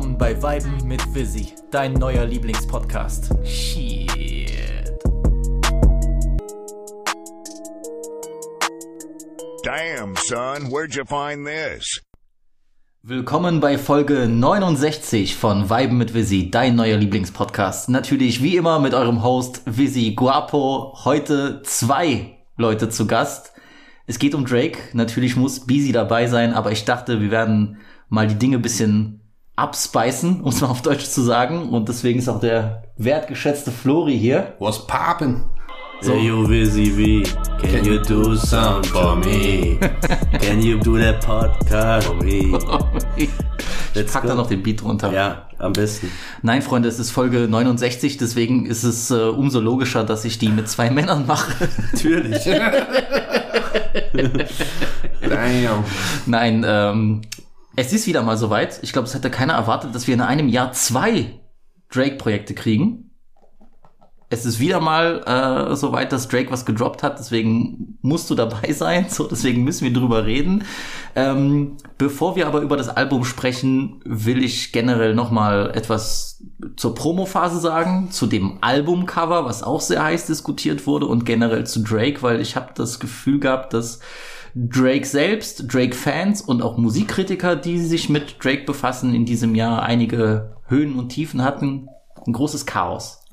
Willkommen bei Weiben mit Visi, dein neuer Lieblingspodcast. Shit. Damn, son, where'd you find this? Willkommen bei Folge 69 von Weiben mit Visi, dein neuer Lieblingspodcast. Natürlich wie immer mit eurem Host Visi Guapo. Heute zwei Leute zu Gast. Es geht um Drake. Natürlich muss Busy dabei sein, aber ich dachte, wir werden mal die Dinge bisschen abspeisen, um es mal auf Deutsch zu sagen. Und deswegen ist auch der wertgeschätzte Flori hier. What's poppin'? So. Hey, yo, Vizzy V, can you do something for me? Can you do that podcast for me? Ich Let's pack da noch den Beat runter. Ja, am besten. Nein, Freunde, es ist Folge 69, deswegen ist es äh, umso logischer, dass ich die mit zwei Männern mache. Natürlich. Damn. Nein, ähm, es ist wieder mal soweit. Ich glaube, es hätte keiner erwartet, dass wir in einem Jahr zwei Drake-Projekte kriegen. Es ist wieder mal äh, soweit, dass Drake was gedroppt hat, deswegen musst du dabei sein. So, deswegen müssen wir drüber reden. Ähm, bevor wir aber über das Album sprechen, will ich generell noch mal etwas zur Promophase sagen, zu dem Albumcover, was auch sehr heiß diskutiert wurde und generell zu Drake, weil ich habe das Gefühl gehabt, dass Drake selbst, Drake-Fans und auch Musikkritiker, die sich mit Drake befassen, in diesem Jahr einige Höhen und Tiefen hatten. Ein großes Chaos.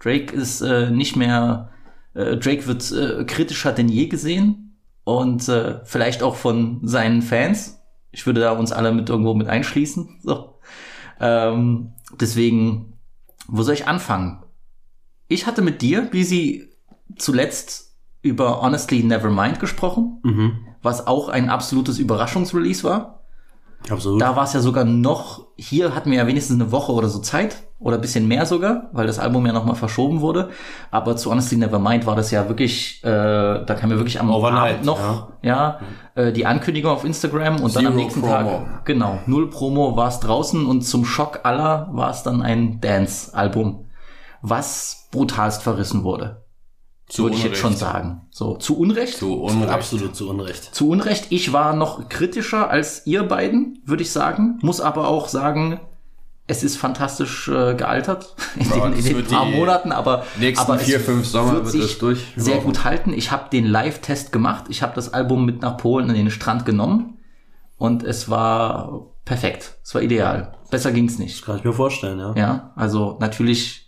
Drake ist äh, nicht mehr, äh, Drake wird äh, kritischer denn je gesehen und äh, vielleicht auch von seinen Fans. Ich würde da uns alle mit irgendwo mit einschließen. So. Ähm, deswegen, wo soll ich anfangen? Ich hatte mit dir, wie sie zuletzt über Honestly Nevermind gesprochen, mhm. was auch ein absolutes Überraschungsrelease war. Absolut. Da war es ja sogar noch, hier hatten wir ja wenigstens eine Woche oder so Zeit oder ein bisschen mehr sogar, weil das Album ja nochmal verschoben wurde. Aber zu Honestly Nevermind war das ja wirklich, äh, da kam ja wirklich am Overnight, Abend noch, ja, äh, die Ankündigung auf Instagram und dann am Zero nächsten Promo. Tag, genau, null Promo war es draußen und zum Schock aller war es dann ein Dance-Album, was brutalst verrissen wurde. Zu würde ich jetzt schon sagen. So, zu Unrecht? Zu Unrecht. Absolut zu Unrecht. Zu Unrecht, ich war noch kritischer als ihr beiden, würde ich sagen. Muss aber auch sagen, es ist fantastisch äh, gealtert in Ja, den, in das den paar Monaten, aber, nächsten aber es vier, fünf Sommer wird sich das durch- sehr gut halten. Ich habe den Live-Test gemacht. Ich habe das Album mit nach Polen an den Strand genommen und es war perfekt. Es war ideal. Besser ging's nicht. Kann ich mir vorstellen, ja. Ja, also natürlich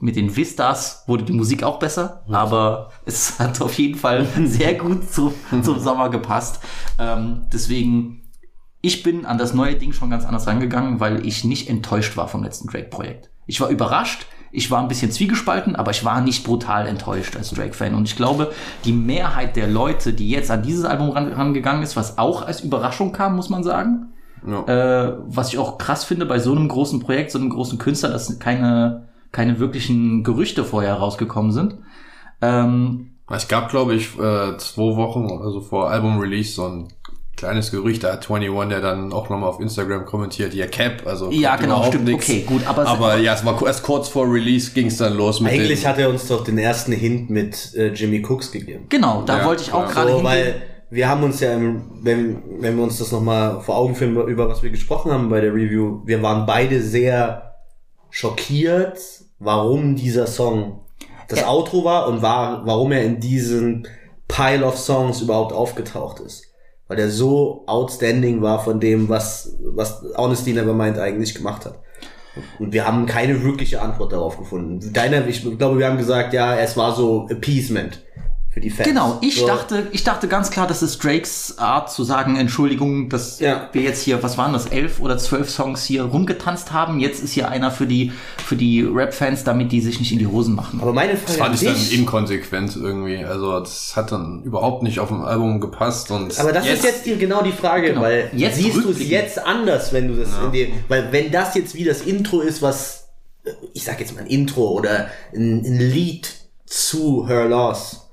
mit den Vistas wurde die Musik auch besser, aber es hat auf jeden Fall sehr gut zu, zum Sommer gepasst. Ähm, deswegen, ich bin an das neue Ding schon ganz anders rangegangen, weil ich nicht enttäuscht war vom letzten Drake-Projekt. Ich war überrascht, ich war ein bisschen zwiegespalten, aber ich war nicht brutal enttäuscht als Drake-Fan. Und ich glaube, die Mehrheit der Leute, die jetzt an dieses Album ran, rangegangen ist, was auch als Überraschung kam, muss man sagen, Ja. äh, was ich auch krass finde bei so einem großen Projekt, so einem großen Künstler, dass keine, keine wirklichen Gerüchte vorher rausgekommen sind. Ähm, Es gab, glaube ich, äh, zwei Wochen oder so vor Album-Release so ein kleines Gerücht, da hat 21, der dann auch nochmal auf Instagram kommentiert, ja, Cap, also Ja, genau, stimmt. nix. Okay, gut, aber- aber ja, es war erst kurz vor Release ging es dann los mit Eigentlich hat er uns doch den ersten Hint mit äh, Jimmy Cooks gegeben. genau, da Ja, wollte ich auch ja. gerade So, weil wir haben uns ja, im, wenn, wenn wir uns das nochmal vor Augen führen, über was wir gesprochen haben bei der Review, wir waren beide sehr schockiert, warum dieser Song das. Outro war und war, warum er in diesen Pile of Songs überhaupt aufgetaucht ist. Weil er so outstanding war von dem, was, was Honesty Nevermind eigentlich gemacht hat. Und wir haben keine wirkliche Antwort darauf gefunden. Deiner, ich glaube, wir haben gesagt, ja, es war so Appeasement für die Fans. Genau, ich so, dachte, ich dachte ganz klar, das ist Drakes Art zu sagen, Entschuldigung, dass Ja. wir jetzt hier, was waren das, elf oder zwölf Songs hier rumgetanzt haben. Jetzt ist hier einer für die, für die Rap-Fans, damit die sich nicht in die Hosen machen. Aber meine das Frage fand an ich dann inkonsequent irgendwie, also das hat dann überhaupt nicht auf dem Album gepasst und aber das ist jetzt die, genau die Frage, Genau. weil Jetzt siehst du es jetzt anders, wenn du das in dem, weil wenn das jetzt wie das Intro ist, was, äh, ich sag jetzt mal ein Intro oder ein, ein Lied zu Her Loss,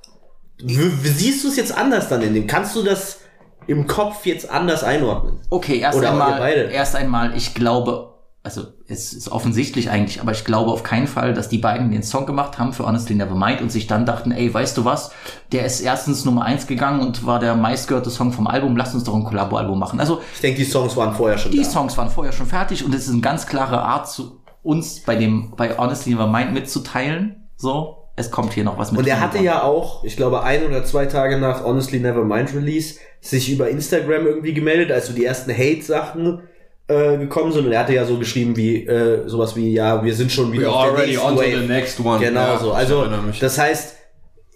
siehst du es jetzt anders dann in dem? Kannst du das im Kopf jetzt anders einordnen? Okay, erst Oder einmal, beide. erst einmal, ich glaube, also es ist offensichtlich eigentlich, aber ich glaube auf keinen Fall, dass die beiden den Song gemacht haben für Honestly Nevermind und sich dann dachten, ey, weißt du was, der ist erstens Nummer eins gegangen und war der meistgehörte Song vom Album, lass uns doch ein Collabo-Album machen. Also Ich denke, die Songs waren vorher schon die da. Songs waren vorher schon fertig und es ist eine ganz klare Art zu uns bei dem, bei Honestly Nevermind mitzuteilen, so, es kommt hier noch was mit. Und er hatte ja auch, ich glaube, ein oder zwei Tage nach Honestly Nevermind Release, sich über Instagram irgendwie gemeldet, als so die ersten Hate-Sachen äh, gekommen sind. Und er hatte ja so geschrieben wie, äh, sowas wie, ja, wir sind schon wieder We're auf der already nächsten on to the next one. Genau Ja, so. ich Also, erinnere mich. das heißt,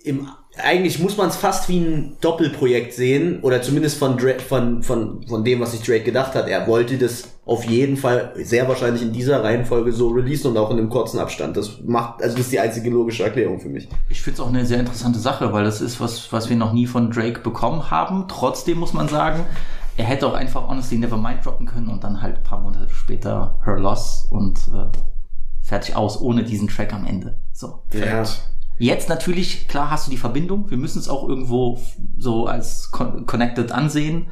im, eigentlich muss man es fast wie ein Doppelprojekt sehen, oder zumindest von, Dra von, von, von dem, was sich Drake gedacht hat. Er wollte das auf jeden Fall sehr wahrscheinlich in dieser Reihenfolge so releasen und auch in einem kurzen Abstand. Das macht, also das ist die einzige logische Erklärung für mich. Ich finde es auch eine sehr interessante Sache, weil das ist was, was wir noch nie von Drake bekommen haben. Trotzdem muss man sagen, er hätte auch einfach Honestly Nevermind droppen können und dann halt ein paar Monate später Her Loss und äh, fertig aus, ohne diesen Track am Ende. So. Ja. Jetzt natürlich, klar hast du die Verbindung. Wir müssen es auch irgendwo so als con connected ansehen.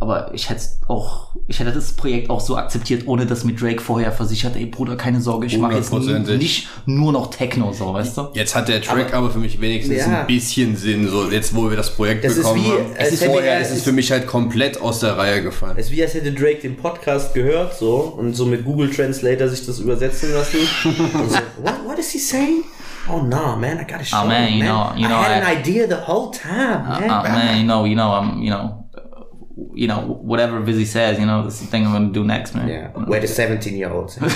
Aber ich hätte auch, ich hätte das Projekt auch so akzeptiert, ohne dass mir Drake vorher versichert, ey Bruder, keine Sorge, ich mache jetzt nicht nur noch Techno, so, weißt du? Jetzt hat der Track aber, für mich wenigstens Ja. ein bisschen Sinn, so jetzt wo wir das Projekt Das ist bekommen wie- haben. als hätte Vorher er- ist es für mich halt komplett aus der Reihe gefallen. Es ist wie, als hätte Drake den Podcast gehört, so, und so mit Google Translator sich das übersetzen lassen. und so, what, what is he saying? Oh, no, man, I gotta show Oh, man, you know- you I had I- an idea the whole time, man. Uh, man, you know, you know, I'm, you know, uh, you know, whatever Vizzy says, you know, this is the thing I'm gonna do next, man. Yeah, where the 17-year-olds.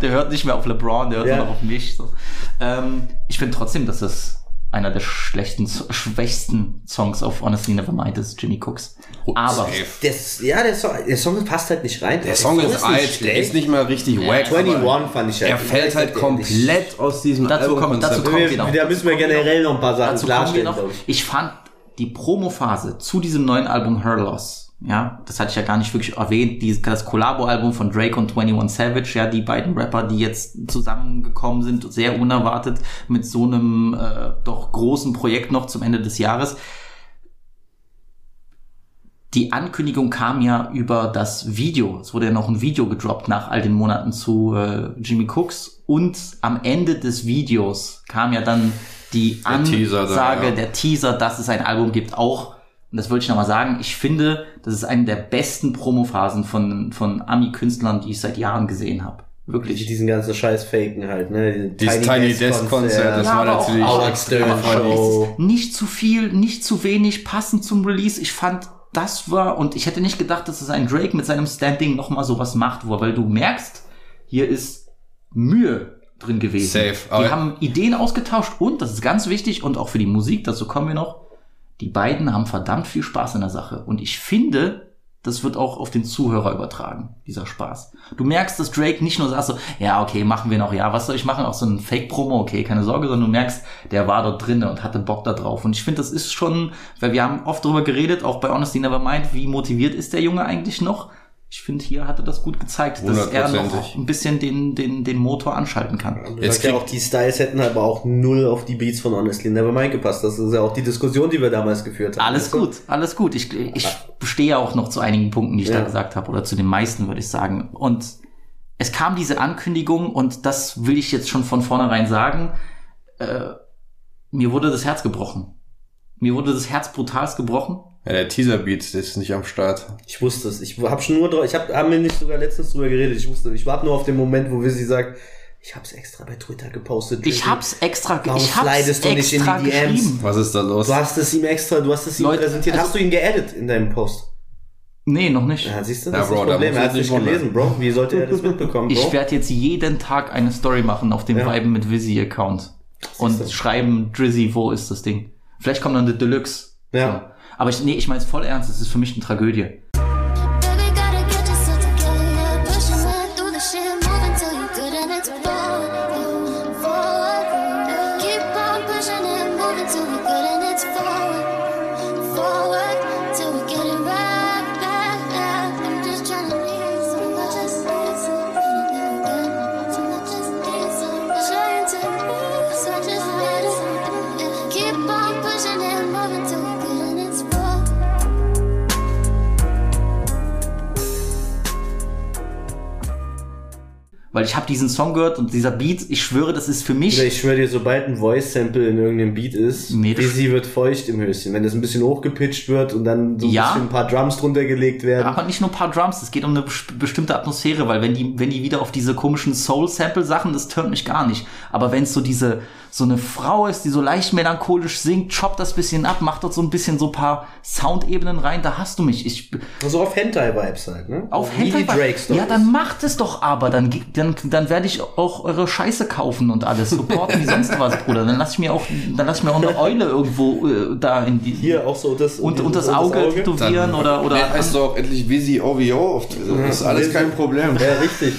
Der hört nicht mehr auf LeBron, der hört Ja. nur noch auf mich. So. Ähm, ich finde trotzdem, dass das einer der schlechten, schwächsten Songs auf Honestly Nevermind ist, Jimmy Cooks. Aber das, ja, der Song, der Song passt halt nicht rein. Der Song ist alt, der ist nicht mal richtig wack. aber 21 fand ich halt. Er fällt halt komplett aus diesem Dazu kommt- dazu kommt- Wir, genau. Da müssen wir generell noch ein paar Sachen dazu kommen wir klarstellen, noch. ich. Ich fand die Promophase zu diesem neuen Album Her Loss, ja, das hatte ich ja gar nicht wirklich erwähnt, dieses, das Collabo-Album von Drake und 21 Savage, ja, die beiden Rapper, die jetzt zusammengekommen sind, sehr unerwartet mit so einem äh, doch großen Projekt noch zum Ende des Jahres. Die Ankündigung kam ja über das Video. Es wurde ja noch ein Video gedroppt nach all den Monaten zu äh, Jimmy Cooks. Und am Ende des Videos kam ja dann die Der Teaser Ansage, da, ja. der Teaser, dass es ein Album gibt, auch. Und das wollte ich nochmal sagen. Ich finde, das ist eine der besten Promophasen von, von Ami-Künstlern, die ich seit Jahren gesehen habe. Die Wirklich. diesen ganzen Scheiß faken halt, ne? Dieses Tiny Desk Konzert, das Ja, war aber auch- natürlich auch- aber Show. Nicht zu viel, nicht zu wenig, passend zum Release. Ich fand, das war, und ich hätte nicht gedacht, dass es ein Drake mit seinem Standing nochmal sowas macht, wo, weil du merkst, hier ist Mühe drin gewesen. Safe, Die aber- haben Ideen ausgetauscht und, das ist ganz wichtig, und auch für die Musik, dazu kommen wir noch, die beiden haben verdammt viel Spaß in der Sache. Und ich finde, das wird auch auf den Zuhörer übertragen, dieser Spaß. Du merkst, dass Drake nicht nur sagt so, ja, okay, machen wir noch, ja, was soll ich machen? Auch so ein Fake-Promo, okay, keine Sorge, sondern du merkst, der war dort drinne und hatte Bock da drauf. Und ich finde, das ist schon, weil wir haben oft darüber geredet, auch bei Honestly Nevermind, wie motiviert ist der Junge eigentlich noch? Ich finde, hier hat er das gut gezeigt, dass er noch ein bisschen den, den, den Motor anschalten kann. Jetzt ja auch, die Styles hätten aber auch null auf die Beats von Honestly Nevermind gepasst. Das ist ja auch die Diskussion, die wir damals geführt haben. Alles gut, alles gut. Ich, ich stehe auch noch zu einigen Punkten, die ich da Ja. gesagt habe, oder zu den meisten, würde ich sagen. Und es kam diese Ankündigung, und das will ich jetzt schon von vornherein sagen, äh, mir wurde das Herz gebrochen. Mir wurde das Herz brutalst gebrochen. Ja, der Teaser-Beat der ist nicht am Start. Ich wusste es. Ich habe schon nur drauf, ich habe haben wir nicht sogar letztens drüber geredet. Ich wusste, ich warte nur auf den Moment, wo Wizzy sagt, ich hab's extra bei Twitter gepostet. Ich hab's extra, Warum ich hab's slidest du nicht in extra die DMs? geschrieben. Was ist da los? Du hast es ihm extra, du hast es ihm Leute, präsentiert. also- hast du ihn geedit in deinem Post? Nee, noch nicht. Ja, siehst du, Ja, das Bro, ist da das Problem. Er du hat dich nicht gelesen, Bro. Wie sollte er das mitbekommen, Bro? Ich werde jetzt jeden Tag eine Story machen auf dem Ja. Vibe mit Visi-Account. Und schreiben, Drizzy, wo ist das Ding? Vielleicht kommt dann der Deluxe. Ja. So. Aber ich, nee, ich meine es voll ernst, es ist für mich eine Tragödie. Weil ich habe diesen Song gehört und dieser Beat, ich schwöre, das ist für mich. Oder ich schwöre dir, sobald ein Voice-Sample in irgendeinem Beat ist, Nee, Dizzy wird feucht im Höschen. Wenn das ein bisschen hochgepitcht wird und dann so ein Ja. bisschen ein paar Drums drunter gelegt werden. Aber nicht nur ein paar Drums, es geht um eine bes- bestimmte Atmosphäre, weil wenn die, wenn die wieder auf diese komischen Soul-Sample-Sachen, das turnt mich gar nicht. Aber wenn es so diese, so eine Frau ist, die so leicht melancholisch singt, choppt das bisschen ab, macht dort so ein bisschen so ein paar Soundebenen rein, da hast du mich. Ich, So auf Hentai-Vibes halt, ne? auf Wie die Hentai- Drake Stories. Ja, dann macht es doch aber, dann, dann, dann werde ich auch eure Scheiße kaufen und alles, supporten wie sonst was, Bruder. Dann lass ich mir auch, dann lass ich mir auch eine Eule irgendwo äh, da in die, Hier auch so das und, und das Auge tätowieren oder, oder Dann heißt doch auch endlich Visi OVO auf Twitter. Das ist alles kein Problem. Ja, richtig.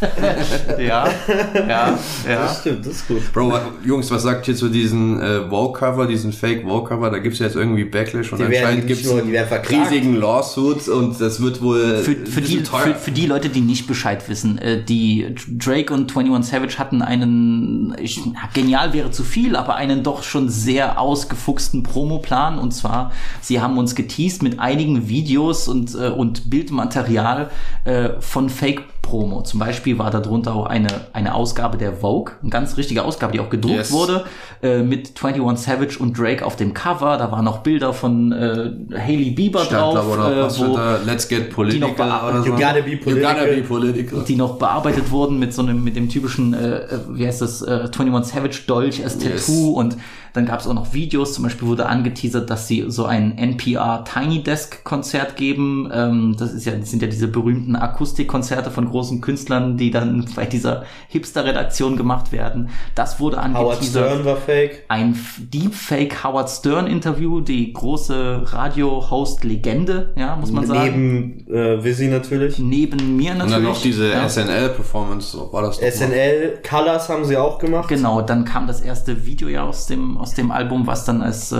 ja, ja, ja. Das stimmt, das ist gut. Bro, Jungs, was sagt ihr zu diesen äh, Wallcover, diesen Fake Wallcover? Da gibt's ja jetzt irgendwie Backlash und Die anscheinend werden verklagt. riesigen Lawsuits und das wird wohl für, für, die, für, für die Leute, die nicht Bescheid wissen, äh, die Drake und 21 Savage hatten einen, ich, genial wäre zu viel, aber einen doch schon sehr ausgefuchsten Promoplan und zwar, sie haben uns geteased mit einigen Videos und, äh, und Bildmaterial äh, von Fake Promo. Zum Beispiel war darunter auch eine, eine Ausgabe der Vogue, eine ganz richtige Ausgabe, die auch gedruckt Yes. wurde, äh, mit 21 Savage und Drake auf dem Cover. Da waren noch Bilder von äh, Hailey Bieber Stand, drauf, oder äh, was wo, da? Let's get political die noch oder so. You gotta be You gotta political. be political. die noch bearbeitet wurden mit so einem, mit dem typischen, äh, äh, wie heißt das, äh, 21 Savage Dolch als Yes. Tattoo und dann gab es auch noch Videos, zum Beispiel wurde angeteasert, dass sie so ein NPR Tiny Desk Konzert geben. Ähm, das ist ja, das sind ja diese berühmten Akustikkonzerte von großen Künstlern, die dann bei dieser Hipster-Redaktion gemacht werden. Das wurde Howard angeteasert Stern war fake. ein Deepfake Howard Stern Interview, die große Radio-Host-Legende, ja, muss man sagen. Neben äh, Visi natürlich. Neben mir Und natürlich. dann noch diese ja. SNL-Performance, war das doch mal. SNL Colors haben sie auch gemacht. Genau, dann kam das erste Video ja aus dem, aus dem Album, was dann als, äh,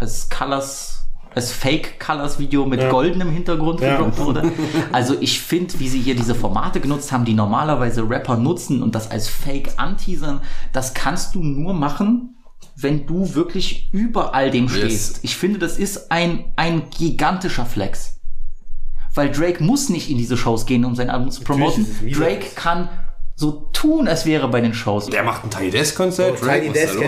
als Colors, als Fake Colors Video mit Ja. goldenem Hintergrund Ja. gedroppt wurde. Also ich finde, wie sie hier diese Formate genutzt haben, die normalerweise Rapper nutzen und das als Fake anteasern, das kannst du nur machen, wenn du wirklich über all dem stehst. Ich finde, das ist ein, ein gigantischer Flex. Weil Drake muss nicht in diese Shows gehen, um sein Album zu promoten. Drake kann so tun, als wäre bei den Shows. Der macht ein Tiny Desk-Konzert. Oh, Drake, Tiny Desk hätte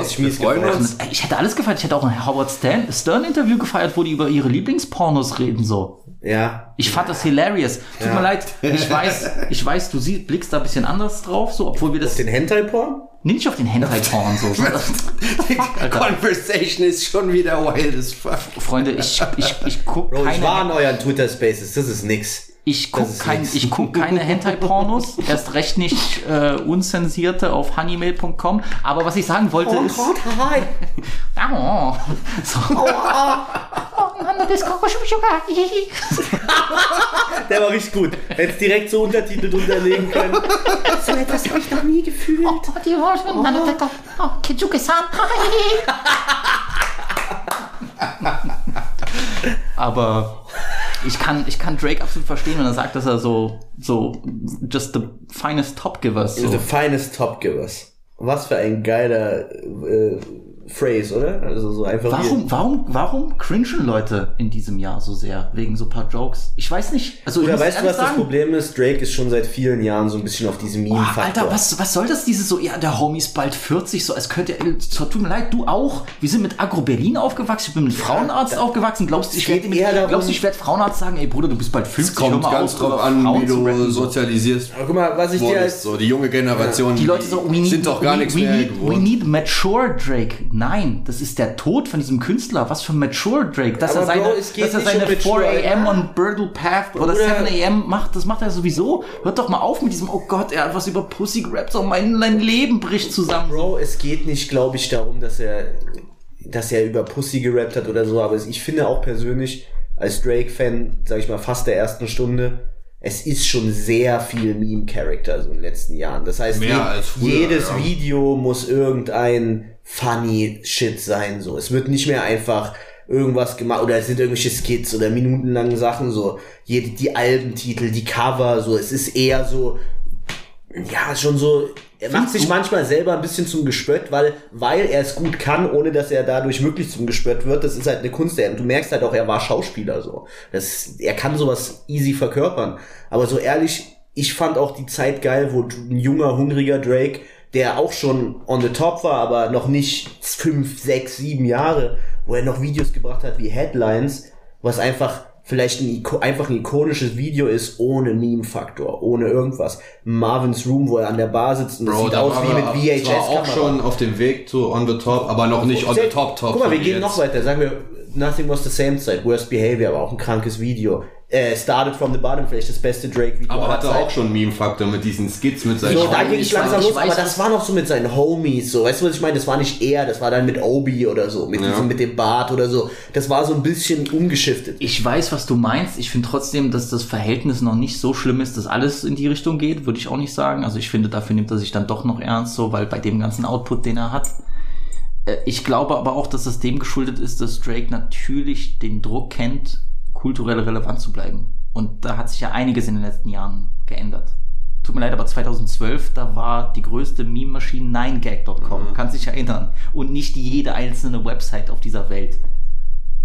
los? ich hätte alles gefeiert. Ich hätte auch ein Howard Stan- Stern-Interview gefeiert, wo die über ihre Lieblingspornos reden, so. Ja. Ich fand das hilarious. Tut Ja. mir leid. Ich weiß, ich weiß, du siehst, blickst da ein bisschen anders drauf, so, obwohl wir das, Den Hentai-Porn? nee, nicht auf den Hentai-Porn, so. Die Alter. Conversation ist schon wieder wild as fuck. Freunde, ich, ich, ich guck Bro, ich war in keine, euren Twitter-Spaces, das ist nix. Ich das guck ist kein, ich guck keine Hentai-Pornos, erst recht nicht, äh, unzensierte auf honeymail.com, aber was ich sagen wollte ist, hi. oh, so. Oh. Der war richtig gut. Hättest direkt so Untertitel drunter legen können. So etwas habe ich noch nie gefühlt. Oh, die Horseman, oh. oh, Kizuke-san. Aber ich kann, ich kann Drake absolut verstehen, wenn er sagt, dass er so, so, just the finest top givers. So. The finest top givers. Was für ein geiler äh, Phrase, oder? Also so einfach Warum, warum, warum cringen Leute in diesem Jahr so sehr? Wegen so ein paar Jokes? Ich weiß nicht. Also, ich Oder muss weißt du, ehrlich was das sagen, Problem ist? Drake ist schon seit vielen Jahren so ein bisschen auf diesem Meme-Faktor. Alter, was, was soll das, dieses so, ja, der Homie ist bald 40, so als könnte er, tut mir leid, du auch. Wir sind mit Agro Berlin aufgewachsen, ich bin mit Frauenarzt aufgewachsen. Glaubst du, ich werde mit, eher darum- glaubst du, ich werde Frauenarzt sagen, ey Bruder, du bist bald 50, Es kommt hör mal ganz auf, drauf an, Frauen wie du sozialisierst Aber guck mal, was ich dir als So, die junge Generation. Die Leute so, we need, sind doch gar we, nichts we mehr need, we need mature Drake. Nein, das ist der Tod von diesem Künstler. Was für mature Drake? Dass Aber er seine, Bro, dass er seine um mature, 4 am on Birdle Path oder Bruder. 7 am macht, das macht er sowieso. Hört doch mal auf mit diesem, oh Gott, er hat was über Pussy gerappt, so mein, mein Leben bricht zusammen. Bro, es geht nicht, glaube ich, darum, dass er, dass er über Pussy gerappt hat oder so, aber ich finde auch persönlich, als Drake-Fan, sag ich mal, fast der ersten Stunde, es ist schon sehr viel Meme-Character so in den letzten Jahren. Das heißt, Mehr je- als früher, jedes ja. Video muss irgendein funny Shit sein, so. Es wird nicht mehr einfach irgendwas gemacht oder es sind irgendwelche Skits oder minutenlange Sachen, so. Jede, die Albentitel, die Cover, so. Es ist eher so, ja, schon so, er macht sich manchmal selber ein bisschen zum Gespött, weil, weil er es gut kann, ohne dass er dadurch wirklich zum Gespött wird. Das ist halt eine Kunst. Und du merkst halt auch, er war Schauspieler so. Das, er kann sowas easy verkörpern. Aber so ehrlich, ich fand auch die Zeit geil, wo ein junger, hungriger Drake, der auch schon on the top war, aber noch nicht fünf, sechs, sieben Jahre, wo er noch Videos gebracht hat wie Headlines, was einfach vielleicht ein, einfach ein ikonisches Video ist, ohne Meme-Faktor, ohne irgendwas. Marvin's Room, wo er an der Bar sitzt und es sieht aus war wie mit zwar auch VHS-Kamera. schon auf dem Weg zu On the Top, aber noch nicht On the Top Top. Guck mal, wir gehen jetzt. noch weiter. Sagen wir, Nothing Was the Same Side, Worst Behavior, aber auch ein krankes Video. Äh, Started from the Bottom, vielleicht das beste Drake-Video Aber hatte auch schon Meme-Faktor mit diesen Skits mit seinen So, da Augen. ging es ich langsam los, aber das war noch so mit seinen Homies, so, weißt du, was ich meine? Das war nicht er, das war dann mit Obi oder so, mit Ja. diesem, mit dem Bart oder so. Das war so ein bisschen umgeschiftet. Ich weiß, was du meinst. Ich finde trotzdem, dass das Verhältnis noch nicht so schlimm ist, dass alles in die Richtung geht, würde ich auch nicht sagen. Also ich finde, dafür nimmt er sich dann doch noch ernst, so, weil bei dem ganzen Output, den er hat. Äh, Ich glaube aber auch, dass das dem geschuldet ist, dass Drake natürlich den Druck kennt, kulturell relevant zu bleiben. Und da hat sich ja einiges in den letzten Jahren geändert. Tut mir leid, aber 2012, da war die größte Meme-Maschine 9gag.com. Kannst dich erinnern. Und nicht jede einzelne Website auf dieser Welt.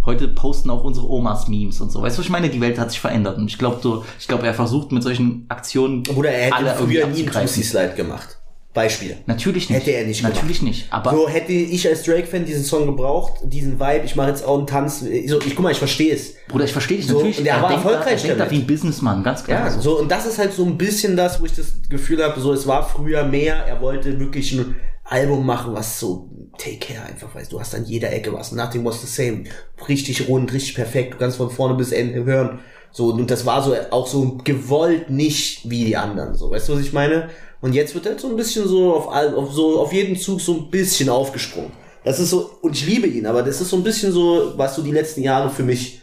Heute posten auch unsere Omas Memes und so. Weißt du, was ich meine? Die Welt hat sich verändert. Und ich glaube, so, ich glaube, er versucht mit solchen Aktionen Bruder, er alle hätte irgendwie früher nie einen. Pussy-Slide gemacht. Beispiel. Natürlich nicht. Hätte er nicht gemacht. Natürlich nicht. Aber So hätte ich als Drake-Fan diesen Song gebraucht, diesen Vibe, ich mache jetzt auch einen Tanz. So, ich guck mal, ich verstehe es. Bruder, ich verstehe dich So, natürlich. und der er war denkt da, er erfolgreich denkt da wie ein Businessman, ganz klar. Ja, so. so, und das ist halt so ein bisschen das, wo ich das Gefühl habe, so, es war früher mehr, er wollte wirklich ein Album machen, was so, take care einfach, weißt du, du hast an jeder Ecke was, nothing was the same, richtig rund, richtig perfekt, du kannst von vorne bis Ende hören, so, und das war so, auch so gewollt nicht wie die anderen, so, weißt du, was ich meine? Und jetzt wird halt so ein bisschen so auf, auf so, auf jeden Zug so ein bisschen aufgesprungen. Das ist so, und ich liebe ihn, aber das ist so ein bisschen so, was so die letzten Jahre für mich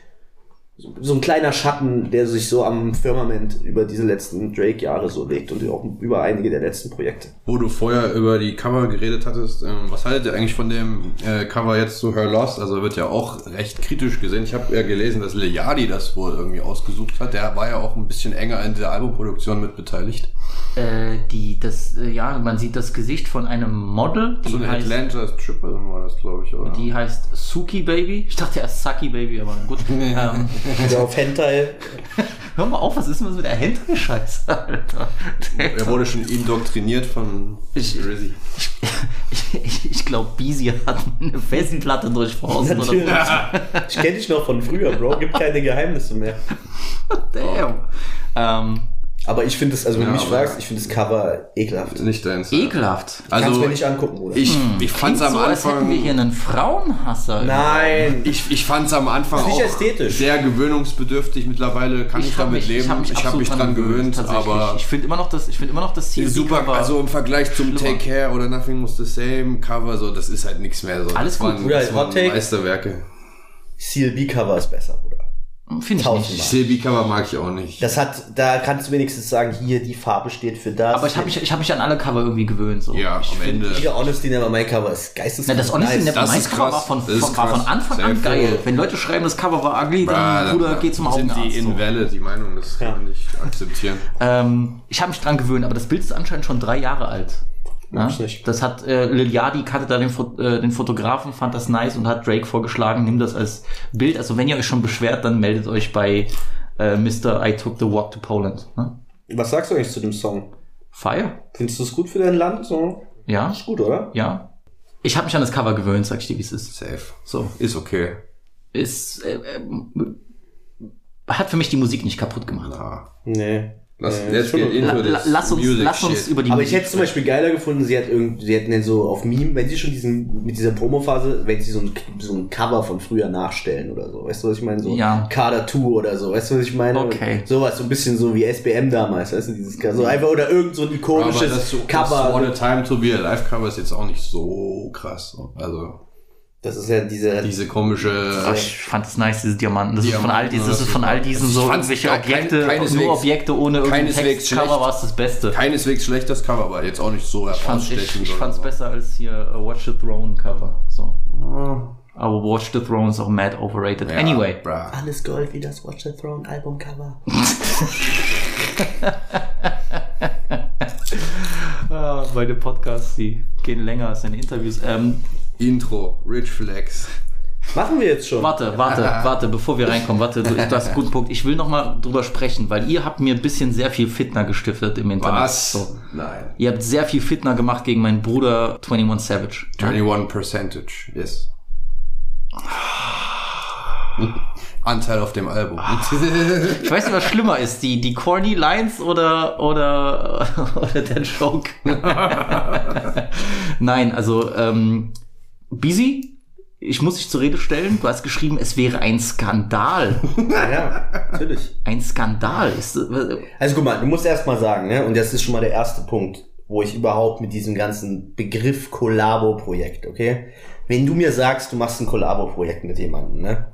so ein kleiner Schatten, der sich so am Firmament über diese letzten Drake-Jahre so legt und auch über einige der letzten Projekte. Wo du vorher über die Cover geredet hattest, ähm, was haltet ihr eigentlich von dem äh, Cover jetzt zu Her Lost? Also wird ja auch recht kritisch gesehen. Ich habe ja gelesen, dass Yachty das wohl irgendwie ausgesucht hat. Der war ja auch ein bisschen enger in der Albumproduktion mit beteiligt. Äh, die, das, äh, ja, man sieht das Gesicht von einem Model, die So eine heißt, Atlanta Triple war das, glaube ich, oder? die heißt Suki Baby. Ich dachte erst Saki Baby, aber gut. ähm, Also auf Hentai. hör mal auf, was ist denn das mit der Hentai-Scheiße, Alter? er wurde schon indoktriniert von Ich- Rizzy. Ich, ich, ich glaube, Beezy hat eine Festplatte durchforstet oder Natürlich. Ich kenne dich noch von früher, Bro. Gibt keine Geheimnisse mehr. Damn. Ähm, Aber ich finde es, also wenn du Ja, mich aber- fragst, ich finde das Cover ekelhaft. Nicht deins. ekelhaft. Kannst Also mir nicht angucken, Bruder. ich, ich fand's Klingt am so, als hätten Anfang. wir hier einen Frauenhasser. Nein. Ich, ich fand es am Anfang Ist nicht auch ästhetisch. sehr gewöhnungsbedürftig. Mittlerweile kann ich, hab damit leben. hab ich habe absolut mich dran gewöhnt, aber ich finde immer noch das, ich finde immer noch das Ziel. super. Also im Vergleich zum schlimmer. Take Care oder Nothing Was the Same Cover, so das ist halt nichts mehr. So. Alles das gut, waren, Bruder, das waren Hot Take. Meisterwerke. CLB-Cover ist besser, Bruder. Finde ich Tausendmal. nicht. CLB Cover mag ich auch nicht. Das hat, da kannst du wenigstens sagen, hier, die Farbe steht für das. Aber ich habe mich, ich hab mich an alle Cover irgendwie gewöhnt. So. ja, ich am Ende. Hier Honesty Never My Cover ist geisteskrank. Na, das Honesty nice. Ist Cover krass. war von, Das ist von, war von. Anfang Sehr an geil. cool. Wenn Leute schreiben, das Cover war ugly, dann Ah, Bruder, geh zum sind Augenarzt. die so. Invalid, die Meinung, das kann man nicht akzeptieren. Ähm, ich habe mich dran gewöhnt, aber das Bild ist anscheinend schon drei Jahre alt. Ja? Das hat äh, Lil Yachty kannte da den, Fo äh, den Fotografen, fand das nice und hat Drake vorgeschlagen, nimm das als Bild. Also wenn ihr euch schon beschwert, dann meldet euch bei äh, Mr. I Took the Walk to Poland. Ne? Was sagst du eigentlich zu dem Song? Fire? Findest du es gut für dein Land? So? Ja, Ist gut, oder? ja. Ich habe mich an das Cover gewöhnt, sag ich dir, wie es ist. Safe. So. Ist okay. Ist, äh, äh, hat für mich die Musik nicht kaputt gemacht. Ja. Nee. Lass, schon get okay. into La, la, lass uns, music lass uns shit. über die Aber Musik ich hätte es zum Beispiel geiler gefunden, sie hat irgendwie, sie hätten dann so auf Meme, wenn sie schon diesen, mit dieser Promo-Phase, wenn sie so ein, so ein Cover von früher nachstellen oder so. Weißt du, was ich meine? So Ja. Kader 2 oder so. Weißt du, was ich meine? Okay. Sowas, so ein bisschen so wie SBM damals, weißt du, dieses, so einfach, oder irgend so ein aber ikonisches das, so, das Cover. What a Time to Be Alive Cover ist jetzt auch nicht so krass. Also Das ist ja diese, diese komische. Ach, ich fand es nice, diese Diamanten. Das ist von all, Diamanten, diesen, das ist von all diesen so irgendwelche kein- Objekte, keineswegs- nur Objekte ohne Text. Cover schlecht. war es das Beste. Keineswegs schlecht das Cover, aber jetzt auch nicht so Ich fand's, ich, herausstechend. ich fand's so. besser als hier uh, Watch the Throne Cover. So. Aber Watch the Throne ist auch mad overrated. Ja, Anyway. bruh. alles Gold wie das Watch the Throne Albumcover. Ah, meine Podcasts, die gehen länger als deine Interviews. Ähm, Intro, Rich Flex. Machen wir jetzt schon. Warte, warte, warte, bevor wir reinkommen, warte, du, du hast einen guten Punkt. Ich will noch mal drüber sprechen, weil ihr habt mir ein bisschen sehr viel Fitner gestiftet im Internet. Was? So. Nein. Ihr habt sehr viel Fitner gemacht gegen meinen Bruder 21 Savage. 21 Percentage, yes. Anteil auf dem Album. Ich weiß nicht, was schlimmer ist, die, die corny Lines oder, oder, oder der Joke. Nein, also, ähm, Busy, ich muss dich zur Rede stellen. Du hast geschrieben, es wäre ein Skandal. Ja, natürlich. Ein Skandal. Ist, Also guck mal, du musst erst mal sagen, ne? und das ist schon mal der erste Punkt, wo ich überhaupt mit diesem ganzen Begriff Kollabo-Projekt, okay? Wenn du mir sagst, du machst ein Kollabo-Projekt mit jemandem, ne?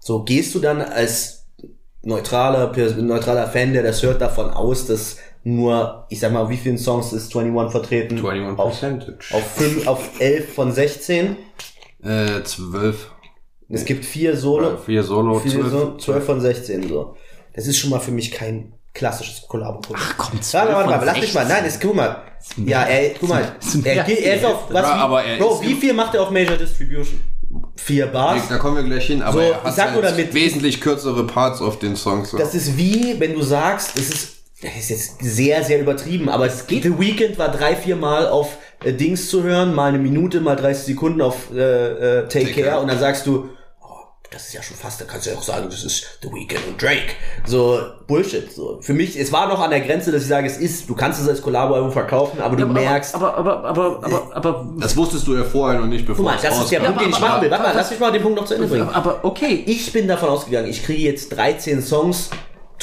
So, gehst du dann als neutraler, neutraler Fan, der das hört, davon aus, dass nur, ich sag mal, auf wie vielen Songs ist 21 vertreten? 21 auf, Percentage. auf, fünf, auf 11 von 16. Äh, 12. Es gibt vier Solo, Vier Solo, vier 12. so, 12 von 16, so. Das ist schon mal für mich kein klassisches Kollabo-Projekt. ach komm, Warte, warte, warte, lass mich mal. 16. Nein, es, guck mal. Ja, ey, guck mal. Er, geht, er ist auf, was, Ja, wie, aber er Bro, ist wie viel macht er auf Major Distribution? Vier Bars? Da kommen wir gleich hin, aber So, er ich hat sag nur halt damit- wesentlich kürzere Parts auf den Songs. Das ist wie, wenn du sagst, es ist, das ist jetzt sehr, sehr übertrieben, aber es geht. The Weekend war drei, vier Mal auf äh, Dings zu hören, mal eine Minute, mal 30 Sekunden auf äh, äh, Take, Take Care Care. und dann sagst du, oh, das ist ja schon fast, da kannst du ja auch sagen, das ist The Weekend und Drake. So, Bullshit. So. Für mich, es war noch an der Grenze, dass ich sage, es ist, du kannst es als Collabo-Album verkaufen, aber du aber, merkst, aber, aber, aber, aber, aber, das wusstest du ja vorher noch nicht, bevor guck mal, es das ist der. Punkt, den ich machen will. Warte mal, lass mich mal den Punkt noch zu Ende bringen. aber okay. Ich bin davon ausgegangen, ich kriege jetzt 13 Songs,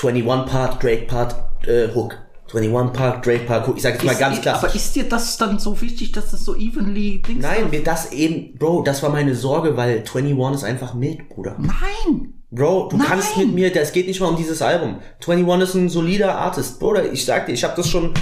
21 Part, Drake Part, äh, Hook. 21 Part, Drake Part, Hook. Ich sage jetzt mal ganz Aber klassisch. ist dir das dann so wichtig, dass das so evenly Dings Nein, mir das eben, Bro, das war meine Sorge, weil 21 ist einfach mild, Bruder. Nein! Bro, du Nein. kannst mit mir, das geht nicht mal um dieses Album. 21 ist ein solider Artist. Bruder, ich sag dir, ich habe das schon,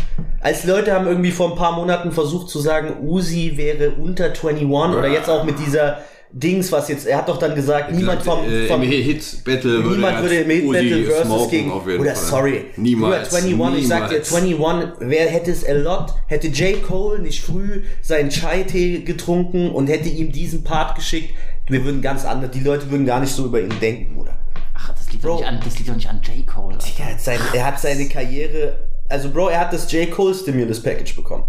als Leute haben irgendwie vor ein paar Monaten versucht zu sagen, Uzi wäre unter 21 oder jetzt auch mit dieser Dings, was jetzt, er hat doch dann gesagt, niemand vom, äh, vom im Hit Battle Niemand würde im Hit Battle versus gegen. Oder sorry. Niemals. Bruder, 21, ich sag dir, niemals. 21, wer hätte es a lot, hätte J. Cole nicht früh seinen Chai-Tee getrunken und hätte ihm diesen Part geschickt, wir würden ganz anders, die Leute würden gar nicht so über ihn denken, Bruder. Ach, das liegt, doch Bro. nicht an, das liegt doch nicht an J. Cole. Alter. Er hat, sein, er hat seine Karriere, also Bro, er hat das J. Cole Stimulus Package bekommen.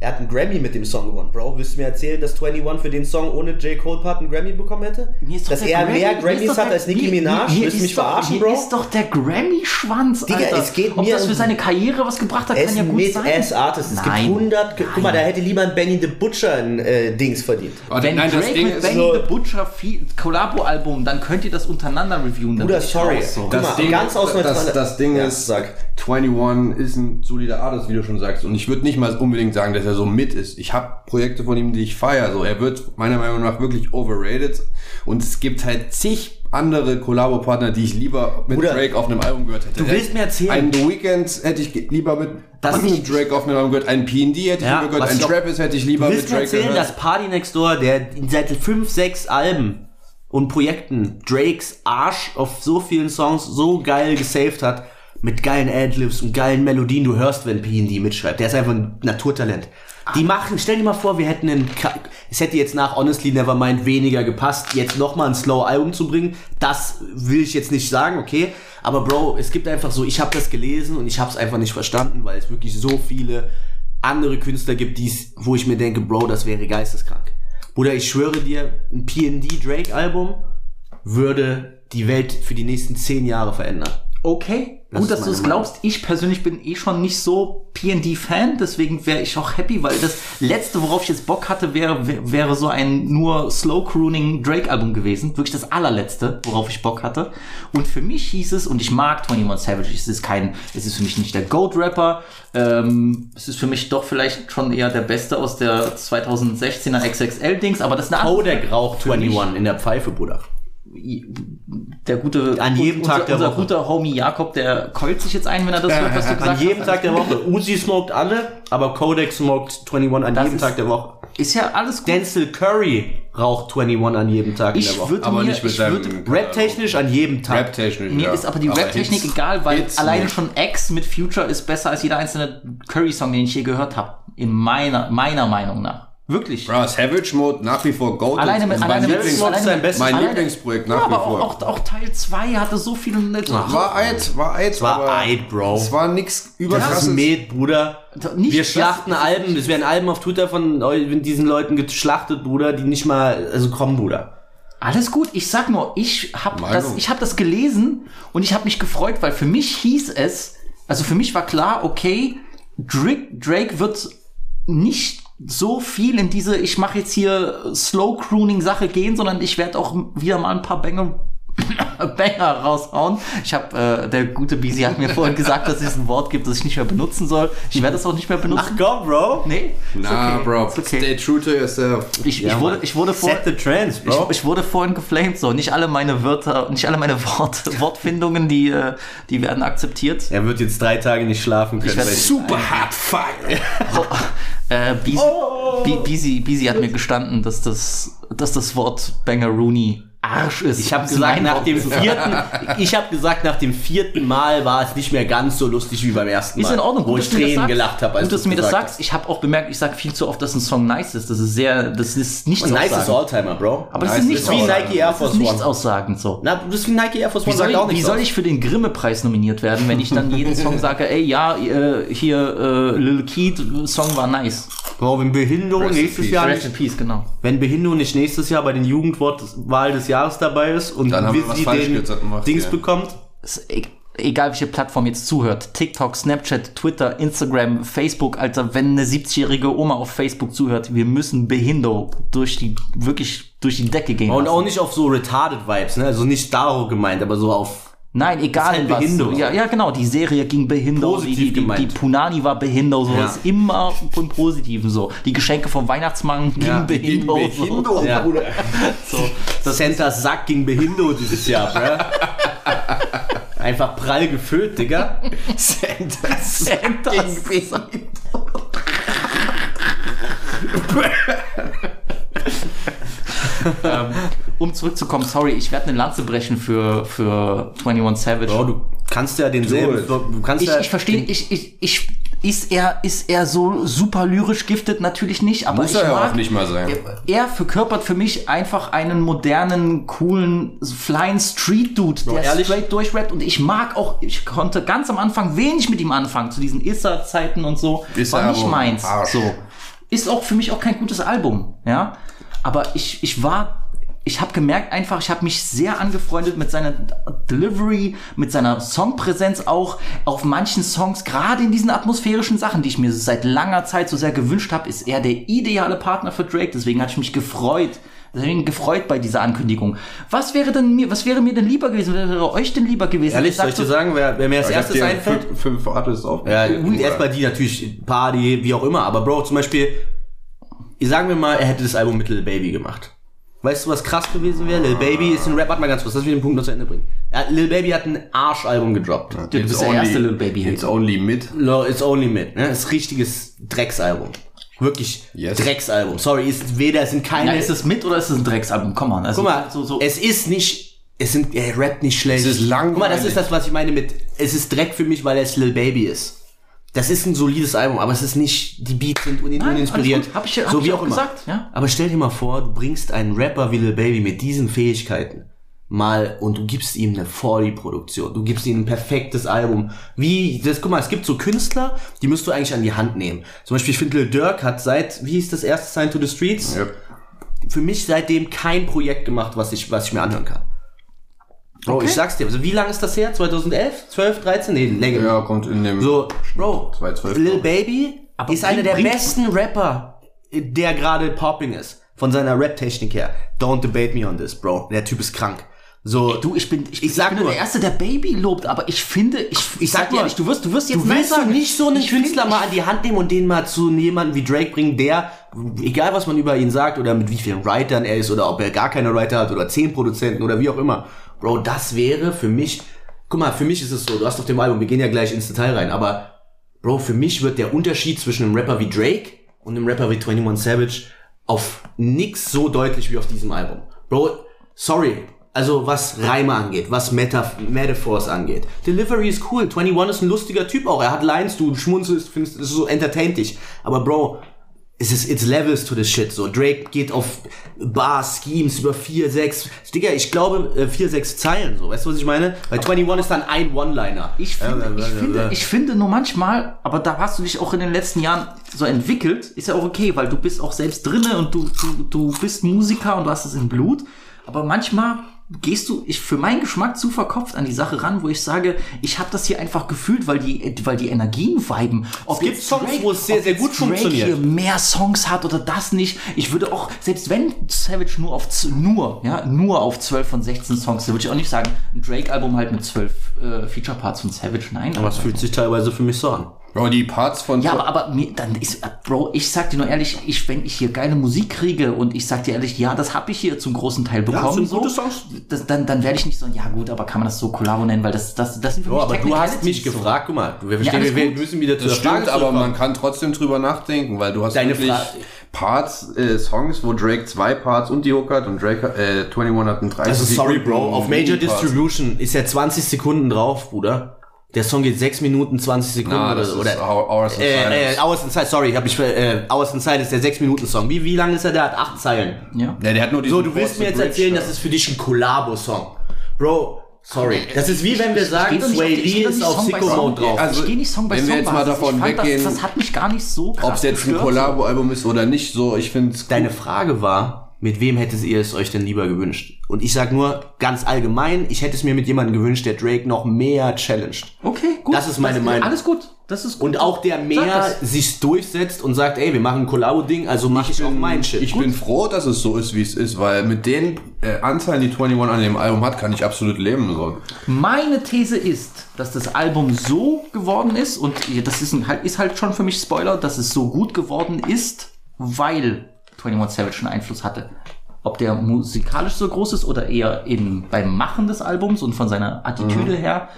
Er hat einen Grammy mit dem Song gewonnen. Bro, willst du mir erzählen, dass 21 für den Song ohne J. Cole Part einen Grammy bekommen hätte? Mir ist doch Dass der er Grammy- mehr Grammys hat der- als Nicki Minaj? mir Willst du mich doch- verarschen, mir Bro? ist doch der Grammy-Schwanz, Digga, Alter. es geht Ob mir das für um- seine Karriere was gebracht hat, Er kann ist ja ein gut sein. Mid-Ass-Artist. Es Nein. gibt 100, guck mal, da hätte lieber ein Benny the Butcher ein äh, Dings verdient. Warte, Wenn nein, das Drake Ding mit ist Benny so- the Butcher viel Collabo-Album, dann könnt ihr das untereinander reviewen. dann Bruder, sorry. so. Das mal, Ding, ganz aus das, das Ding ist, sag. 21 ist ein solider Artist, wie du schon sagst. Und ich würde nicht mal unbedingt sagen, dass er so mit ist. Ich habe Projekte von ihm, die ich feiere. So, er wird meiner Meinung nach wirklich overrated. Und es gibt halt zig andere Kollabo-Partner, die ich lieber mit Bruder, Drake auf einem Album gehört hätte. du willst mir erzählen- Einen The Weeknd hätte ich lieber mit Dass ich- Drake auf einem Album gehört. Einen P&D hätte ich Ja, lieber gehört. auch- Trappist hätte ich lieber Du mit willst mir erzählen, gehört. dass Party Next Door, der seit fünf, sechs Alben und Projekten Drakes Arsch auf so vielen Songs so geil gesaved hat, mit geilen Adlibs und geilen Melodien, du hörst, wenn P&D mitschreibt. Der ist einfach ein Naturtalent. Die machen, stell dir mal vor, wir hätten einen, es hätte jetzt nach Honestly Nevermind weniger gepasst, jetzt nochmal ein Slow-Album zu bringen. Das will ich jetzt nicht sagen, okay. Aber Bro, es gibt einfach so, ich habe das gelesen und ich habe es einfach nicht verstanden, weil es wirklich so viele andere Künstler gibt, die's, wo ich mir denke, Bro, das wäre geisteskrank. Bruder, ich schwöre dir, ein P&D Drake Album würde die Welt für die nächsten zehn Jahre verändern. Okay, Das gut, dass du es glaubst. Ich persönlich bin eh schon nicht so P&D-Fan, deswegen wäre ich auch happy, weil das letzte, worauf ich jetzt Bock hatte, wäre wär- wäre so ein nur Slow-Crooning Drake-Album gewesen. Wirklich das allerletzte, worauf ich Bock hatte. Und für mich hieß es, und ich mag 21 Savage, es ist kein, es ist für mich nicht der Goat-Rapper, ähm, es ist für mich doch vielleicht schon eher der Beste aus der 2016er XXL-Dings, aber das ist eine andere- Kodak raucht Für mich- 21 in der Pfeife, Bruder. Der gute An jedem unser, Tag der unser Woche. guter Homie Jakob, der keult sich jetzt ein, wenn er das hört, was du gesagt An jedem hast. Tag der Woche. Uzi smoked alle, aber Kodak smoked 21 an Das jedem ist- Tag der Woche. Ist ja alles gut. Denzel Curry raucht 21 an jedem Tag in der ich Woche. würde aber mir, nicht mit ich seinem würd, Rap-technisch an jedem Tag. Rap-technisch, mir ja. ist aber die Rap-Technik Hits- egal, weil Hits alleine nicht. schon X mit Future ist besser als jeder einzelne Curry-Song, den ich je gehört habe. In meiner, meiner Meinung nach. Wirklich. Bro, Savage Mode nach wie vor Gold. Alleine mit, mein alleine mit, Lieblings, alleine sein bestes- mein alleine- Lieblingsprojekt Ja, nach wie aber vor. auch, auch, auch Teil 2 hatte so viele. war Eid, war Eid. War Eid, Bro. Es war nix Das ist überkrasses. Med, Bruder. Nicht- wir das- schlachten das- Alben, es werden Alben auf Twitter von diesen Leuten geschlachtet, Bruder, die nicht mal, also komm, Bruder. Alles gut, ich sag nur, ich habe Meinung. das, ich hab das gelesen und ich habe mich gefreut, weil für mich hieß es, also für mich war klar, okay, Drake, Drake wird nicht so viel in diese, ich mache jetzt hier Slow Crooning Sache gehen, sondern ich werde auch wieder mal ein paar Banger Banger raushauen. Ich habe, äh, der gute Bisi hat mir vorhin gesagt, dass es ein Wort gibt, das ich nicht mehr benutzen soll. Ich werde das auch nicht mehr benutzen. komm, Bro. nee, Na, okay. Bro, okay. stay true to yourself. Ich, ich wurde, ich wurde vor, Set the trends, Bro. ich, ich wurde vorhin geflamed, so nicht alle meine Wörter, nicht alle meine Wort, Wortfindungen, die, äh, die werden akzeptiert. er wird jetzt drei Tage nicht schlafen können. Ich werd weil- Super hard fire. Äh, Bisi, Bi- Bisi, Bisi hat mir gestanden, dass das, dass das Wort Bangaroony Arsch ist. Ich habe gesagt, nach dem vierten, ich habe gesagt, nach dem vierten Mal war es nicht mehr ganz so lustig wie beim ersten Mal. Ist in Ordnung, wo ich Tränen sagst. gelacht habe. Gut, dass du mir das sagst. Ich habe auch bemerkt, ich sage viel zu oft, dass ein Song nice ist. Das ist sehr, das ist nichts Nice ist. Alltimer, Bro. Aber das ist nichts wie. Nike Air Force nichts One. aussagend so. Na, das ist wie Nike Air Force Wie One soll, ich, wie nichts soll ich für den Grimme-Preis nominiert werden, wenn ich dann jeden Song sage, ey, ja, äh, hier, äh, Lil Keat, Song war nice. Bro, wenn Behindo Rest nächstes. Jahr Rest nicht, in Peace, genau. wenn Behindo nicht nächstes Jahr bei den Jugendwortwahl des Jahres dabei ist und Dann haben wir was Wizzy den gemacht, Dings ja. bekommt, ist e egal welche Plattform jetzt zuhört, TikTok, Snapchat, Twitter, Instagram, Facebook, Alter, wenn eine 70-jährige Oma auf Facebook zuhört, wir müssen Behindo durch die, wirklich durch die Decke gehen. und lassen. auch nicht auf so retarded Vibes, ne? Also nicht Daro gemeint, aber so auf Nein, egal halt was. Behindo. Ja, ja, genau, die Serie ging Behindo, Positiv die, die, gemeint. die Punani war Behindo, so Ja. ist immer im Positiven so. Die Geschenke vom Weihnachtsmann gingen Ja, Behindo. Behindo, Ja. Bruder. So. So, Santas Sack gegen Behindo dieses Jahr, bruh. Einfach prall gefüllt, Digga. Santas Santas ähm, um zurückzukommen, sorry, ich werde eine Lanze brechen für, für 21 Savage. Bro, du kannst ja denselben, du kannst ich, ja ich verstehe, ich, ich, ich, ist er, ist er so super lyrisch giftet? Natürlich nicht, aber Muss ich er ja mag, auch nicht mal sein. er verkörpert für mich einfach einen modernen, coolen, flying Street Dude, der ehrlich? straight durchrappt und ich mag auch, ich konnte ganz am Anfang wenig mit ihm anfangen, zu diesen Issa-Zeiten und so. Issa war nicht meins. Arsch. So. Ist auch für mich auch kein gutes Album, ja. Aber ich, ich war, ich habe gemerkt einfach, ich habe mich sehr angefreundet mit seiner Delivery, mit seiner Songpräsenz auch auf manchen Songs, gerade in diesen atmosphärischen Sachen, die ich mir seit langer Zeit so sehr gewünscht habe, ist er der ideale Partner für Drake. Deswegen hatte ich mich gefreut. Deswegen gefreut bei dieser Ankündigung. Was wäre denn mir, was wäre mir denn lieber gewesen? Wäre euch denn lieber gewesen? Ehrlich, soll ich sagt dir so, sagen, wer, wer mir als erstes dir einfällt? fünf, fünf Artists Ja, aufgezählt. gut, erstmal die natürlich, Party, wie auch immer. Aber Bro, zum Beispiel, sagen wir mal, er hätte das Album mit Lil Baby gemacht. Weißt du, was krass gewesen wäre? Lil Baby ist ein Rap, warte mal ganz kurz, lass mich den Punkt noch zu Ende bringen. Ja, Lil Baby hat ein Arschalbum gedroppt. du bist der erste Lil Baby It's Hater. only mid. No, It's Only Mit, ne? Das ist richtiges Drecksalbum. Wirklich Yes. Drecksalbum. Sorry, ist weder, es sind keine. Ja, ist es mit oder ist es ein Drecksalbum? Komm mal. Also, Guck mal, so, so. es ist nicht, es sind, er rappt nicht schlecht. Es ist langweilig. Guck mal, das ist das, was ich meine mit, es ist Dreck für mich, weil es Lil Baby ist. Das ist ein solides Album, aber es ist nicht, die Beats sind Nein, uninspiriert. Hab ich- hab so ich wie auch auch immer. gesagt, ja. Aber stell dir mal vor, du bringst einen Rapper wie Lil Baby mit diesen Fähigkeiten mal und du gibst ihm eine 40-Produktion. Du gibst ihm ein perfektes Album. Wie, das, guck mal, es gibt so Künstler, die musst du eigentlich an die Hand nehmen. Zum Beispiel, ich finde, Lil Durk hat seit, wie hieß das erste Sign to the Streets? Ja. für mich seitdem kein Projekt gemacht, was ich, was ich mir anhören kann. Bro, ich sag's dir, also wie lange ist das her? 2011? 12, 13? Nee, länger. Ja, kommt in dem. So, Bro, 2012, Lil Baby Aber ist einer der besten Rapper, der gerade popping ist. Von seiner Rap-Technik her. Don't debate me on this, Bro. Der Typ ist krank. So, Du, ich bin, ich, Ich sag nur- der Erste, der Baby lobt, aber ich finde, ich, ich sag sag dir ehrlich, du wirst, du wirst jetzt Du willst doch nicht so einen Künstler mal an die Hand nehmen und den mal zu jemandem wie Drake bringen, der, egal was man über ihn sagt oder mit wie vielen Writern er ist oder ob er gar keine Writer hat oder zehn Produzenten oder wie auch immer. Bro, das wäre für mich, guck mal, für mich ist es so, du hast auf dem Album, wir gehen ja gleich ins Detail rein, aber Bro, für mich wird der Unterschied zwischen einem Rapper wie Drake und einem Rapper wie 21 Savage auf nix so deutlich wie auf diesem Album. Bro, sorry. Also was Reime angeht, was Meta Metaphors angeht. Delivery ist cool. 21 ist ein lustiger Typ auch. Er hat Lines, du schmunzelst, findest es so entertaint dich. Aber Bro, es ist, it's levels to the shit, so. Drake geht auf Bars, Schemes über vier, sechs, Digga, ich glaube, äh, vier, sechs Zeilen, so. Weißt du, was ich meine? Weil 21 ist dann ein One-Liner. Ich finde, ich, Äh, äh, finde, äh. ich finde nur manchmal, aber da hast du dich auch in den letzten Jahren so entwickelt, ist ja auch okay, weil du bist auch selbst drinne und du, du, du bist Musiker und du hast es im Blut. Aber manchmal gehst du, ich für meinen Geschmack zu verkopft an die Sache ran, wo ich sage, ich habe das hier einfach gefühlt, weil die, weil die Energien viben. Ob gibt jetzt Songs, wo es sehr, sehr gut Drake funktioniert. Hier mehr Songs hat oder das nicht. Ich würde auch, selbst wenn Savage nur auf nur, ja, nur auf 12 von 16 Songs, da würde ich auch nicht sagen, ein Drake-Album halt mit 12 äh, Feature-Parts von Savage, nein. Aber es fühlt sich teilweise für mich so an. Bro, die Parts von... ja, aber, aber mir, dann ist, äh, Bro, ich sag dir nur ehrlich, ich, wenn ich hier geile Musik kriege und ich sag dir ehrlich, ja, das habe ich hier zum großen Teil bekommen, sind so, gute Songs. Das, dann, dann werde ich nicht so, ja gut, aber kann man das so Kollabo nennen, weil das, das, das sind für Bro, aber du hast mich so. gefragt, guck mal, wir, verstehen, alles wir, müssen wieder zu Das der Frage stimmt, aber man kann trotzdem drüber nachdenken, weil du hast Deine wirklich Frage- Parts, äh, Songs, wo Drake zwei Parts und die Hook hat und Drake, äh, 21 hat einen 30 Also sorry, Bro, auf Major. Distribution ist ja 20 Sekunden drauf, Bruder. Der Song geht 6 Minuten 20 Sekunden Na, oder das so. ist Oder, Hou- Hours in äh, Silence. äh, Hours Inside, sorry, hab ich, ver- äh, Hours Inside ist der 6 Minuten Song. Wie, wie lang ist er? Der hat 8 Zeilen. Ja. Ja, der hat nur diesen So, du willst mir jetzt Bridge erzählen, da. das ist für dich ein Kollabo-Song. Bro, sorry. Das ist wie wenn wir sagen, geh Sway geh Lee ist auf Song Sicko Song. Mode drauf. Also, ich gehe nicht Song by wenn wir Song jetzt mal davon ich fand weggehen, das, das hat mich gar nicht so krass Ob es jetzt ein gestört. Kollabo-Album ist oder nicht, so, ich finde es Deine Frage war, mit wem hättet ihr es euch denn lieber gewünscht? Und ich sag nur ganz allgemein, ich hätte es mir mit jemandem gewünscht, der Drake noch mehr challenged. Okay, gut. Das ist meine Meinung. Alles gut. Das ist gut. Und auch der mehr das. sich durchsetzt und sagt, ey, wir machen ein Kollabo-Ding, also mache ich, auch mein Shit. Ich bin froh, dass es so ist, wie es ist, weil mit den äh, Anzahlen, die 21 an dem Album hat, kann ich absolut leben. So. Meine These ist, dass das Album so geworden ist und das ist, ein, ist halt schon für mich Spoiler, dass es so gut geworden ist, weil 21 Savage einen Einfluss hatte. Ob der musikalisch so groß ist oder eher in, beim Machen des Albums und von seiner Attitüde her,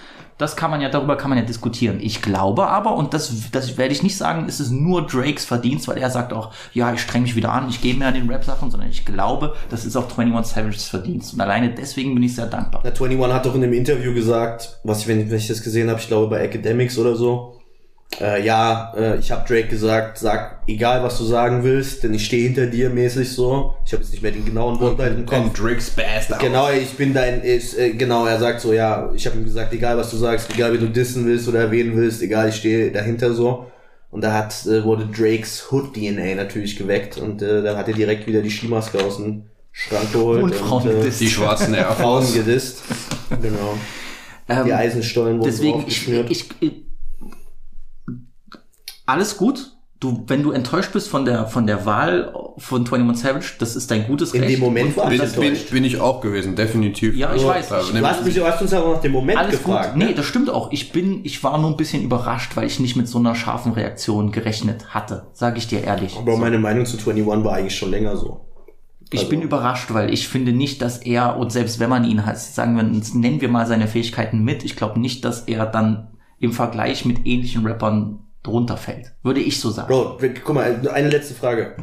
das kann man ja, darüber kann man ja diskutieren. Ich glaube aber, und das, das werde ich nicht sagen, ist es nur Drakes Verdienst, weil er sagt auch, ja, ich streng mich wieder an, ich gehe mehr an den Rap-Sachen, sondern ich glaube, das ist auch 21 Savages Verdienst. Und alleine deswegen bin ich sehr dankbar. Der 21 hat doch in einem Interview gesagt, was ich, wenn, wenn ich das gesehen habe, ich glaube bei Academics oder so, äh, ja, äh, ich habe Drake gesagt, sag egal was du sagen willst, denn ich stehe hinter dir mäßig so. Ich habe jetzt nicht mehr den genauen Wortlaut im Kopf. Drake's Best. Genau, ich bin dein, ist, äh, genau, er sagt so, ja, ich habe ihm gesagt, egal was du sagst, egal wie du dissen willst oder erwähnen willst, egal, ich stehe dahinter so. Und da hat, äh, wurde Drakes Hood-DNA natürlich geweckt und äh, dann hat er direkt wieder die Skimaske aus dem Schrank geholt. Und Frauen äh, gedisst. Die schwarzen Air Frauen Force. gedisst. Genau. Ähm, Die Eisenstollen wurden Deswegen, ich, ich, ich, alles gut. Du, wenn du enttäuscht bist von der, von der Wahl von 21 Savage, das ist dein gutes In Recht. dem Moment war bin, enttäuscht. bin ich auch gewesen, definitiv. Ja, ich weiß. Ich- nimm- Du hast, mich, du hast uns aber nach dem Moment alles gefragt. gut. ne? Nee, das stimmt auch. Ich bin, ich war nur ein bisschen überrascht, weil ich nicht mit so einer scharfen Reaktion gerechnet hatte. Sage ich dir ehrlich. Aber meine Meinung zu 21 war eigentlich schon länger so. Ich Also- bin überrascht, weil ich finde nicht, dass er, und selbst wenn man ihn hat, sagen wir, nennen wir mal seine Fähigkeiten mit, ich glaube nicht, dass er dann im Vergleich mit ähnlichen Rappern drunter fällt. Würde ich so sagen. Bro, guck mal, eine letzte Frage.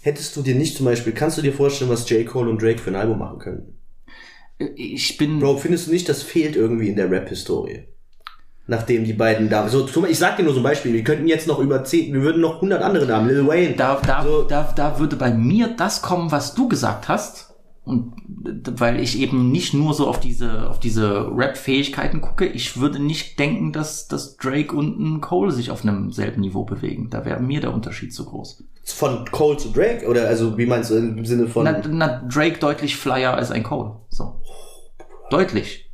Hättest du dir nicht zum Beispiel, kannst du dir vorstellen, was J. Cole und Drake für ein Album machen können? Ich bin. Bro, findest du nicht, das fehlt irgendwie in der Rap-Historie? Nachdem die beiden da, so, ich sag dir nur so ein Beispiel, wir könnten jetzt noch über 10, wir würden noch 100 andere Namen, Lil Wayne. Da, da, So. da, da würde bei mir das kommen, was du gesagt hast. Und weil ich eben nicht nur so auf diese, auf diese Rap-Fähigkeiten gucke, ich würde nicht denken, dass, dass Drake und ein Cole sich auf einem selben Niveau bewegen. Da wäre mir der Unterschied zu groß. Von Cole zu Drake? Oder also, wie meinst du im Sinne von. Na, na, Drake deutlich flyer als ein Cole. So. Deutlich.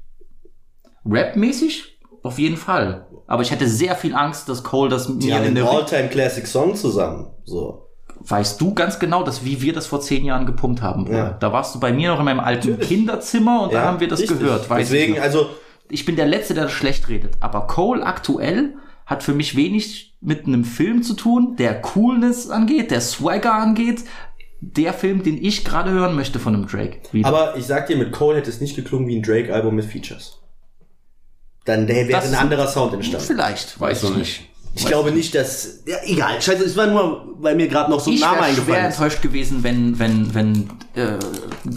Rap-mäßig? Auf jeden Fall. Aber ich hätte sehr viel Angst, dass Cole das die mir haben in der All-Time-Classic-Song zusammen. So. Weißt du ganz genau, dass wie wir das vor zehn Jahren gepumpt haben. Ja. Da warst du bei mir noch in meinem alten Kinderzimmer und da Ja, haben wir das richtig. gehört. Deswegen, ich, also, ich bin der Letzte, der das schlecht redet. Aber Cole aktuell hat für mich wenig mit einem Film zu tun, der Coolness angeht, der Swagger angeht. Der Film, den ich gerade hören möchte von einem Drake. Wieder. aber ich sag dir, mit Cole hätte es nicht geklungen wie ein Drake-Album mit Features. Dann wäre Das ein anderer Sound entstanden. Vielleicht, weiß du ich nicht. nicht. Ich glaube nicht, dass. Ja, egal. Scheiße, es war nur, weil mir gerade noch so ein Ich Name wäre eingefallen ist. enttäuscht gewesen, wenn, wenn, wenn äh,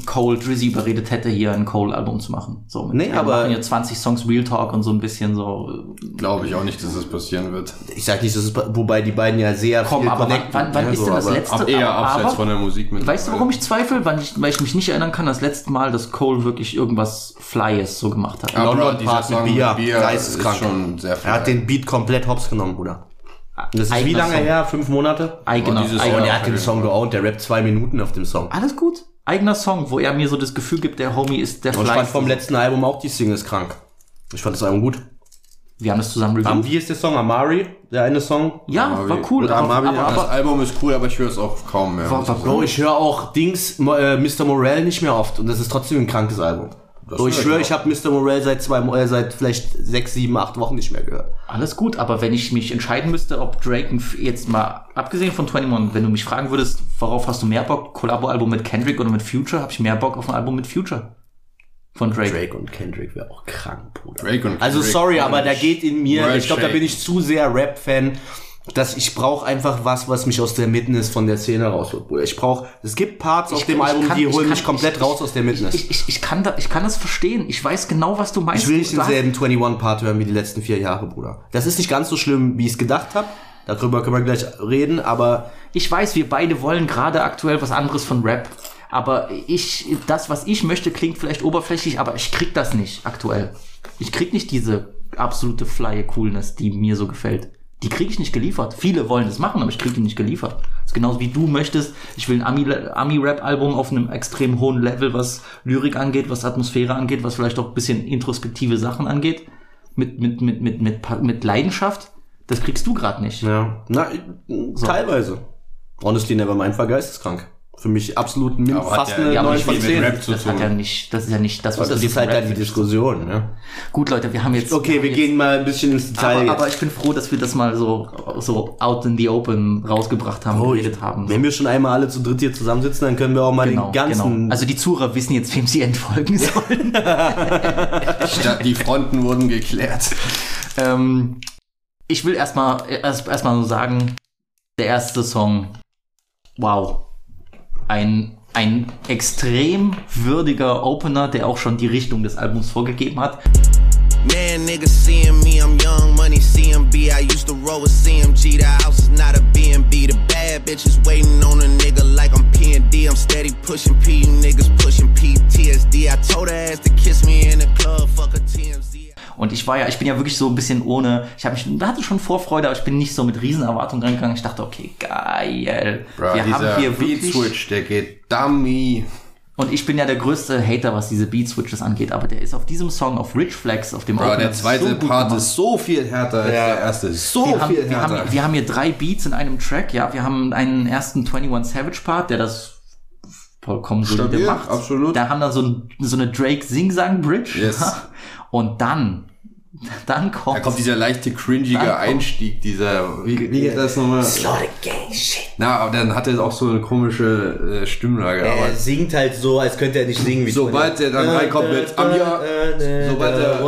Cole Drizzy überredet hätte, hier ein Cole-Album zu machen. So, mit, Nee, wir aber- machen hier 20 Songs Real Talk und so ein bisschen so. äh, Glaube ich auch nicht, dass das passieren wird. Ich sag nicht, das ist, wobei die beiden ja sehr Komm, viel aber wann, connecten, wann, wann ja, ist so, denn das aber- letzte? Ab, eher abseits aber, von der Musik mit. Weißt du, warum ich zweifle? Weil ich, weil ich mich nicht erinnern kann, das letzte Mal, dass Cole wirklich irgendwas Flyes so gemacht hat. Aber London Part mit Bia, Bia geisteskrank. ist schon sehr Er hat fly. den Beat komplett hops genommen, Bruder. Und das ist wie lange Song. her? Fünf Monate? Eigener, Oh, dieses eigener. Und er hat den. Song geowned, der rappt zwei Minuten auf dem Song. Alles gut. Eigener Song, wo er mir so das Gefühl gibt, der Homie ist der Und ich fand vom letzten Album auch die Singles krank. Ich fand das Album gut. Wir haben das zusammen Am, reviewed. wie ist der Song? Amari? Der eine Song? Ja, Amari. war cool. Oder aber, Amari, aber, ja. Das aber, Album ist cool, aber ich höre es auch kaum mehr. War- war. Bro, ich höre auch Dings, äh, Mr. Morell nicht mehr oft. Und das ist trotzdem ein krankes Album. Das So, ich schwöre, ich habe Mr. Morell seit zwei, äh, seit vielleicht sechs, sieben, acht Wochen nicht mehr gehört. alles gut, aber wenn ich mich entscheiden müsste, ob Drake jetzt mal, abgesehen von 21, wenn du mich fragen würdest, worauf hast du mehr Bock, Collabo-Album mit Kendrick oder mit Future, habe ich mehr Bock auf ein Album mit Future. Von Drake. Drake und Kendrick wäre auch krank, Bruder. Drake und Also Kendrick sorry, und aber da geht in mir, World ich glaube, da bin ich zu sehr Rap-Fan, dass ich brauche einfach was, was mich aus der Midness von der Szene rausholt, Bruder. Ich brauche, es gibt Parts auf Ich- dem ich Album, kann- die holen kann- mich komplett ich- raus aus der Midness. Ich, ich, ich, kann da, ich kann das verstehen. Ich weiß genau, was du meinst. Ich will nicht denselben 21-Part hören wie die letzten vier Jahre, Bruder. Das ist nicht ganz so schlimm, wie ich es gedacht habe. Darüber können wir gleich reden, aber Ich weiß, wir beide wollen gerade aktuell was anderes von Rap. Aber ich, das, was ich möchte, klingt vielleicht oberflächlich, aber ich krieg das nicht aktuell. Ich krieg nicht diese absolute flye Coolness, die mir so gefällt. Die krieg ich nicht geliefert. Viele wollen das machen, aber ich krieg die nicht geliefert. Das ist genauso wie du möchtest. Ich will ein Ami- Ami-Rap-Album auf einem extrem hohen Level, was Lyrik angeht, was Atmosphäre angeht, was vielleicht auch ein bisschen introspektive Sachen angeht. Mit, mit, mit, mit, mit, mit Leidenschaft. Das kriegst du gerade nicht. ja, na, teilweise. Honestly Nevermind war geisteskrank. Für mich absolut min Aber hat fast der- eine ja, aber 9 nicht von viel mit 10. Rap zu Das hat ja nicht, das ist ja nicht das, was Das du ist halt von dann Rap die. Diskussion, ne? Gut, Leute, wir haben jetzt. wir Okay, haben wir jetzt, gehen mal ein bisschen ins Detail Aber, jetzt. aber ich bin froh, dass wir das mal so, so out in the open rausgebracht haben, Oh, geredet haben. Wenn wir schon einmal alle zu dritt hier zusammensitzen, dann können wir auch mal genau, den ganzen. genau. Also die Zuhörer wissen jetzt, wem sie entfolgen sollen. Statt- Die Fronten wurden geklärt. ähm, ich will erstmal erst, erstmal nur sagen, der erste Song, wow. Ein, ein extrem würdiger Opener, der auch schon die Richtung des Albums vorgegeben hat. Man, niggas seeing me, I'm young money, CMB. I used to roll with CMG. The house is not a B&B. The bad bitches waiting on a nigga like I'm P&D. I'm steady pushing P, you niggas pushing PTSD. I told her ass to kiss me in the club, fuck a TMZ. Und ich war ja, ich bin ja wirklich so ein bisschen ohne, ich habe mich, hatte schon Vorfreude, aber ich bin nicht so mit Riesenerwartungen reingegangen. Ich dachte, okay, geil. Bro, wir haben hier Beat wirklich, Switch, der geht dummy. und ich bin ja der größte Hater, was diese Beat Switches angeht, aber der ist auf diesem Song, auf Rich Flex, auf dem Bro, Opener der zweite so Part gemacht. ist so viel härter als der erste. So wir haben, viel wir, härter. haben, wir haben hier drei Beats in einem Track, ja. Wir haben einen ersten 21 Savage Part, der das vollkommen solide Stabil, macht. absolut. Da haben dann so, ein, so eine Drake Sing-Sang Bridge. Yes. Und dann, dann kommt, Da kommt dieser leichte, cringige Einstieg, dieser, wie, wie geht das nochmal? Na, aber dann hat er auch so eine komische äh, Stimmlage. er aber singt halt so, als könnte er nicht singen. Wie Sobald er dann reinkommt mit Amia, sobald er-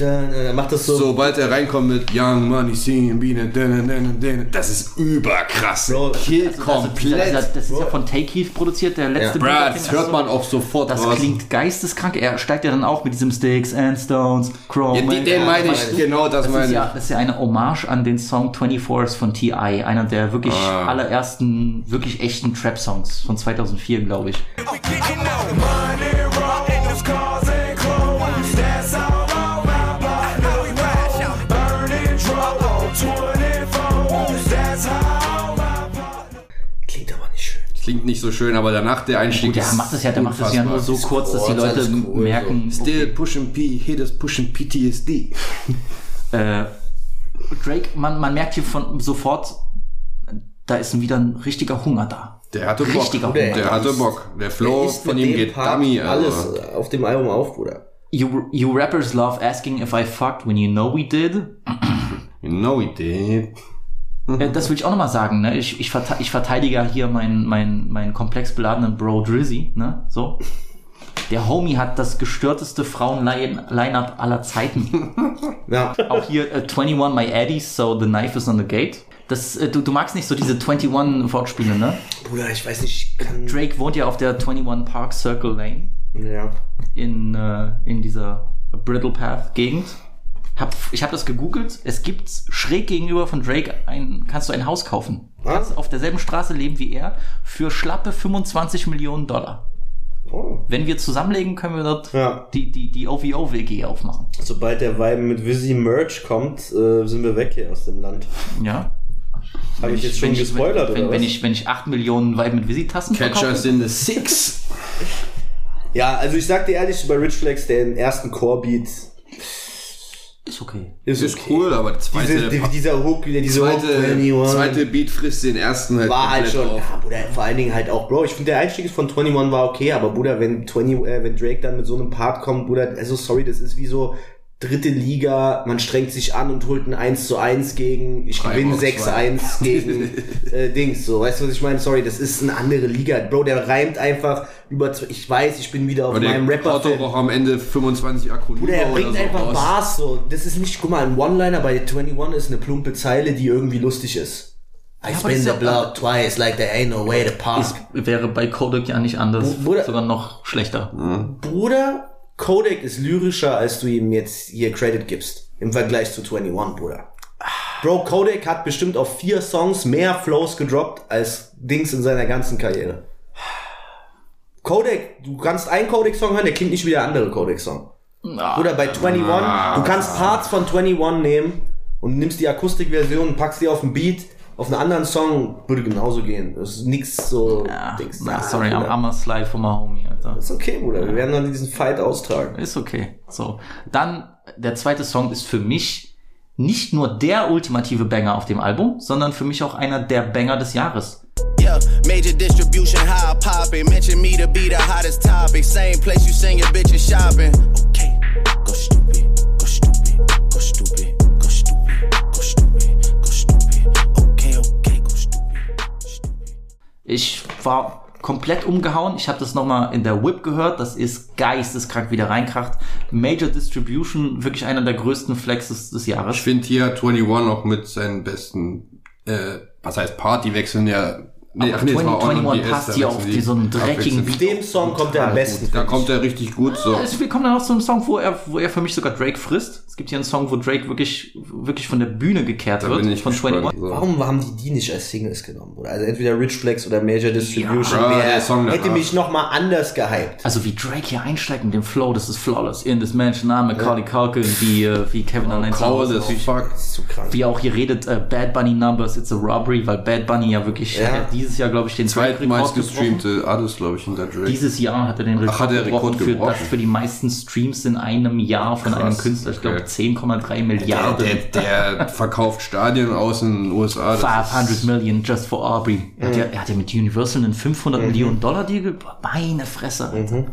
One, da, da, er macht das so. sobald er reinkommt mit Young Money, CMB, ne, ne, ne, ne, ne, das ist überkrass. Bro, Killt Also komplett. Das, das, ist ja von Take Heath produziert, der letzte Ja. Beat Brad, das hört man auch sofort Das raus. klingt geisteskrank. Er steigt ja dann auch mit diesem Sticks and Stones, Chrome. Ja, den, den meine ich, genau das, Das meine ist, ich. ja, das ist ja eine Hommage an den Song 24s von T.I., einer der wirklich Ah. allerersten, wirklich echten Trap-Songs von 2004, glaube ich. Klingt Klingt nicht so schön, aber danach der Einstieg Gut, der ist macht das ja, der macht das ja nur so kurz, dass die Leute cool, merken, Still pushing P, haters pushing PTSD. äh, Drake, man, man merkt hier von sofort, da ist wieder ein richtiger Hunger da. Der hatte Bock. Richtiger Bruder, Hunger. Der hatte Bock. Der Flow von ihm geht Part dummy. alles Also. auf dem Album auf, Bruder. You, you rappers love asking if I fucked when you know we did. You know he did. Ja, das will ich auch nochmal sagen, ne? Ich, ich, verte ich verteidige ja hier meinen, meinen, meinen komplex beladenen Bro Drizzy, ne? So. Der Homie hat das gestörteste Frauen-Line-Up aller Zeiten. Ja. Auch hier äh, 21 My Addies, so The Knife is on the Gate. Das, äh, du, du magst nicht so diese 21 Wortspiele, ne? Bruder, ich weiß nicht, ich kann. Drake wohnt ja auf der 21 Park Circle Lane Ja. in, äh, in dieser Brittle Path Gegend. Hab, ich habe das gegoogelt. Es gibt schräg gegenüber von Drake ein, kannst du ein Haus kaufen. Du Ah. kannst auf derselben Straße leben wie er für schlappe 25 Millionen Dollar. Oh. Wenn wir zusammenlegen, können wir dort Ja. die, die, die OVO-WG aufmachen. Sobald der Vibe mit Visi Merch kommt, äh, sind wir weg hier aus dem Land. Ja. Habe ich jetzt schon wenn gespoilert, wenn, wenn, oder wenn was? ich, wenn ich 8 Millionen Vibe mit Visitassen verkaufe, us in the six. Ja, also ich sag dir ehrlich, bei Rich Flex, der ersten Core-Beat ist okay. ist, Ist okay. cool, aber der zweite, Diese, die, dieser Hook, dieser Hook, zweite, 21, zweite Beat frisst den ersten halt war halt komplett schon, auf. ja, Bruder, vor allen Dingen halt auch, Bro, ich finde der Einstieg von 21 war okay, aber Bruder, wenn 20, äh, wenn Drake dann mit so einem Part kommt, Bruder, also sorry, das ist wie so dritte Liga, man strengt sich an und holt ein 1 zu 1 gegen, ich gewinne auf zwei. 6-1 gegen äh, Dings, so, weißt du, was ich meine? Sorry, das ist eine andere Liga. Bro, der reimt einfach über, zwei- ich weiß, ich bin wieder auf Aber der meinem rapper doch auch am Ende 25 Akronyme Bruder, er bringt so einfach raus. Bars so. Das ist nicht, guck mal, ein One-Liner bei 21 ist eine plumpe Zeile, die irgendwie lustig ist. I aber spin das the ja- block twice like there ain't no way to park. Ist, wäre bei Kodak ja nicht anders. Bruder- Sogar noch schlechter. Bruder, Kodak ist lyrischer, als du ihm jetzt hier Credit gibst. Im Vergleich zu 21, Bruder. Bro, Kodak hat bestimmt auf vier Songs mehr Flows gedroppt als Dings in seiner ganzen Karriere. Kodak, du kannst einen Kodak-Song hören, der klingt nicht wie der andere Kodak-Song. Oder bei 21, du kannst Parts von 21 nehmen und nimmst die Akustikversion und packst die auf den Beat, auf einen anderen Song, würde genauso gehen. Das ist nix so Ja, Dings. na, sorry, I'm. I'm a slide for my homie, Alter. Ist okay, Bruder. Wir werden dann diesen Fight austragen. Ist okay. So. Dann, der zweite Song ist für mich nicht nur der ultimative Banger auf dem Album, sondern für mich auch einer der Banger des Jahres. Yeah, major distribution, how I pop it. Mention me to be the hottest topic. Same place you send your bitches shopping. Ich war komplett umgehauen. Ich habe das nochmal in der Whip gehört. Das ist geisteskrank wieder reinkracht. Major Distribution, wirklich einer der größten Flexes des Jahres. Ich finde hier 21 auch mit seinen besten, äh, was heißt Party wechseln ja. Nee, Aber ach nee, es war 20, On 21 BS, passt hier auf die die- so einen dreckigen. Auf dem Song kommt er am besten. Da kommt er richtig gut so. Also wir kommen dann noch zu einem Song, wo er, wo er für mich sogar Drake frisst. Es gibt hier einen Song, wo Drake wirklich, wirklich von der Bühne gekehrt Da wird. bin ich von gespannt. 21. So. Warum haben die die nicht als Singles genommen? Oder also entweder Rich Flex oder Major Distribution. Ja, der Song hätte danach. mich noch mal anders gehypt. Also wie Drake hier einsteigt mit dem Flow, das ist flawless. In this mansion, I'm Macaulay Culkin, wie, äh, wie Kevin allein Hause. as fuck. Das ist zu krank. Wie auch hier redet, äh, Bad Bunny Numbers, it's a robbery, weil Bad Bunny ja wirklich Ja. ja dieses Jahr, glaube ich, den Zweitmeist gebrochen. gestreamte Artist, glaube ich, hinter Drake. Dieses Jahr hat er den Rekord, Ach, hat er gebrochen, Rekord für, gebrochen. das für die meisten Streams in einem Jahr von einem Künstler. Ich glaube okay. 10,3 Milliarden. der, der verkauft Stadien aus in den USA. Das 500 ist- Million just for Aubrey. Er, hat ja, er hat ja mit Universal einen 500 Mhm. Millionen Dollar Deal. Meine Fresse. Alter.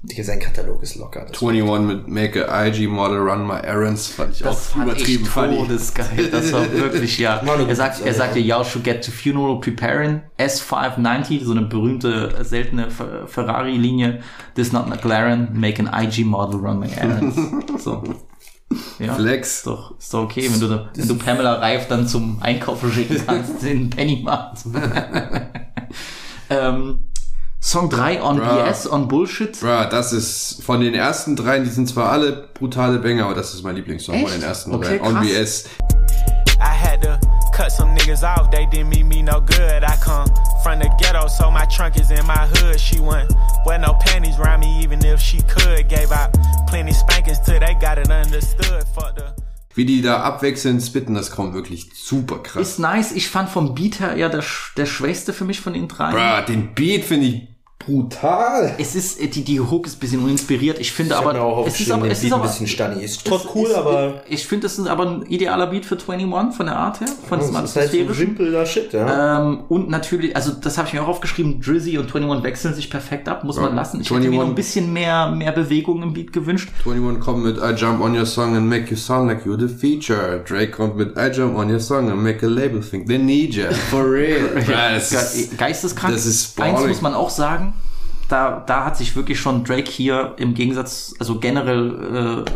Digga, sein Katalog ist locker. Das 21 mit Make a IG Model Run My Errands fand ich Das auch fand übertrieben ich funny. todesgeil. Das war wirklich, ja. Er sagt, er Sache, sagte, y'all should get to funeral preparing. S590, so eine berühmte, seltene Fer- Ferrari-Linie. This not McLaren, make an IG model run my errands. So. Ja. Flex. Ist doch, ist doch okay, wenn du, wenn du Pamela Reif dann zum Einkaufen schicken kannst in Pennymarkt. ähm, Song 3 on Bra. BS, on Bullshit. Bruh, das ist von den ersten dreien, die sind zwar alle brutale Banger, aber das ist mein Lieblingssong von Echt? den ersten Okay, drei. On. BS. I had to cut some niggas off, they didn't mean me no good. I come from the ghetto, so my trunk is in my hood. She wouldn't wear no panties around me, even if she could. Gave out plenty spankings till they got it understood. Fuck the. Wie die da abwechselnd spitten, das kommt wirklich super krass. Ist nice. Ich fand vom Beat her eher der, der schwächste für mich von den drei. Bruh, den Beat finde ich brutal. Es ist, die, die Hook ist ein bisschen uninspiriert. Ich finde Ich aber, auch es ist aber, es ist Beat ein aber, bisschen stunny. Ist trotz cool, ist- aber Ich finde, das ist aber ein idealer Beat für 21 von der Art her, von diesem das ist halt so Shit, ja. Ähm, und natürlich, also das habe ich mir auch aufgeschrieben, Drizzy und 21 wechseln sich perfekt ab, muss man Ja, lassen. Ich hätte mir 21 noch ein bisschen mehr, mehr Bewegung im Beat gewünscht. 21 kommt mit I jump on your song and make you sound like you're the feature. Drake kommt mit I jump on your song and make a label think they need you. For real. Bruh, das Ge ist, geisteskrank. das ist Eins balling. muss man auch sagen, da, da hat sich wirklich schon Drake hier im Gegensatz, also generell äh,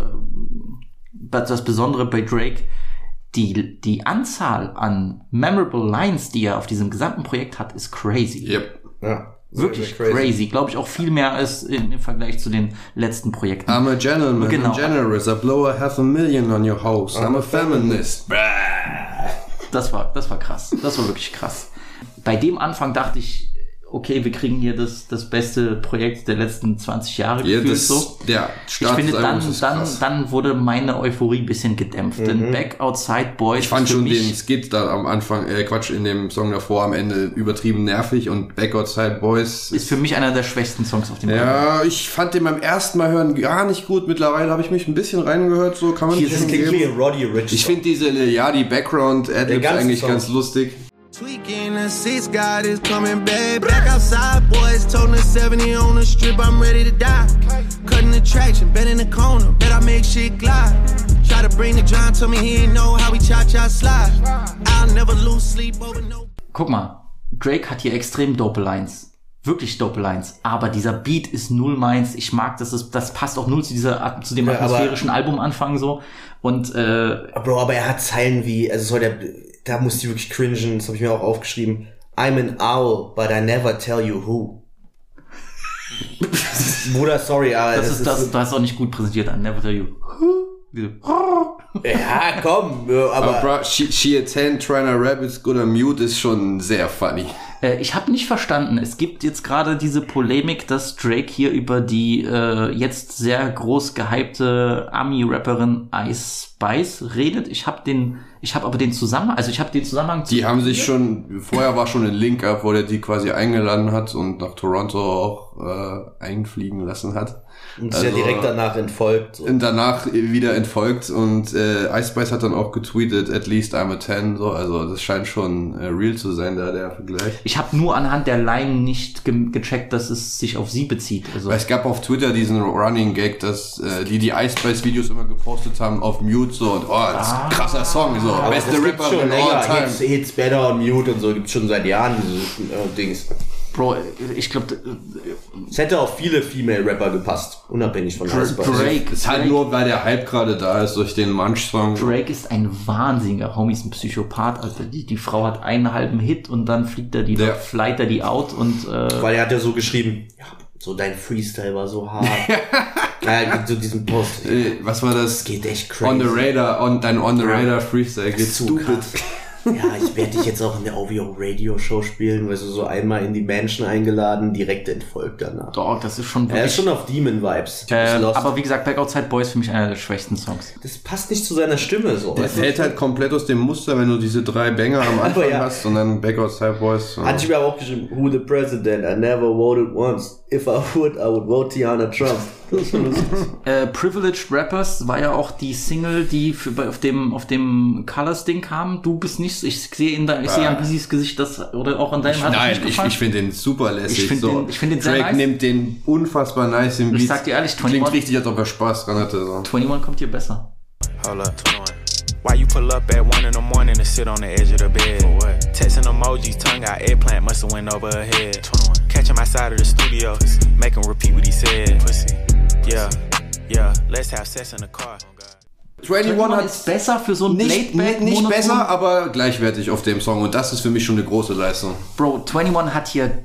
das Besondere bei Drake, die, die Anzahl an memorable Lines, die er auf diesem gesamten Projekt hat, ist crazy. Yep. Ja. Wirklich Sehr crazy. Glaube ich auch viel mehr als im, im Vergleich zu den letzten Projekten. I'm a gentleman, Genau. I'm generous, I blow a half a million on your house, I'm a feminist. Das war, das war krass. Das war wirklich krass. Bei dem Anfang dachte ich, okay, wir kriegen hier das, das beste Projekt der letzten 20 Jahre Ja, gefühlt das, so. der Ich Start finde, des dann, ist dann, krass. dann wurde meine Euphorie ein bisschen gedämpft. Denn Back Outside Boys Ich fand ist für schon mich, den Skit da am Anfang, äh, Quatsch, in dem Song davor am Ende übertrieben nervig und Back Outside Boys ist für mich einer der schwächsten Songs auf dem Album. Ja, ich fand den beim ersten Mal hören gar nicht gut. Mittlerweile habe ich mich ein bisschen reingehört, so kann man Hier nicht Das schon klingt wie geben. ein Roddy Rich. Ich finde diese Liliadi Background Adlibs eigentlich Song. ganz lustig. Tweaking the six, God is coming back. Back outside, boys, toting the 70 on the strip, I'm ready to die. Cutting the traction, bet in the corner, bet I make shit glide. Try to bring the John, told me he ain't know how we cha cha slide. I'll never lose sleep over no. Guck mal, Drake hat hier extrem dope Lines. Wirklich dope Lines. Aber dieser Beat ist null meins. Ich mag das, ist, das passt auch null zu dieser, At- zu dem Ja, aber- atmosphärischen Albumanfang so. Und, äh, Bro, aber er hat Zeilen wie, also soll der, da muss die wirklich cringen, das habe ich mir auch aufgeschrieben. I'm an owl, but I never tell you who. Bruder, sorry, aber das, ist das, du hast auch nicht gut präsentiert an Never Tell You. Ja, komm, Aber aber bro, she, she a 10 trying to rap is good on mute ist schon sehr funny. Äh, ich habe nicht verstanden. Es gibt jetzt gerade diese Polemik, dass Drake hier über die äh, jetzt sehr groß gehypte Ami-Rapperin Ice Spice redet. Ich habe den, ich habe aber den Zusammenhang, also ich habe den Zusammenhang. zu- Die haben sich schon, vorher war schon ein Link wo der die quasi eingeladen hat und nach Toronto auch äh, einfliegen lassen hat. Und ist ja also- direkt danach entfolgt. So. Und danach wieder entfolgt und äh, Ice Spice hat dann auch getweetet, at least I'm a 10, so, also das scheint schon äh, real zu sein, da der Vergleich. Ich habe nur anhand der Line nicht ge gecheckt, dass es sich auf sie bezieht. Also Weil es gab auf Twitter diesen Running Gag, dass äh, die die Ice Spice Videos immer gepostet haben auf Mute so und oh, das ist ein krasser Song, so, beste Rapper schon in all länger. time. Hits, Hits Better on Mute und so gibt's schon seit Jahren diese äh, Dings. Bro, ich glaube Es hätte auch viele Female Rapper gepasst, unabhängig von Ice Spice. Drake, Ist halt Drake, nur, weil der Hype gerade da ist durch den Munch-Song. Drake ist ein wahnsinniger Homie, ist ein Psychopath. Also die, die Frau hat einen halben Hit und dann fliegt er die, Ja. flight er die out und äh, Weil er hat ja so geschrieben, ja, so dein Freestyle war so hart. ja, so diesen Post. Äh, was war das? Geht echt crazy. On the Radar, on, dein On the Radar Freestyle geht zu stupid. Ja, ich werde dich jetzt auch in der OVO Radio Show spielen, weil du so einmal in die Mansion eingeladen, direkt entfolgt danach. Dog, das ist schon Er ist schon auf Demon-Vibes. äh, Lost. aber wie gesagt, Back Outside Boy ist für mich einer der schwächsten Songs. das passt nicht zu seiner Stimme so. Der du? fällt halt komplett aus dem Muster, wenn du diese drei Banger am Anfang ja. hast und dann Back Outside Boys. Hatte ich mir aber auch geschrieben, who the president? I never voted once. If I would, I would vote Tiana Trump. Das ist schon lustig. Äh, Privileged Rappers war ja auch die Single, die für, bei- auf dem auf dem Colors Ding kam. Du bist nicht, ich sehe in da, ich sehe an Busys Gesicht, das oder auch an deinem hat Nein, nicht ich, ich finde den super lässig. Ich find so. den- ich find den sehr Drake nice. nimmt den unfassbar nice im Beat. Ich sag dir ehrlich, Klingt 21 richtig, als ob er Spaß dran hatte. So. 21 kommt hier besser. Hold up. Why you pull up at one in the morning and sit on the edge of the bed? For what? Texting emojis, tongue out, eggplant must have went over her head. 21. Catch him outside of the studio, make him repeat what he said. Pussy. Yeah, yeah, let's have sex in the car. 21 21 hat ist besser für so ein nicht, Laid-Back nicht, nicht Monoton. besser, aber gleichwertig auf dem Song. Und das ist für mich schon eine große Leistung. Bro, 21 hat hier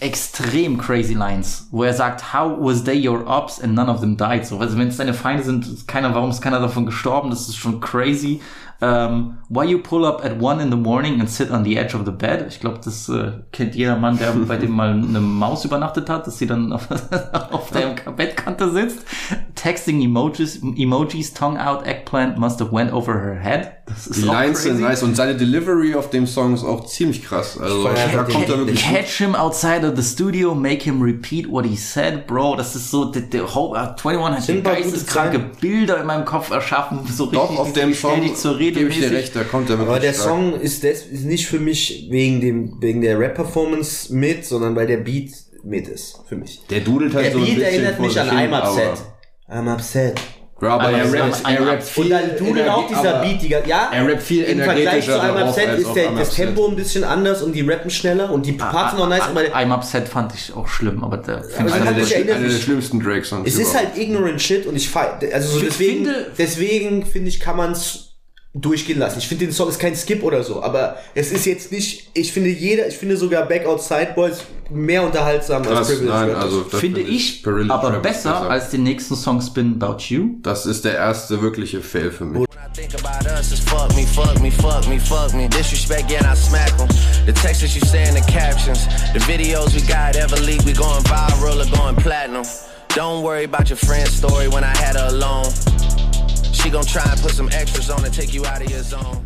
extrem crazy Lines, wo er sagt, how was they your ops and none of them died? So, also wenn es deine Feinde sind, keiner, warum ist keiner davon gestorben? Das ist schon crazy. Um, why you pull up at one in the morning and sit on the edge of the bed? Ich glaube, das äh, kennt jeder Mann, der bei dem mal eine Maus übernachtet hat, dass sie dann auf, auf der Bettkante sitzt. Texting Emojis, Emojis, tongue out, eggplant must have went over her head. Das ist Die Lines sind nice und seine Delivery auf dem Song ist auch ziemlich krass. Also feier da kommt er wirklich. Catch him outside of the studio, make him repeat what he said, bro. Das ist so, der, der whole, uh, 21 hat geisteskranke. Bilder in meinem Kopf erschaffen, so richtig. Doch, auf dem stell Song dich zur Rede gebe ich dir recht, da kommt er wirklich Aber der stark. Song ist, des, ist nicht für mich wegen dem wegen der Rap-Performance mit, sondern weil der Beat mit ist für mich. Der dudelt halt Der so ein Beat bisschen erinnert mich an I'm aber- upset. I'm upset. Bro, aber Aber er rappt, ein- er rappt viel Und dann Energie- auch dieser Beat, die, ja, er rappt viel im Vergleich zu darauf Upset ist der, I'm das. Tempo ein bisschen anders und die rappen schneller und die Parts sind auch nice, aber I'm Upset fand ich auch schlimm, aber der finde Aber ich Einer der, einer der schlimmsten Drake-Songs es ist halt ignorant shit und ich also deswegen, finde- deswegen finde ich, kann man es durchgehen lassen. Ich finde den Song ist kein Skip oder so, aber es ist jetzt nicht, ich finde jeder, ich finde sogar Back Outside Boys mehr unterhaltsam als das, Privilege nein, also das finde ich Perilous aber Trap ist besser als den nächsten Song Spin About You. Das ist der erste wirkliche Fail für mich. When I think about us, it's fuck me, fuck me, fuck me, fuck me. Disrespect, yeah, I smack them. The texts you say in the captions, the videos we got ever leak, we going viral or going platinum. Don't worry about your friend's story when I had her alone. She gon' try and put some extras on to take you out of your zone.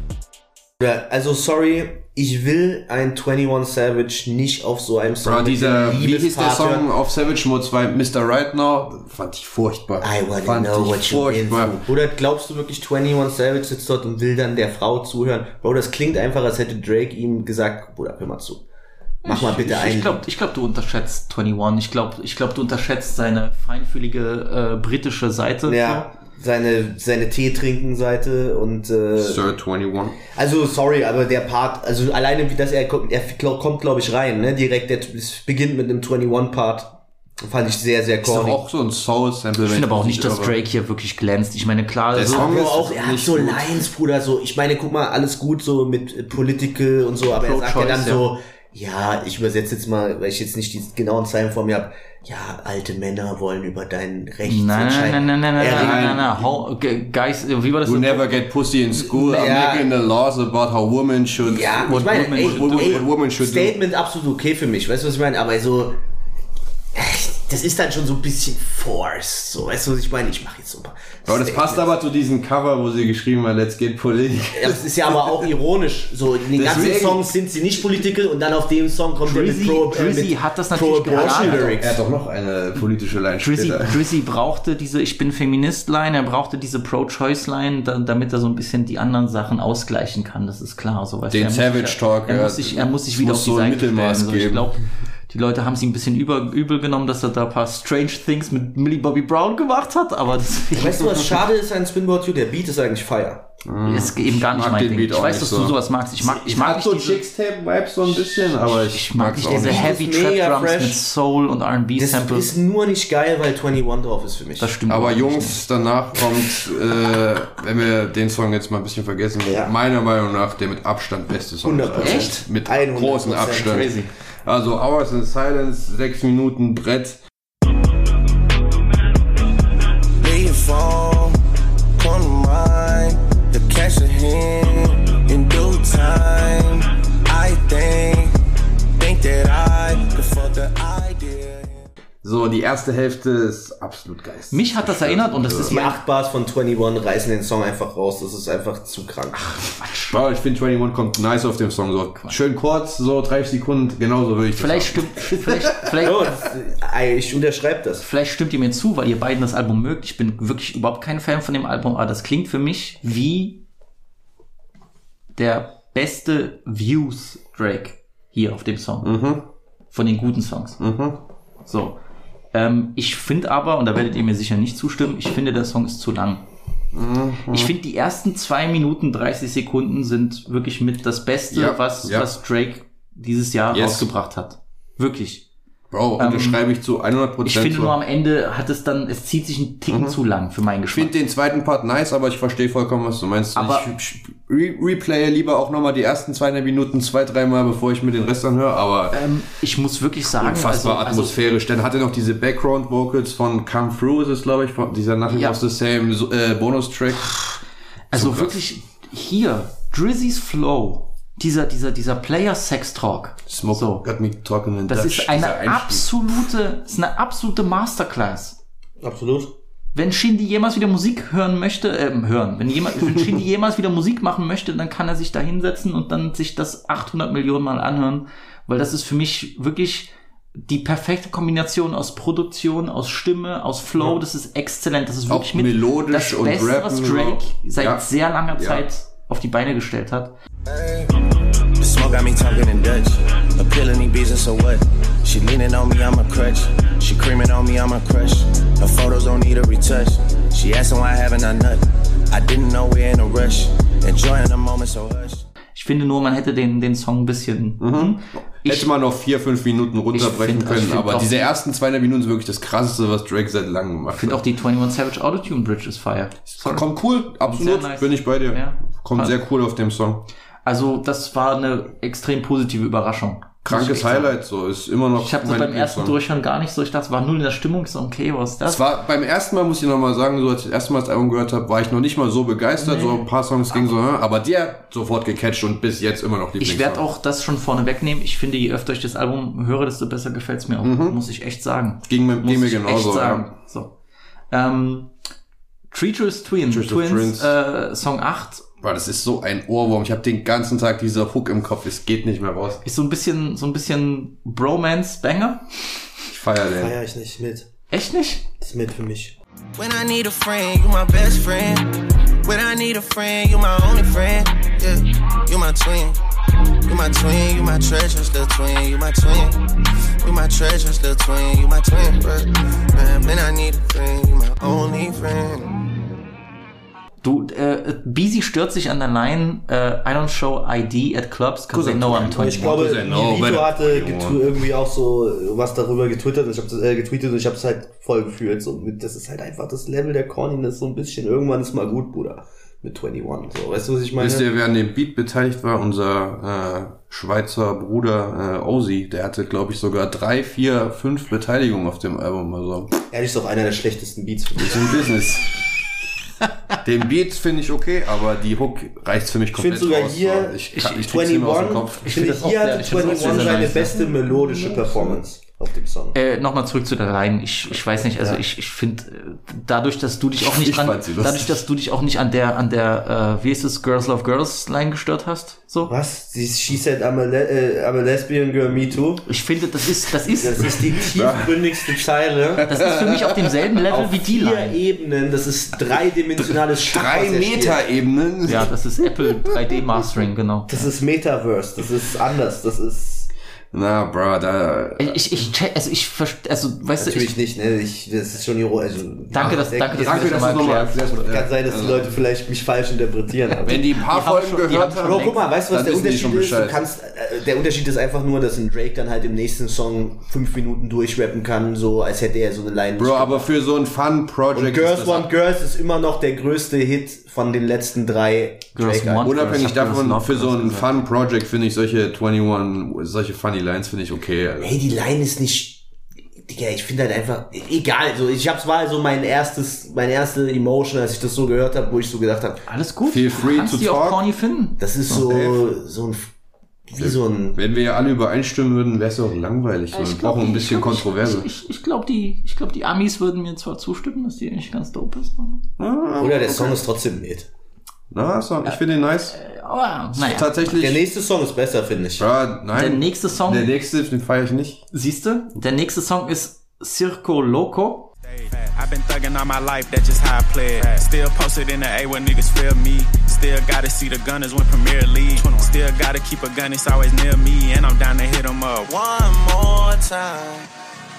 Ja, also sorry, ich will ein 21 Savage nicht auf so einem Song Bro, dieser, wie hieß der Song auf Savage Mode 2, Mr. Right Now? Fand ich furchtbar. I wanna Fand know ich what you furchtbar. Oder glaubst du wirklich 21 Savage sitzt dort und will dann der Frau zuhören? Bro, das klingt einfach, als hätte Drake ihm gesagt, Bruder, hör mal zu. Mach mal bitte ich, einen. Ich glaube, ich glaub, du unterschätzt 21. Ich glaube, ich glaub, du unterschätzt seine feinfühlige äh, britische Seite. ja, seine, seine Tee-Trinken-Seite und äh, Sir 21. also sorry, aber der Part, also alleine wie das er kommt, er kommt glaube ich rein, ne? Direkt, der, es beginnt mit einem 21-Part. Fand ich sehr, sehr Ist doch auch so ein Soul-Sample. Ich finde aber auch nicht, dass Drake hier wirklich glänzt. Ich meine, klar, Der so, Song Aber ist auch, er hat so gut. Lines, Bruder, so, ich meine, guck mal, alles gut so mit äh, Political und so, aber er sagt ja dann so, ja, ich übersetze jetzt mal, weil ich jetzt nicht die genauen Zeilen vor mir habe, ja, alte Männer wollen über dein Recht Nein, nein, entscheiden. nein, nein, nein, nein, redet- nein, nein, nein. How, guys, wie war das? You so? never get pussy in school. I'm Ja. making the laws about how women should. Ja, What ich meine, women ey, do. ey, What women should do. Statement absolut okay für mich, weißt du, was ich meine? Aber so, das ist dann schon so ein bisschen forced, so, weißt du, was ich meine? Ich mache jetzt so ein paar. Aber das passt aber zu diesem Cover, wo sie geschrieben hat, let's get political. Ja, Das ist ja aber auch ironisch. So, in den ganzen Deswegen- Songs sind sie nicht political und dann auf dem Song kommt Drizzy- der mit Pro, äh, mit hat das natürlich geahnt. Lyrics. Er hat doch noch eine politische Line Drizzy. Drizzy brauchte diese Ich bin Feminist-Line, er brauchte diese Pro-Choice-Line, da, damit er so ein bisschen die anderen Sachen ausgleichen kann. Das ist klar. So, weißt Den er Savage Talk, Er ja. muss sich, er muss sich wieder muss auf die so ein Seite Mittelmaß stellen. So, ich geben. glaube, die Leute haben es ihm ein bisschen über, übel genommen, dass er da ein paar Strange Things mit Millie Bobby Brown gemacht hat, aber das Weißt du, was schade ist an Spinboard 2? Der Beat ist eigentlich fire. ist eben gar nicht mag mein den Ding. Ich weiß, dass so. du sowas magst. Ich mag, ich mag hat nicht so diese, Chicks-Tape-Vibes so ein bisschen, aber ich, ich mag nicht diese. Heavy Das ist Trap Drums fresh. mit Soul und R&B Das Samples. ist nur nicht geil, weil 21 drauf ist für mich. Das stimmt. Aber. Jungs, danach kommt, äh, wenn wir den Song jetzt mal ein bisschen vergessen, Ja. meiner Meinung nach der mit Abstand beste Song. 100%. Echt? Mit 100%. großem Abstand. Crazy. Also Hours in Silence, sechs Minuten Brett. I think, think that I could the idea. So, die erste Hälfte ist absolut geil. Mich hat das erinnert und das ist Die mein 8 Bars von 21 reißen den Song einfach raus. Das ist einfach zu krank. Wow, ich finde 21 kommt nice auf dem Song. So schön kurz, so 30 Sekunden, genauso würde ich das Vielleicht stimmt, vielleicht, vielleicht, Oh, ich unterschreibe das. vielleicht stimmt ihr mir zu, weil ihr beiden das Album mögt. Ich bin wirklich überhaupt kein Fan von dem Album, aber das klingt für mich wie der beste Views Drake hier auf dem Song. Von den guten Songs. So. Ähm, ich finde aber, und da werdet ihr mir sicher nicht zustimmen, ich finde, der Song ist zu lang. Ich finde, die ersten zwei Minuten 30 Sekunden sind wirklich mit das Beste, Ja, was, ja. was Drake dieses Jahr Yes. rausgebracht hat. Wirklich. Bro, unterschreibe ich zu 100%. Ähm, Ich finde so. nur am Ende hat es dann, es zieht sich ein Ticken zu lang für meinen Ich Geschmack. finde den zweiten Part nice, aber ich verstehe vollkommen, was du meinst. Aber- ich re replaye lieber auch nochmal die ersten zwei Minuten zwei, dreimal, bevor ich mir den Rest anhöre, aber Ähm, ich muss wirklich sagen, unfassbar also, also, atmosphärisch. Dann hat er noch diese Background Vocals von Come Through, ist es glaube ich, von dieser Nothing Ja. Was the Same so, äh, Bonustrack. also krass. wirklich hier, Drizzy's Flow, dieser, dieser, dieser Player-Sex-Talk. Smoke So. got me talking in Das Dutch. ist eine absolute, ist eine absolute Masterclass. Absolut. Wenn Shindy jemals wieder Musik hören möchte, ähm, hören, wenn, jemand, wenn Shindy jemals wieder Musik machen möchte, dann kann er sich da hinsetzen und dann sich das 800 Millionen Mal anhören, weil das ist für mich wirklich die perfekte Kombination aus Produktion, aus Stimme, aus Flow, das ist exzellent, das ist Auch wirklich mit melodisch das und Beste, was Drake auch. seit Ja. sehr langer Ja. Zeit auf die Beine gestellt hat. This Smoke got me talking in Dutch. Appealing these and so what? She leaning on me, I'm a crutch. She creaming on me, I'm a crush. Her photos don't need a retouch. She asking why haven't I nut? I didn't know we're in a rush. Enjoying the moment so hush. Ich finde nur, man hätte den, den Song ein bisschen. Ich, Hätte man noch vier, fünf Minuten runterbrechen Ich find- ich können, aber diese ersten 200 Minuten sind wirklich das krasseste, was Drake seit langem gemacht finde hat. auch die 21 Savage Autotune Bridge ist fire. Sorry. Kommt cool, absolut, nice. bin ich bei dir. Ja. Kommt Passt. sehr cool auf dem Song. Also, das war eine extrem positive Überraschung. Krankes sagen. Highlight, so, ist immer noch Ich habe das beim ersten. Durchhören gar nicht so. Ich dachte, es war null in der Stimmung. So, okay, was ist das? Es war beim ersten Mal, muss ich noch mal sagen, so als ich das erste Mal das Album gehört habe, war ich noch nicht mal so begeistert. So ein paar Songs gingen so, aber der hat sofort gecatcht und bis jetzt immer noch ich werde auch das schon vorne wegnehmen. Ich finde, je öfter ich das Album höre, desto besser gefällt es mir auch. Muss ich echt sagen. Ging mir, ging mir genauso. Ja. So. Ähm, Treacherous Twin, Treacherous Twins, Twins. äh, Song 8 Boah, das ist so ein Ohrwurm. Ich habe den ganzen Tag dieser Hook im Kopf. Es geht nicht mehr raus. ist so ein bisschen, so ein bisschen Bromance-Banger. Ich feier den. Feier ich nicht mit. Echt nicht? Das ist mit für mich. When I need a friend, you my best friend. When I need a friend, you my only friend. Yeah, you my twin. You my twin, you my treasure, little twin. You my twin. You my treasure, little twin. You my twin, bro. Man, when I need a friend, you my only friend. Du, äh, Beezy stört sich an der Line, äh, I don't show ID at clubs because they know I'm 21. Ich glaube, I Vito hatte irgendwie auch so was darüber getwittert und ich habe äh, getweetet und ich habe es halt voll gefühlt. So, mit, das ist halt einfach das Level der Corniness so ein bisschen. Irgendwann ist mal gut, Bruder. Mit 21. So, weißt du, was ich meine? Wisst ihr, wer an dem Beat beteiligt war? Unser äh, Schweizer Bruder äh, Ozzy. Der hatte, glaube ich, sogar drei, vier, fünf Beteiligungen auf dem Album. Also, Ehrlich ist doch einer der schlechtesten Beats für mich. ist ein Business. Den Beat finde ich okay, aber die Hook reicht für mich Ich finde komplett sogar raus. hier So, ich, ich, ich krieg's nicht mehr aus dem 21, Kopf. ich finde hier hatte auch 21 sehr seine beste melodische Performance auf dem Song. Äh, Nochmal zurück zu der Line. Ich, ich weiß nicht, also Ja. ich, ich finde, äh, dadurch, dass du dich auch nicht Ich dran, dadurch, dass du dich auch nicht an der, an der, äh, wie ist es, Girls Love Girls Line gestört hast, so. Was? Sie, she said I'm a, le äh, I'm a lesbian girl, me too. Ich finde, das ist, das ist, Das ist die tiefgründigste Zeile. das ist für mich auf demselben Level Auf wie die vier Line. Ebenen, das ist dreidimensionales Schach. Drei. Meter-Ebenen. Ja, das ist Apple 3D Mastering, genau. Das ist Metaverse, das ist anders, das ist Na, bro, da... Ich, ich, check, also ich, verste- also, weißt du, natürlich ich, nicht, ne? Ich, das ist schon ironisch. Also, danke, dass, danke, dass Danke, du dass das du nochmal nochmal erklärst. erklärst. kann sein, dass die Leute vielleicht mich falsch interpretieren. Aber Wenn die ein paar Die haben Folgen schon- die gehört haben. Bro, guck mal, weißt du, was der Unterschied ist? Du kannst, äh, der Unterschied ist einfach nur, dass ein Drake dann halt im nächsten Song fünf Minuten durchrappen kann, so als hätte er so eine Line. Bro, aber für so ein Fun-Project Und Girls das Want Girls ist immer noch der größte Hit von den letzten drei Girls. Want- Unabhängig das davon, für so ein. Fun-Project finde ich solche 21, solche funny Lines finde ich okay. Also. Hey, die Line ist nicht. Digga, ich finde halt einfach. Egal, so ich hab's war so mein erstes, meine erste Emotion, als ich das so gehört habe, wo ich so gedacht habe, Alles gut. Feel free du kannst to die auch talk. corny finden. das ist so, so ein. Wie so ein. Wenn wir ja alle übereinstimmen würden, wäre es auch langweilig. So. Wir brauchen ein die- bisschen ich glaub, Kontroverse. Ich, ich, ich glaube, die, ich glaub, die Amis würden mir zwar zustimmen, dass die nicht ganz dope ist. aber- Oder der Song ist trotzdem mit. Na, so, ich finde ihn nice. Aber, naja. Tatsächlich. Der nächste Song ist besser, finde ich. Ja, nein. Der nächste Song, Der nächste, den feiere ich nicht. siehst du, der nächste Song ist Circo Loco. I've been thugging all my life, that's just how I play it. Still posted in the A where niggas feel me. Still gotta see the gunners win Premier League. Still gotta keep a gun, it's always near me. And I'm down to hit 'em up. One more time.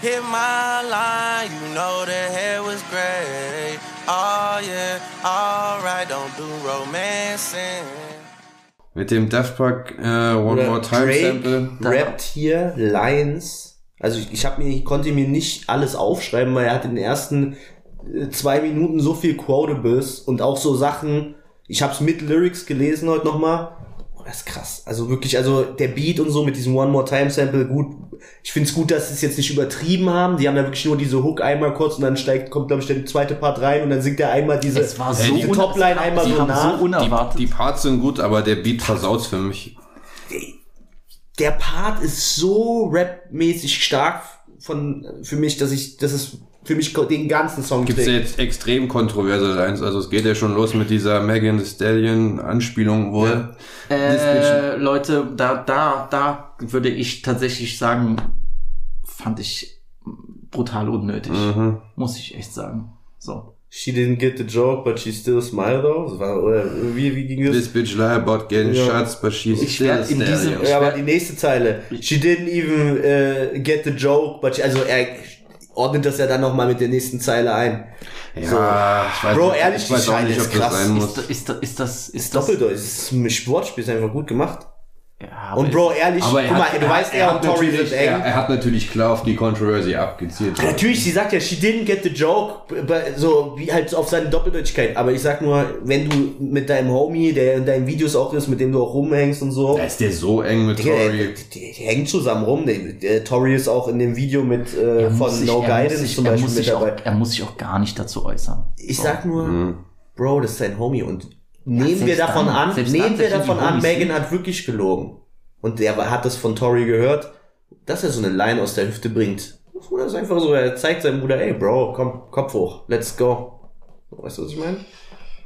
Hit my line, you know the hair was great. Oh yeah, alright, don't do romancing. Mit dem Daft Punk äh, One Oder More Time Drake Sample. rappt hier Lines. Also ich, ich, hab mir, ich konnte mir nicht alles aufschreiben, weil er hat in den ersten äh, zwei Minuten so viel Quotables und auch so Sachen. Ich habe es mit Lyrics gelesen heute nochmal. Oh, das ist krass. Also wirklich, also der Beat und so mit diesem One More Time Sample, gut. Ich find's gut, dass sie es jetzt nicht übertrieben haben. Die haben ja wirklich nur diese Hook einmal kurz und dann steigt, kommt glaube ich der zweite Part rein und dann singt er einmal diese, Es war so, diese Topline einmal so nach. so unerwartet. Die Parts sind gut, aber der Beat versaut's für mich. der Part ist so rapmäßig stark von für mich, dass ich, das ist für mich den ganzen Song Gibt's ja trägt. jetzt extrem kontroverse Lines. Also es geht ja schon los mit dieser Megan Thee Stallion Anspielung wohl. Äh, Leute, da, da, da würde ich tatsächlich sagen, fand ich brutal unnötig. Mhm. Muss ich echt sagen. So. She didn't get the joke, but she still smiled though. Das war, oder wie, wie ging das? This bitch lie about getting Ja. shots, but she's Ich still in diesem- stallion. Ja, aber die nächste Zeile. She didn't even äh, get the joke, but she, also er ordnet das ja dann nochmal mit der nächsten Zeile ein. Ja, ich weiß Bro, nicht, ehrlich, ich die Scheine nicht, ist das krass. Ist, da- ist, da- ist das, ist Ist das, Doppeldeutsch, das ist Sportspiel ist einfach gut gemacht. Ja, Und Bro, ehrlich, Aber er guck mal, hat, du weißt, er, und Tori sind eng. er, er hat natürlich klar auf die Controversy abgezielt. Natürlich, sie sagt ja, she didn't get the joke, so wie halt auf seine Doppeldeutigkeit. Aber ich sag nur, wenn du mit deinem Homie, der in deinen Videos auch ist, mit dem du auch rumhängst und so, Da ist der so eng mit Digga, der, Tori. der, der hängt zusammen rum. Der, der Tori ist auch in dem Video mit äh, von sich- No Guidance sich- zum er Beispiel muss mit sich auch, dabei. Er muss sich auch gar nicht dazu äußern. Ich sag nur, Bro, das ist sein Homie und nehmen wir davon dann- an, nehmen wir davon an, Megan hat wirklich gelogen. Und der hat das von Tori gehört, dass er so eine Line aus der Hüfte bringt. Oder ist einfach so, er zeigt seinem Bruder, ey Bro, komm, Kopf hoch, let's go. Weißt du, was ich meine?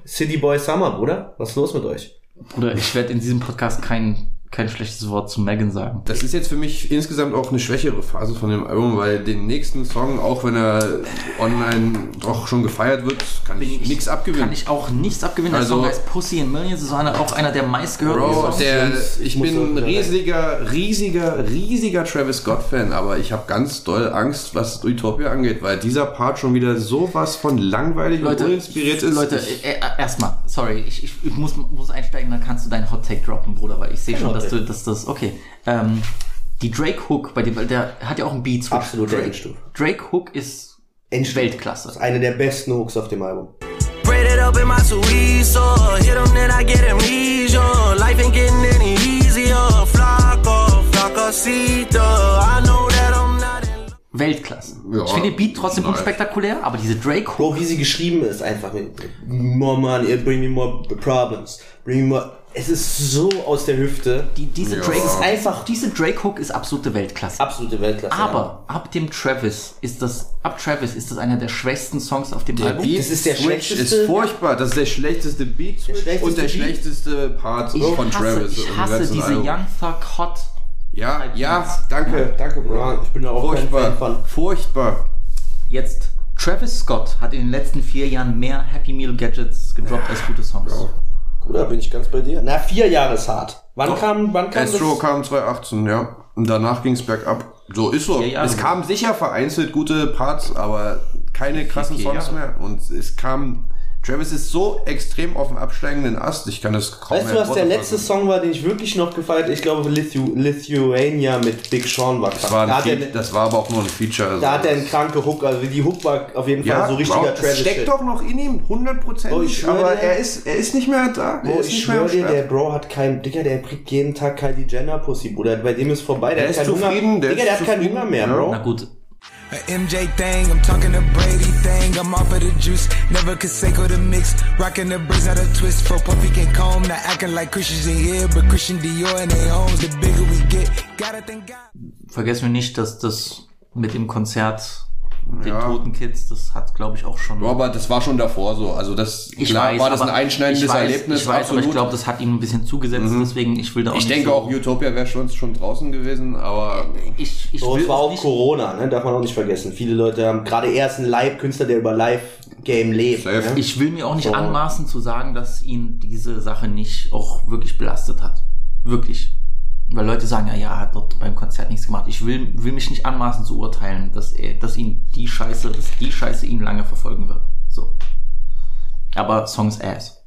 City Boy Summer, Bruder, was ist los mit euch? Bruder, ich werde in diesem Podcast kein, kein schlechtes Wort zu Megan sagen. Das ist jetzt für mich insgesamt auch eine schwächere Phase von dem Album, weil den nächsten Song, auch wenn er online doch schon gefeiert wird, kann ich nichts abgewinnen. Kann ich auch nichts abgewinnen. Also- der Song heißt Pussy in Millions. Das ist einer, auch einer der meistgehörten Bro, Songs. der, ich bin ein riesiger, riesiger, riesiger Travis Scott-Fan, aber ich habe ganz doll Angst, was Utopia angeht, weil dieser Part schon wieder sowas von langweilig Leute, und uninspiriert ist. Leute, äh, äh, erstmal, sorry, ich, ich, ich muss, muss einsteigen, dann kannst du deinen Hot Take droppen, Bruder, weil ich sehe schon, Hot dass du, dass das, okay. Ähm, die Drake Hook, bei dem, weil der hat ja auch einen Beat. Absolute Drake, Endstufe. Drake Hook ist Endstufe. Weltklasse. Das ist eine der besten Hooks auf dem Album. Braid it up in my Suizo. Hit him, then I get amnesia. Life ain't getting any easier. Flocko, Flockosito. I know that I'm not in Weltklasse. Ja. ich finde den Beat trotzdem Nice. unspektakulär, aber diese Drake Hook, Bro, wie sie geschrieben ist, einfach mit more money, bring me more problems, bring me more. Es ist so aus der Hüfte. die, diese Ja. Drake ist einfach diese Drake Hook ist absolute Weltklasse. absolute Weltklasse. Aber ab dem Travis ist das, ab Travis ist das einer der schwächsten Songs auf dem der Album. Beat das ist der Switch schlechteste- ist furchtbar. Das ist der schlechteste Beat Switch schlechteste und der Beat. schlechteste Part ich von hasse, Travis. ich hasse diese Album. Young Thug Hot. Ja, ja, danke, danke, Bro. Ja, ich bin da auch kein Fan Furchtbar, von. furchtbar. Jetzt, Travis Scott hat in den letzten vier Jahren mehr Happy Meal Gadgets gedroppt als gute Songs. Bruder, bin ich ganz bei dir. Na, vier Jahre ist hart. Wann kam, wann kam Astro das? kam 2018, ja. Und danach ging's bergab. So ist so. Es kamen sicher vereinzelt gute Parts, aber keine krassen Songs mehr. Und es kam. Travis ist so extrem auf dem absteigenden Ast. Ich kann das kaum Weißt du, was der letzte. Song war, den ich wirklich noch gefeiert Ich glaube, Lithu Lithuania mit Big Sean war. Das war, da, er, Fe das war aber auch nur ein Feature. Also da hat er einen kranke Hook. Also die Hook war auf jeden Fall ja, so richtiger das Travis. steckt doch noch in ihm, Oh, ich aber dir. er ist, er ist nicht mehr da. Bro, ist ich schwöre dir, der Bro hat kein, Digga, der kriegt jeden Tag Kylie Jenner Pussy, Bruder. Bei dem ist vorbei, der, Der hat ist keinen zufrieden, Hunger. der Digga, ist der hat keinen Hunger mehr, ja. Bro. Na gut, A MJ thing, I'm talking the Brady thing. I'm off of the juice, never Conseco the mix. Rocking the braids out of twist. For Puffy can comb, not acting like Christians in here, but Christian Dior in their homes. The bigger we get, gotta thank God. vergessen wir nicht, dass das mit dem Konzert, den Ja. toten Kids, das hat, glaube ich, auch schon. Ja, aber das war schon davor so. Also das ich klar, weiß, war das ein einschneidendes ich weiß, Erlebnis. Ich weiß, aber ich absolut. Mhm. glaube, das hat ihm ein bisschen zugesetzt, deswegen, ich will da auch Ich nicht denke so, auch, Utopia wäre schon, schon draußen gewesen, aber ich, ich So, will es war auch nicht, Corona, ne? darf man auch nicht vergessen. Viele Leute haben, gerade er ist ein Live-Künstler, der über Live-Game lebt. Ne? ich will mir auch nicht So. anmaßen zu sagen, dass ihn diese Sache nicht auch wirklich belastet hat. Wirklich. Weil Leute sagen, ja, ja, er hat dort beim Konzert nichts gemacht. Ich will, will mich nicht anmaßen zu urteilen, dass er, dass ihn die Scheiße, dass die Scheiße ihn lange verfolgen wird. So. Aber Songs ass.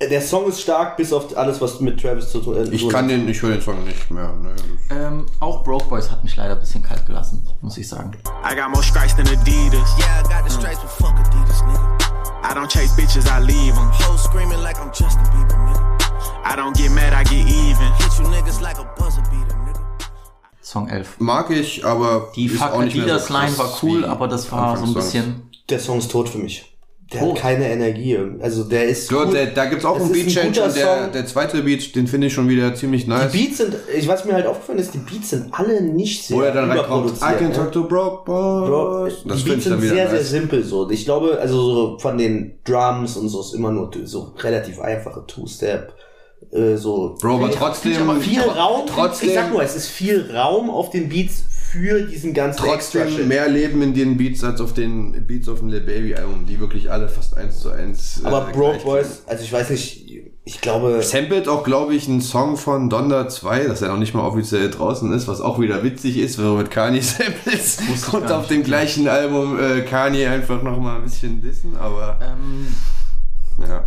Der Song ist stark, bis auf alles, was mit Travis zu tun hat. ich kann den, ich höre den Song nicht mehr. Ne. Ähm, auch Broke Boys hat mich leider ein bisschen kalt gelassen, muss ich sagen. I got more stripes than Adidas. Yeah, I got the stripes, but fuck Adidas, nigga. I don't chase bitches, I leave them. Hoes screaming like I'm Justin Bieber, nigga. I don't get mad, I get even. Hit you niggas like a buzzer beater, nigga. Song 11. Mag ich, aber Die ist Fuck auch nicht mehr Adidas so Line war cool, aber das war so ein bisschen. Der Song ist tot für mich. Der hat keine Energie. Also der ist Ja, gut. der, da gibt's auch Es einen Beat Change und der, der zweite Beat, den finde ich schon wieder ziemlich nice. Die Beats sind, ich was mir halt aufgefallen ist, die Beats sind alle nicht sehr Wo er dann reinkommt, I can ne? talk to broke boys. Bro, das die Beats ich dann sind sehr, sehr nice. simpel so. Ich glaube, also so von den Drums und so ist immer nur so relativ einfache Two-Step. Äh, so Bro, aber trotzdem, viel Raum. trotzdem, ich sag nur, es ist viel Raum auf den Beats für diesen ganzen Trotzdem mehr Leben in den Beats als auf den Beats auf dem Lil Baby Album, die wirklich alle fast eins zu eins. äh, Aber Broke gleich Boys, also ich weiß nicht, ich glaube, Sampled auch, glaube ich, einen Song von Donda 2, dass er noch nicht mal offiziell draußen ist, was auch wieder witzig ist, wenn man mit Kanye samples und auf dem gleichen Album äh, Kanye einfach noch mal ein bisschen dissen, aber Ähm, ja.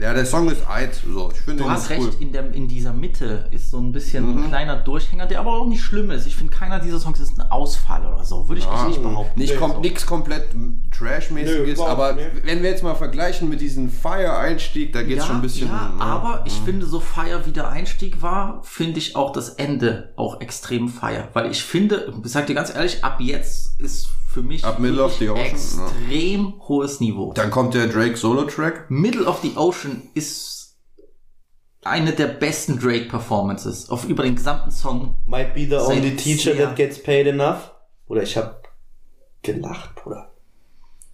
Ja, der Song ist alt, so. Ich finde du hast cool. recht, in, der, in dieser Mitte ist so ein bisschen Mhm. ein kleiner Durchhänger, der aber auch nicht schlimm ist. Ich finde, keiner dieser Songs ist ein Ausfall oder so. Würde ich echt nicht behaupten. Nicht kom So. nix komplett Trash-mäßiges, aber nicht. wenn wir jetzt mal vergleichen mit diesem Fire-Einstieg, da geht's ja, schon ein bisschen. Ja, ne? aber ich finde, so Fire wie der Einstieg war, finde ich auch das Ende auch extrem Fire. Weil ich finde, ich sag dir ganz ehrlich, ab jetzt ist für mich Ab Middle of the Ocean, extrem hohes Niveau. Dann kommt der Drake Solo-Track. Middle of the Ocean ist eine der besten Drake-Performances auf über den gesamten Song. might be the only teacher that gets paid enough. Oder ich hab gelacht, Bruder.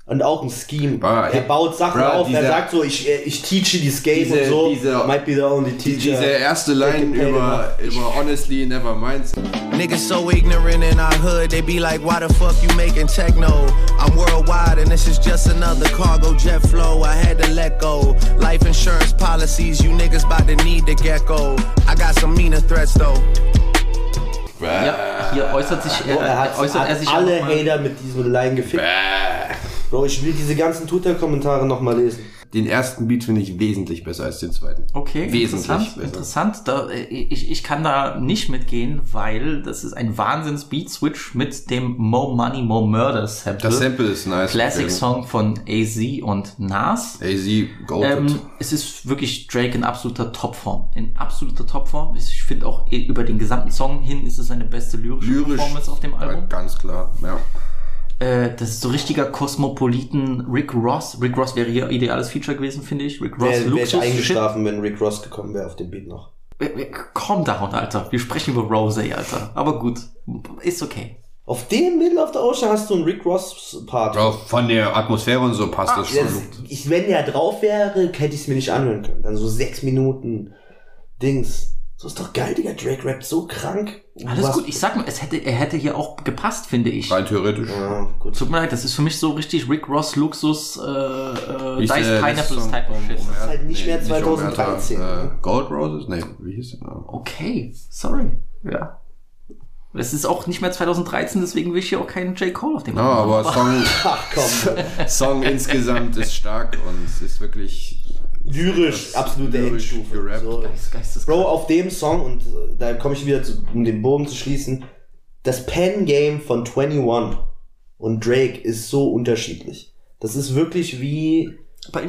Und auch ein Scheme. Bruh, er baut Sachen bruh, auf, er dieser- sagt so, ich, äh, ich teache dieses Game Diese- und so. diese- might be the only Die, teacher. diese erste Line über, über Honestly Never Minds. Niggas so ignorant in our hood, they be like, why the fuck you making techno? I'm worldwide and this is just another cargo jet flow. I had to let go. Life insurance policies, you niggas about to need the gecko. I got some meaner threats though. Ja, hier äußert sich Bro, er hat, äußert hat er sich alle Hater mit diesem Line gefickt. Bro, ich will diese ganzen Twitter-Kommentare nochmal lesen. Den ersten Beat finde ich wesentlich besser als den zweiten. Okay, Wesentlich interessant. besser. Interessant. Da, äh, ich, ich kann da nicht mitgehen, weil das ist ein Wahnsinns Beat Switch mit dem Mo Money Mo Murder Sample. Das Sample ist nice. Classic Song von AZ und Nas. AZ Goated. Ähm, es ist wirklich Drake in absoluter Topform. In absoluter Topform. Ich finde auch eh über den gesamten Song hin ist es seine beste lyrische Lyrisch. Performance auf dem Ja, Album. ganz klar, ja. Äh, das ist so richtiger Kosmopoliten Rick Ross. Rick Ross wäre hier ideales Feature gewesen, finde ich. Rick Ross, Wäre wär ich eingeschlafen, wenn Rick Ross gekommen wäre auf dem Beat noch. Calm down, Alter. Wir sprechen über Rose, Alter. Aber gut, ist okay. Auf dem Middle of the Ocean hast du einen Rick Ross-Part. Bro, von der Atmosphäre und so passt das schon. Das, ich, wenn der drauf wäre, hätte ich es mir nicht anhören können. Dann so sechs Minuten Dings. So ist doch geil, Digga. Drake rappt so krank. Alles gut, ich sag nur, es hätte, er hätte hier auch gepasst, finde ich. Rein theoretisch. Ja, gut. Tut mir leid, das ist für mich so richtig Rick Ross Luxus, äh, äh, ist der Pineapples Type of Shit. Omerta? halt nicht mehr Nee, 2013, Omerta, ne? Äh, Gold Roses? Nee, wie hieß der? Okay, sorry. Ja. Es ist auch nicht mehr 2013, deswegen will ich hier auch keinen J. Cole auf dem Ja, Album aber. Song, Ach komm. Song insgesamt ist stark und es ist wirklich Lyrisch, absolute lyrisch Endstufe. gerappt. So. Geist-. Bro, auf dem Song, und äh, da komme ich wieder zu, um den Bogen zu schließen, das Pen-Game von 21 und Drake ist so unterschiedlich. Das ist wirklich wie,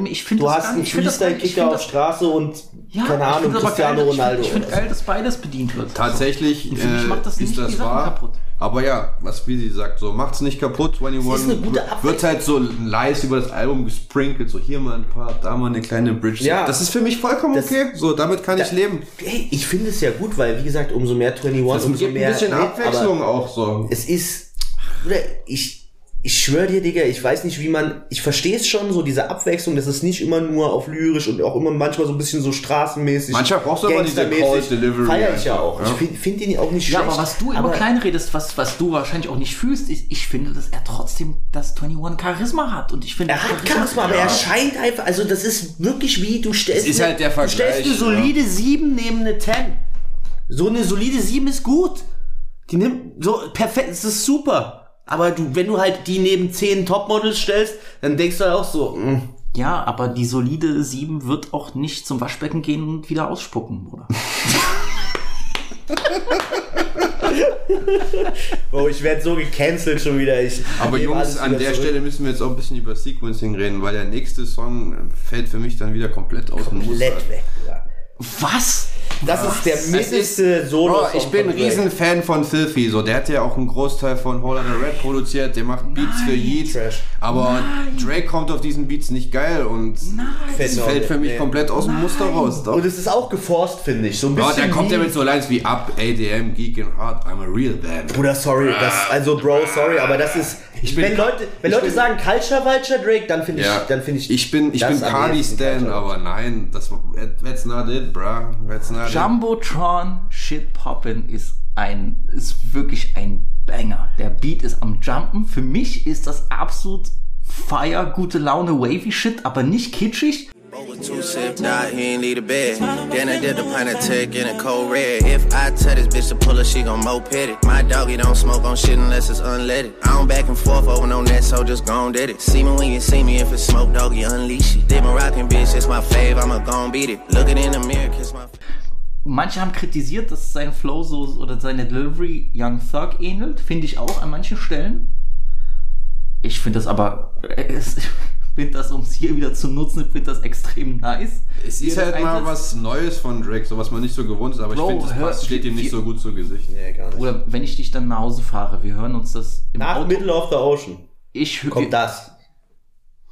ich finde du das hast gar einen ich ich Freestyle-Kicker auf das- Straße und, Ja, keine ich Ahnung, Cristiano geil, Ronaldo. Ich finde find geil, dass beides bedient wird. Tatsächlich mich äh, macht das ist nicht das wahr. kaputt. Aber ja, was wie sie sagt, so macht's nicht kaputt. 21 Es ist eine gute wird- Abwechslung. wird halt so leise über das Album gesprinkelt, so hier mal ein Part, da mal eine kleine Bridge. Ja. das ist für mich vollkommen Das- okay. So, damit kann ich Da- leben. Hey, ich finde es ja gut, weil, wie gesagt, umso mehr 21, Das umso gibt mehr... ein bisschen Abwechslung auch so. Es ist, oder ich, ich schwöre dir, Digga, ich weiß nicht, wie man, ich verstehe es schon, so diese Abwechslung, das ist nicht immer nur auf lyrisch und auch immer manchmal so ein bisschen so straßenmäßig. Manchmal brauchst du aber diese gangstermäßig. Call Delivery Feier ich ja auch. ja. Ich finde find den auch nicht Ja, schlecht. aber was du immer klein redest, was, was du wahrscheinlich auch nicht fühlst, ist, ich finde, dass er trotzdem das 21 Charisma hat. Und ich finde, Er hat Charisma, aber er scheint einfach, also das ist wirklich wie, du stellst, ist eine- halt der du stellst eine Vergleich, solide 7 neben eine 10. So eine solide 7 ist gut. Die nimmt, so, perfekt, es ist super. Aber du, wenn du halt die neben 10 Topmodels stellst, dann denkst du halt auch so, mh. Ja, aber die solide 7 wird auch nicht zum Waschbecken gehen und wieder ausspucken, oder? Oh, ich werde so gecancelt schon wieder. Ich Aber Jungs, an der zurück. Stelle müssen wir jetzt auch ein bisschen über Sequencing reden, weil der nächste Song fällt für mich dann wieder komplett aus dem Muster. komplett weg. Ja. Was? Das ist der Es mittelste ist- Solo. Bro, ich bin ein Riesenfan von Filthy, so der hat ja auch einen Großteil von Whole Lotta Red produziert, der macht Beats für Yeet, Trash. aber Drake kommt auf diesen Beats nicht geil und es fällt für mich komplett aus dem Muster raus. Doch. Und es ist auch geforst, finde ich. So ein Bro, bisschen. der kommt ja mit so Lines wie Up, ADM, Geek and Hard, I'm a real band. Bruder, sorry, das, also Bro, sorry, aber das ist. bin- wenn Leute, wenn Leute bin- sagen Culture Vulture Drake, dann finde ich, Ja, dann finde ich. ich bin, ich bin Cardi Stan, aber nein, das, that's not it, bruh, that's not it. Jumbotron Shit Poppin' ist ein, ist wirklich ein Banger. Der Beat ist am Jumpen. Für mich ist das absolut fire, gute Laune, wavy Shit, aber nicht kitschig. Two sip, die, he ain't leave the bed. Then I did the pint of tech in a cold red. If I tell this bitch to pull her, she gon' moped it. My doggy don't smoke on shit unless it's unleaded. I don't back and forth over no net, so just gon' did it. See me when you see me, if it's smoke, doggy, unleash it. Did my rockin' bitch, it's my fave, I'ma gon' beat it. Looking in the mirror, kiss my Manche haben kritisiert, dass sein Flow so oder seine Delivery Young Thug ähnelt. Finde ich auch an manchen Stellen. Ich finde das aber, äh, es- ich finde das, um es hier wieder zu nutzen, ich finde das extrem nice. Es ist halt mal was Neues von Drake, so was man nicht so gewohnt ist, aber Bro, ich finde, das hör- passt, steht ihm nicht so gut zu Gesicht. Nee, gar nicht. Oder wenn ich dich dann nach Hause fahre, wir hören uns das im Nach Auto. Middle of the Ocean Ich kommt das.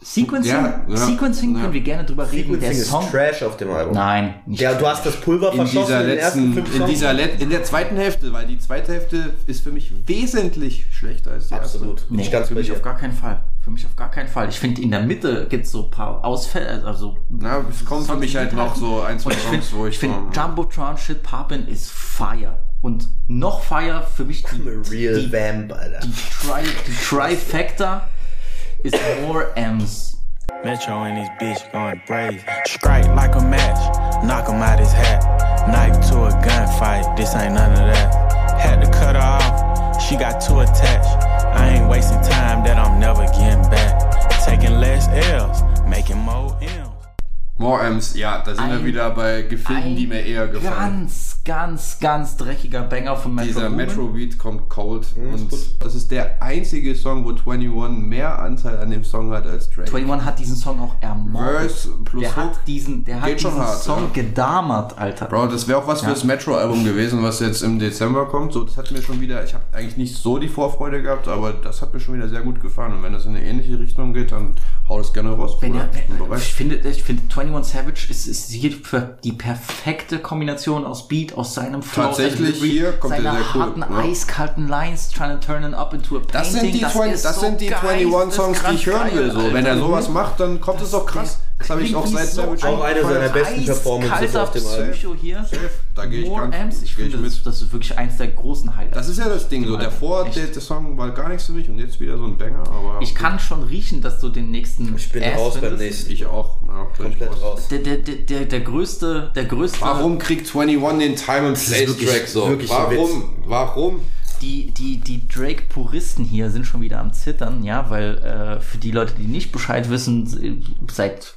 Sequencing, Ja, ja, Sequencing ja. können wir gerne drüber reden. Sequencing Der ist Song. Trash auf dem Album. Nein, nicht Ja, du hast das Pulver In verschossen dieser in den ersten letzten, fünf in Songs. dieser Let in der zweiten Hälfte, weil die zweite Hälfte ist für mich wesentlich schlechter als die Absolut. erste. Ich Nee, für mich dir. auf gar keinen Fall. Für mich auf gar keinen Fall. Ich finde, in der Mitte gibt es so ein paar Ausfälle, also Na, es kommen für mich halt noch so ein, zwei Songs, wo ich ich finde so- Jumbotron Shit Poppin ist fire. Und noch fire für mich die, I'm a real die, vamp, Alter. die, Tri, die Trifecta ist More M's. Metro and his bitch going brazen. Strike like a match, knock him out his hat. Knife to a gunfight, this ain't none of that. Had to cut her off, she got too attached. I ain't wasting time that I'm never getting back. Taking less L's, making more M's. More M's, ja, da sind wir Ein- wieder bei Gefilden, die mir eher gefallen. Ganz, ganz, ganz dreckiger Banger von Metro Dieser Boomin. Metro Beat kommt cold ist und gut. das ist der einzige Song, wo 21 mehr Anteil an dem Song hat als Drake. 21 hat diesen Song auch ermordet. Verse plus der Hook hat diesen, der hat diesen hart, Song ja. gedamert, Alter. Bro, das wäre auch was Ja. fürs Metro-Album gewesen, was jetzt im Dezember kommt. So, das hat mir schon wieder, ich habe eigentlich nicht so die Vorfreude gehabt, aber das hat mir schon wieder sehr gut gefallen. Und wenn das in eine ähnliche Richtung geht, dann hau das gerne raus, Wenn bereit. ich finde, ich finde 21 Savage ist, ist hier für die perfekte Kombination aus Beat, aus seinem Flow, Tatsächlich seiner hier kommt er seiner sehr cool, harten, ja. eiskalten Lines, trying to turn it up into a painting. Das sind die, 20, ist das so sind die geil, 21 Songs, die ich hören will. So. Wenn er sowas macht, dann kommt es doch krass. Das habe ich auch seit wie so Savage Auch eine seiner besten Performances auf dem Album. Psycho hier. Da gehe ich More ganz- Amps, ich finde, das, das ist wirklich eins der großen Highlights. Das ist ja das Ding. So, davor, der, der Song war gar nichts für mich und jetzt wieder so ein Banger. Aber Ich kann schon riechen, dass du den nächsten Ich bin Ass raus beim findest. nächsten. Ich auch. Ja, Komplett raus. Der, der, der, der, der größte, der größte. Warum kriegt 21 den Time and Place wirklich- Track so? wirklich ein Witz. Warum? Warum? Die, die, die Drake-Puristen hier sind schon wieder am Zittern, ja, weil äh, für die Leute, die nicht Bescheid wissen, seit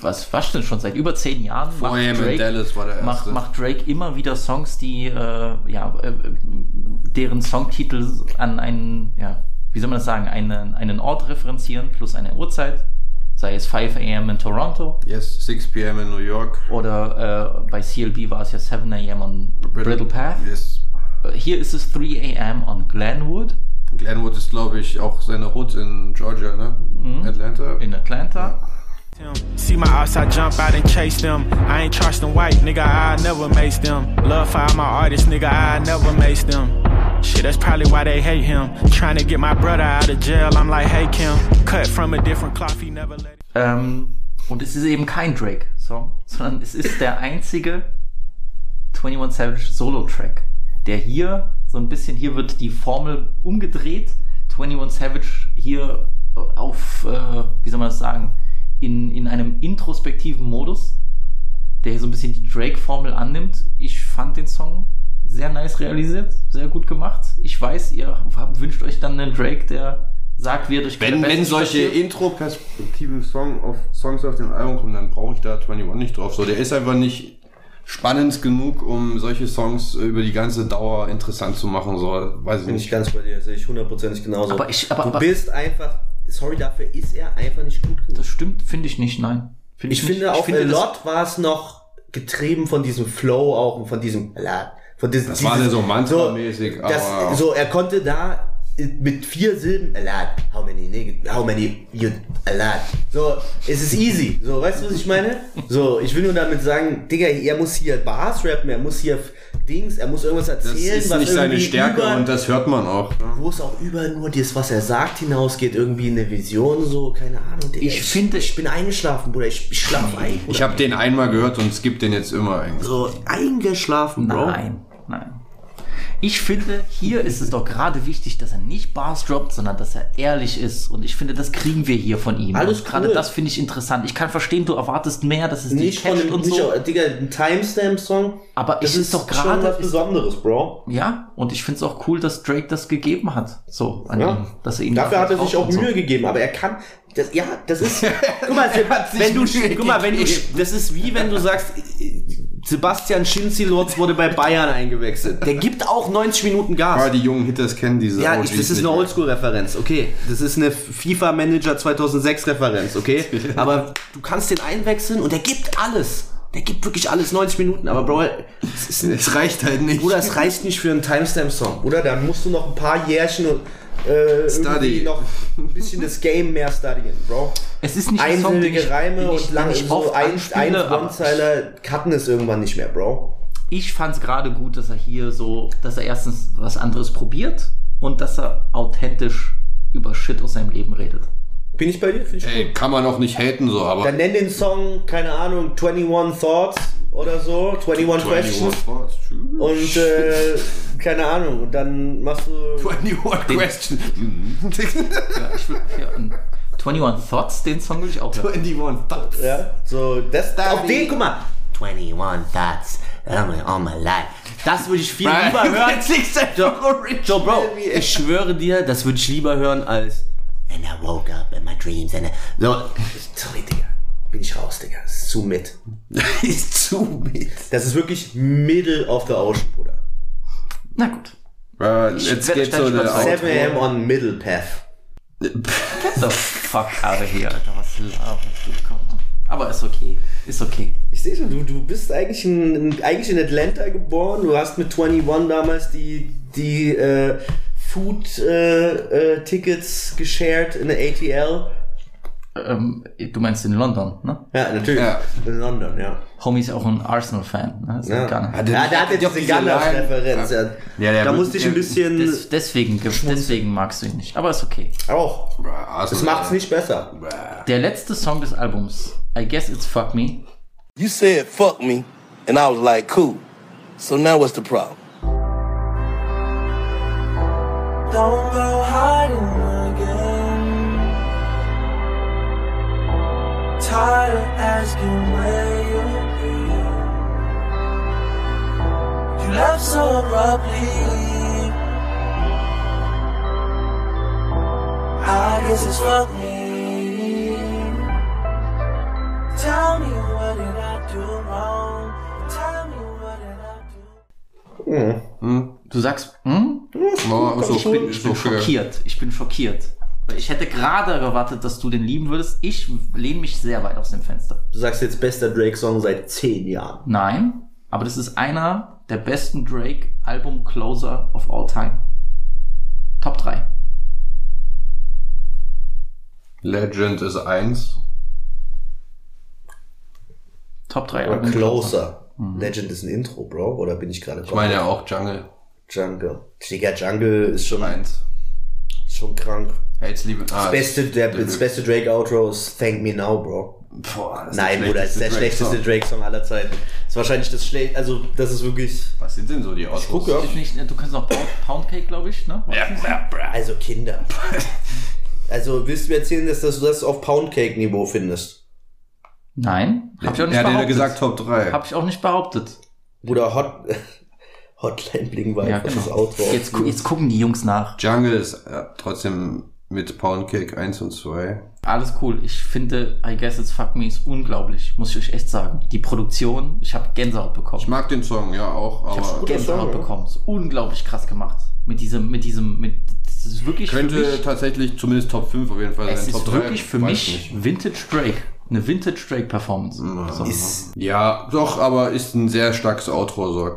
was, was denn schon seit über zehn Jahren macht Vorher mit Drake, Dallas war der macht, erste. macht Drake immer wieder Songs, die äh, ja äh, deren Songtitel an einen, ja, wie soll man das sagen, einen, einen Ort referenzieren plus eine Uhrzeit, sei es 5 a.m. in Toronto Yes, 6 p.m. in New York. oder äh, bei CLB war es ja 7 a.m. on Brittle Path. Yes. Äh, Hier ist es 3 a.m. on Glenwood Glenwood ist, glaube ich, auch seine Hood in Georgia, ne? Atlanta. in Atlanta. them. See my I jump out and chase them. I ain't trust them white, nigga, I never mace them. Love for my artists, nigga, I never mace them. Shit, that's probably why they hate him. Trying to get my brother out of jail, I'm like, hey Kim, cut from a different cloth, he never let it. Ähm, und es ist eben kein Drake-Song, sondern es ist der einzige 21 Savage Solo-Track, der hier so ein bisschen, hier wird die Formel umgedreht. 21 Savage hier auf, äh, wie soll man das sagen, in, in einem introspektiven Modus, der so ein bisschen die Drake-Formel annimmt. Ich fand den Song sehr nice realisiert, sehr gut gemacht. Ich weiß, ihr wünscht euch dann einen Drake, der sagt, wie er durch Wenn, wenn solche Intro-Perspektiven Song auf, Songs auf dem Album kommen, dann brauche ich da 21 nicht drauf. So, der ist einfach nicht spannend genug, um solche Songs über die ganze Dauer interessant zu machen. So, weiß ich Bin ich nicht. ganz bei dir, sehe ich hundertprozentig genauso. Aber ich- aber- du aber- bist einfach, sorry, dafür ist er einfach nicht gut genug. Das stimmt, finde ich nicht, nein. Find Ich nicht. finde, auf finde Lot war es noch getrieben von diesem Flow auch und von diesem von diesem, Das war dann so mantramäßig, so, das, aber- so, er konnte da mit vier Silben, a lot, how many how many you, a lot. So, es ist easy. So, weißt du, was ich meine? So, ich will nur damit sagen, Digga, er muss hier Bars rappen, er muss hier Dings, er muss irgendwas Das erzählen, ist was nicht seine Stärke über, und das hört man auch. Ne? wo es auch über nur das, was er sagt, hinausgeht, irgendwie eine Vision, so, keine Ahnung. Digga, Ich finde- ich bin eingeschlafen, Bruder, ich, ich schlaf ein. Bruder. Ich habe den einmal gehört und skipp den jetzt immer eigentlich. so eingeschlafen, Bro. Nein, nein. Ich finde, hier ist es doch gerade wichtig, dass er nicht Bars droppt, sondern dass er ehrlich ist. Und ich finde, das kriegen wir hier von ihm. Alles Und gerade cool. das finde ich interessant. Ich kann verstehen, du erwartest mehr, dass es Nicht von dem, und nicht, so. Digga, ein Timestamp-Song. Aber das es ist doch gerade- was Besonderes, Bro. Ja, und ich finde es auch cool, dass Drake das gegeben hat. So, an Ja. ihn. Dass er ihn Dafür hat er sich auch und so. Mühe gegeben, aber er kann, das, ja, das ist, guck mal, wenn du, guck mal, wenn du, das ist wie wenn du sagst, Sebastian Schinzi-Lotz wurde bei Bayern eingewechselt. Der gibt auch 90 Minuten Gas. Aber die jungen Hitters kennen diese Ja, OGs das ist eine. Oldschool-Referenz, okay. Das ist eine FIFA Manager 2006-Referenz, okay. Aber du kannst den einwechseln und der gibt alles. Der gibt wirklich alles, 90 Minuten. Aber Bro, es ist Es reicht halt nicht. Bruder, es reicht nicht für einen Timestamp-Song. Oder dann musst du noch ein paar Jährchen und äh, Study. irgendwie noch ein bisschen das Game mehr studien, Bro. Es ist nicht ein Song, den Einsilbige ich- Reime den ich- und lang, den ich so oft ein, anspiele, ein aber- One-Zeiler cutten es irgendwann nicht mehr, Bro. ich fand es gerade gut, dass er hier so, dass er erstens was anderes probiert und dass er authentisch über Shit aus seinem Leben redet. Bin ich bei dir? Ich Ey, gut. kann man auch nicht haten so, aber. Dann nenn den Song, keine Ahnung, 21 Thoughts oder so, 21 Questions. Und äh, keine Ahnung, und dann machst du. 21 Question. Ja, ich will, ja, und 21 Thoughts, den Song will ich auch hören. 21 Thoughts. Ja, so, das, auf den, guck mal. 21 thoughts all my life. Das würde ich viel lieber hören. So, original so, Bro, ich schwöre dir, das würde ich lieber hören als. And I woke up in my dreams and I, So, sorry, Digga. Bin ich raus, Digga. Das ist zu mit. ist zu mit. Das ist wirklich Middle of the Ocean, Bruder. Na gut. Äh, jetzt werd geht so überzeugt. 7 am on Middle Path. Get the fuck out of here, Alter. Was laberst du? Komm. Aber ist okay. Ist okay. Ich sehe schon, du, du bist eigentlich in, eigentlich in Atlanta geboren. Du hast mit 21 damals die, die äh, Food-Tickets geshared in der ATL. Ähm, du meinst in London, ne? Ja, natürlich. Ja. In London, ja. Homie ist auch ein Arsenal-Fan. Ne? Ja, gar Hat nicht. er- ja der hat jetzt Line- Gunners-Referenz. Ja. Ja, der da musste ich ein der- bisschen Des, deswegen, deswegen magst du ihn nicht. Aber ist okay. auch. Also, Das macht's nicht besser. Der letzte Song des Albums, I Guess It's Fuck Me, You said fuck me, and I was like, cool. So now what's the problem? Don't go hiding Tired of asking where you've been. You left so abruptly. I guess it's fuck me. Tell me what did I do wrong? Tell me what did I do? Du sagst, hm? Oh, so, Ich bin, ich bin schockiert. Ich bin schockiert. Weil Ich hätte gerade erwartet, dass du den lieben würdest. Ich lehne mich sehr weit aus dem Fenster. Du sagst jetzt bester Drake-Song seit 10 Jahren. Nein, aber das ist einer der besten Drake-Album-Closer of all time. Top 3. Legend ist eins. Top 3 Oder Album Closer. Legend ist ein Intro, Bro. Oder bin ich gerade Ich meine ja auch Jungle. Jungle. Digga, Jungle ist schon, Eins. schon krank. Hates Liebe. Ah, Das beste, der, der- das beste Drake-Outro ist Thank Me Now, Bro. Boah, das ist Nein, der Bruder, das ist der schlechteste schlechteste Drake-Song aller Zeiten. Das ist wahrscheinlich das schlecht, also das ist wirklich, Was sind denn so die Autos? guck, ja. Ist nicht, du kannst noch Pound, Pound Cake, glaube ich, ne? also Kinder. Also willst du mir erzählen, dass du das auf Poundcake-Niveau findest? Nein, hab ich auch nicht Er hat ja behauptet. gesagt Top 3. Hab ich auch nicht behauptet. Bruder, Hot, Hotline Bling war Ja, einfach das genau. Outro. Jetzt, jetzt gucken die Jungs nach. Jungle ist äh, trotzdem mit Poundcake 1 und 2. Alles cool. Ich finde, I Guess It's Fuck Me ist unglaublich, muss ich euch echt sagen. Die Produktion, ich habe Gänsehaut bekommen. Ich mag den Song, ja auch, aber Gänsehaut Song, ja. bekommen. Ist unglaublich krass gemacht. Mit diesem, mit diesem, mit, das ist wirklich für könnte mich, tatsächlich zumindest Top 5 auf jeden Fall es sein. Top ist 3. wirklich für weiß mich nicht. Vintage Drake. Eine Vintage Drake Performance. So. Ist, Ja, doch, aber ist ein sehr starkes Outro. So.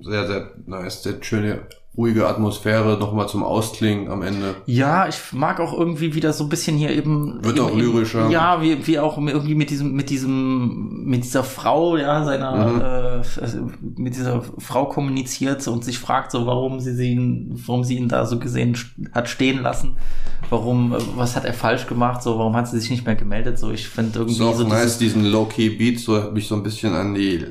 Sehr, sehr nice. Sehr schöne, ruhige Atmosphäre. Nochmal zum Ausklingen am Ende. Ja, ich mag auch irgendwie wieder so ein bisschen hier eben. Wird im- auch lyrischer. Ja, wie, wie auch irgendwie mit diesem, mit diesem, mit dieser Frau, ja, seiner, äh, also mit dieser Frau kommuniziert und sich fragt so, warum sie sie, warum sie ihn da so gesehen hat stehen lassen. Warum, äh, was hat er falsch gemacht? So, warum hat sie sich nicht mehr gemeldet? So, ich finde irgendwie auch so nice, diesen Low-Key-Beat. So hat mich so ein bisschen an die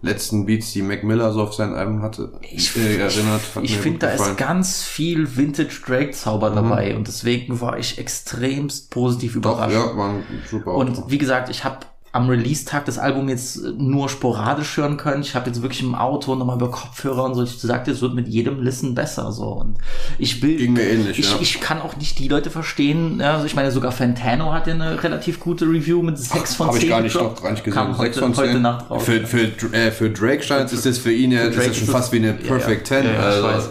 letzten Beats, die Mac Miller so auf sein Album hatte, Ich, äh, erinnert. Hat ich finde, da gefallen. ist ganz viel Vintage Drake Zauber dabei und deswegen war ich extremst positiv Doch, überrascht. ja, war ein super Und Outro. wie gesagt, ich habe am Release-Tag das Album jetzt nur sporadisch hören können. Ich habe jetzt wirklich im Auto nochmal über Kopfhörer und so. Ich sagte, es wird mit jedem Listen besser. So und ich will, Ging mir ähnlich, ich, ja. ich kann auch nicht die Leute verstehen. Ja, also ich meine, sogar Fantano hat ja eine relativ gute Review mit 6 von 10. Habe ich gar nicht, noch gar nicht gesehen. Kam Sechs heute, von zehn. heute Nacht raus. Für, für, äh, für Drake Steins ist das für ihn ja, das Drake ist schon fast wie eine Ja, Perfect ja. Ten. Ja, ja, ich also.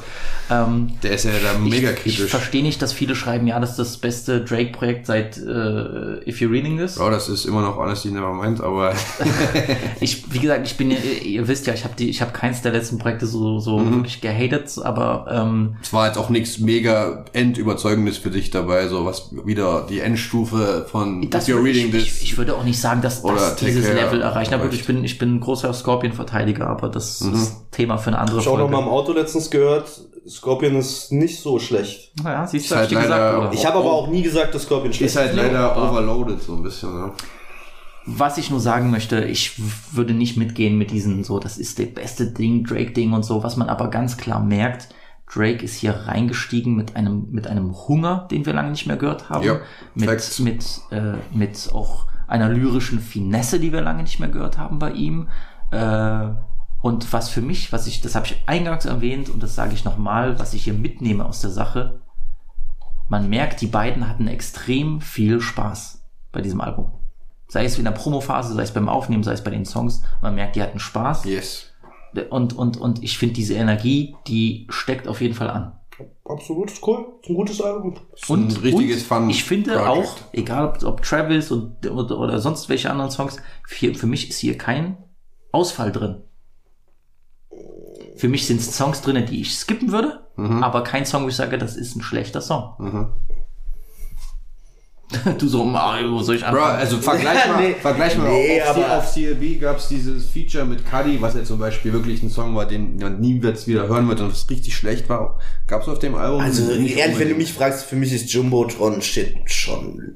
Ähm, der ist ja da mega ich, Ich kritisch. verstehe nicht, dass viele schreiben, ja, das ist das beste Drake-Projekt seit äh, If You're Reading This. Ja, das ist immer noch Honesty Nevermind, aber Ich, wie gesagt, ich bin ja, ihr wisst ja, ich habe die, ich habe keins der letzten Projekte so, so Mhm. wirklich gehatet, aber ähm, es war jetzt auch nichts mega endüberzeugendes für dich dabei, so was wieder die Endstufe von das If You're Reading ich, This. ich, ich würde auch nicht sagen, dass Oder das dieses Care Level erreicht. Aber ich bin, ich bin ein großer Scorpion-Verteidiger, aber das Mhm. ist Thema für eine andere Ich habe auch noch Folge. mal im Auto letztens gehört, Scorpion ist nicht so schlecht. Naja, siehst Ist du, halt ich gesagt? Ich habe aber auch nie gesagt, dass Scorpion schlecht ist halt ist. leider aber- overloaded so ein bisschen. Ne? Was ich nur sagen möchte, ich würde nicht mitgehen mit diesen so, das ist der beste Ding, Drake-Ding und so, was man aber ganz klar merkt, Drake ist hier reingestiegen mit einem, mit einem Hunger, den wir lange nicht mehr gehört haben. Ja, mit, Facts. mit, äh, mit auch einer lyrischen Finesse, die wir lange nicht mehr gehört haben bei ihm. Äh, und was für mich, was ich, das habe ich eingangs erwähnt und das sage ich nochmal, was ich hier mitnehme aus der Sache, man merkt, die beiden hatten extrem viel Spaß bei diesem Album. Sei es in der Promophase, sei es beim Aufnehmen, sei es bei den Songs. Man merkt, die hatten Spaß. Yes. Und, und, und ich finde diese Energie, die steckt auf jeden Fall an. Absolut, ist cool. Ist ein gutes Album. Und, ein richtiges und Fun ich finde Project. auch, egal ob, ob Travis und, oder, oder sonst welche anderen Songs, für, für mich ist hier kein Ausfall drin. Für mich sind Songs drin, die ich skippen würde, Mhm. aber kein Song, wo ich sage, das ist ein schlechter Song. du so, Mario, wo soll ich Bro, anfangen? also vergleich mal, Nee. vergleich mal Nee, auf, aber- auf CLB gab es dieses Feature mit Cuddy, was ja zum Beispiel wirklich ein Song war, den man nie jetzt wieder hören wird und was richtig schlecht war. Gab es auf dem Album? Also ehrlich, wenn du unbedingt. mich fragst, für mich ist Jumbotron Shit schon.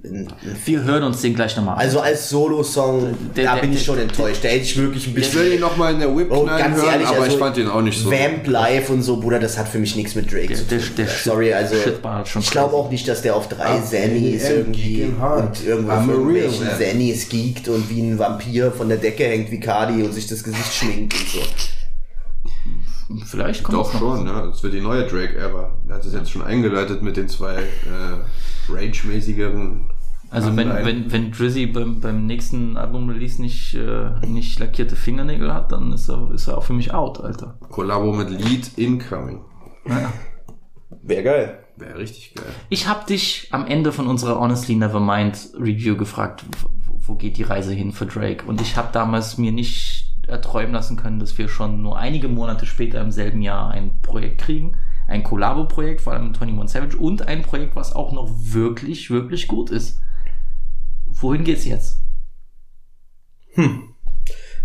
Wir hören uns den gleich nochmal an. Also als Solo-Song, Der- da der- bin ich der- schon enttäuscht. Da hätte ich wirklich ein Ich bisschen. will ihn noch mal in der Whip Oh, hören, ehrlich, aber also ich fand ihn auch nicht so. Vamp Live und so, Bruder, das hat für mich nichts mit Drake Der- zu der- tun. der Sorry, also schon ich glaube auch nicht, dass der auf drei Ah, Zennies yeah, irgendwie hard. und irgendwo I'm real irgendwelchen man. Zennies geekt und wie ein Vampir von der Decke hängt wie Cardi und sich das Gesicht schminkt und so. Vielleicht kommt Doch schon, ne? Das wird die neue Drake-Ära. Er hat es jetzt schon eingeleitet mit den zwei äh, Rage-mäßigeren. Also wenn, wenn, wenn Drizzy beim, beim nächsten Album-Release nicht, äh, nicht lackierte Fingernägel hat, dann ist er, ist er auch für mich out, Alter. Kollabo mit Lead Incoming. Naja. Wäre geil. Wäre richtig geil. Ich habe dich am Ende von unserer Honestly Nevermind Review gefragt, wo, geht die Reise hin für Drake? Und ich habe damals mir nicht erträumen lassen können, dass wir schon nur einige Monate später im selben Jahr ein Projekt kriegen. Ein Collabo-Projekt, vor allem mit 21 Savage und ein Projekt, was auch noch wirklich, wirklich gut ist. Wohin geht's jetzt?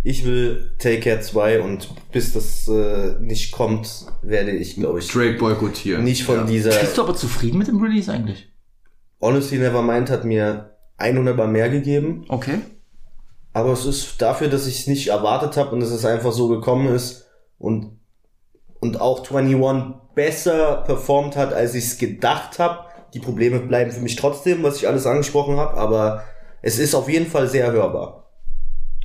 Ich will Take Care 2 und bis das äh, nicht kommt, werde ich, glaube ich, Drake boykottieren. nicht von Ja. dieser. Bist du aber zufrieden mit dem Release eigentlich? Honestly Nevermind hat mir 100 Mal mehr gegeben. Okay. Aber es ist dafür, dass ich es nicht erwartet habe und dass es einfach so gekommen ist und, und auch 21 besser performt hat, als ich es gedacht habe. Die Probleme bleiben für mich trotzdem, was ich alles angesprochen habe, aber es ist auf jeden Fall sehr hörbar.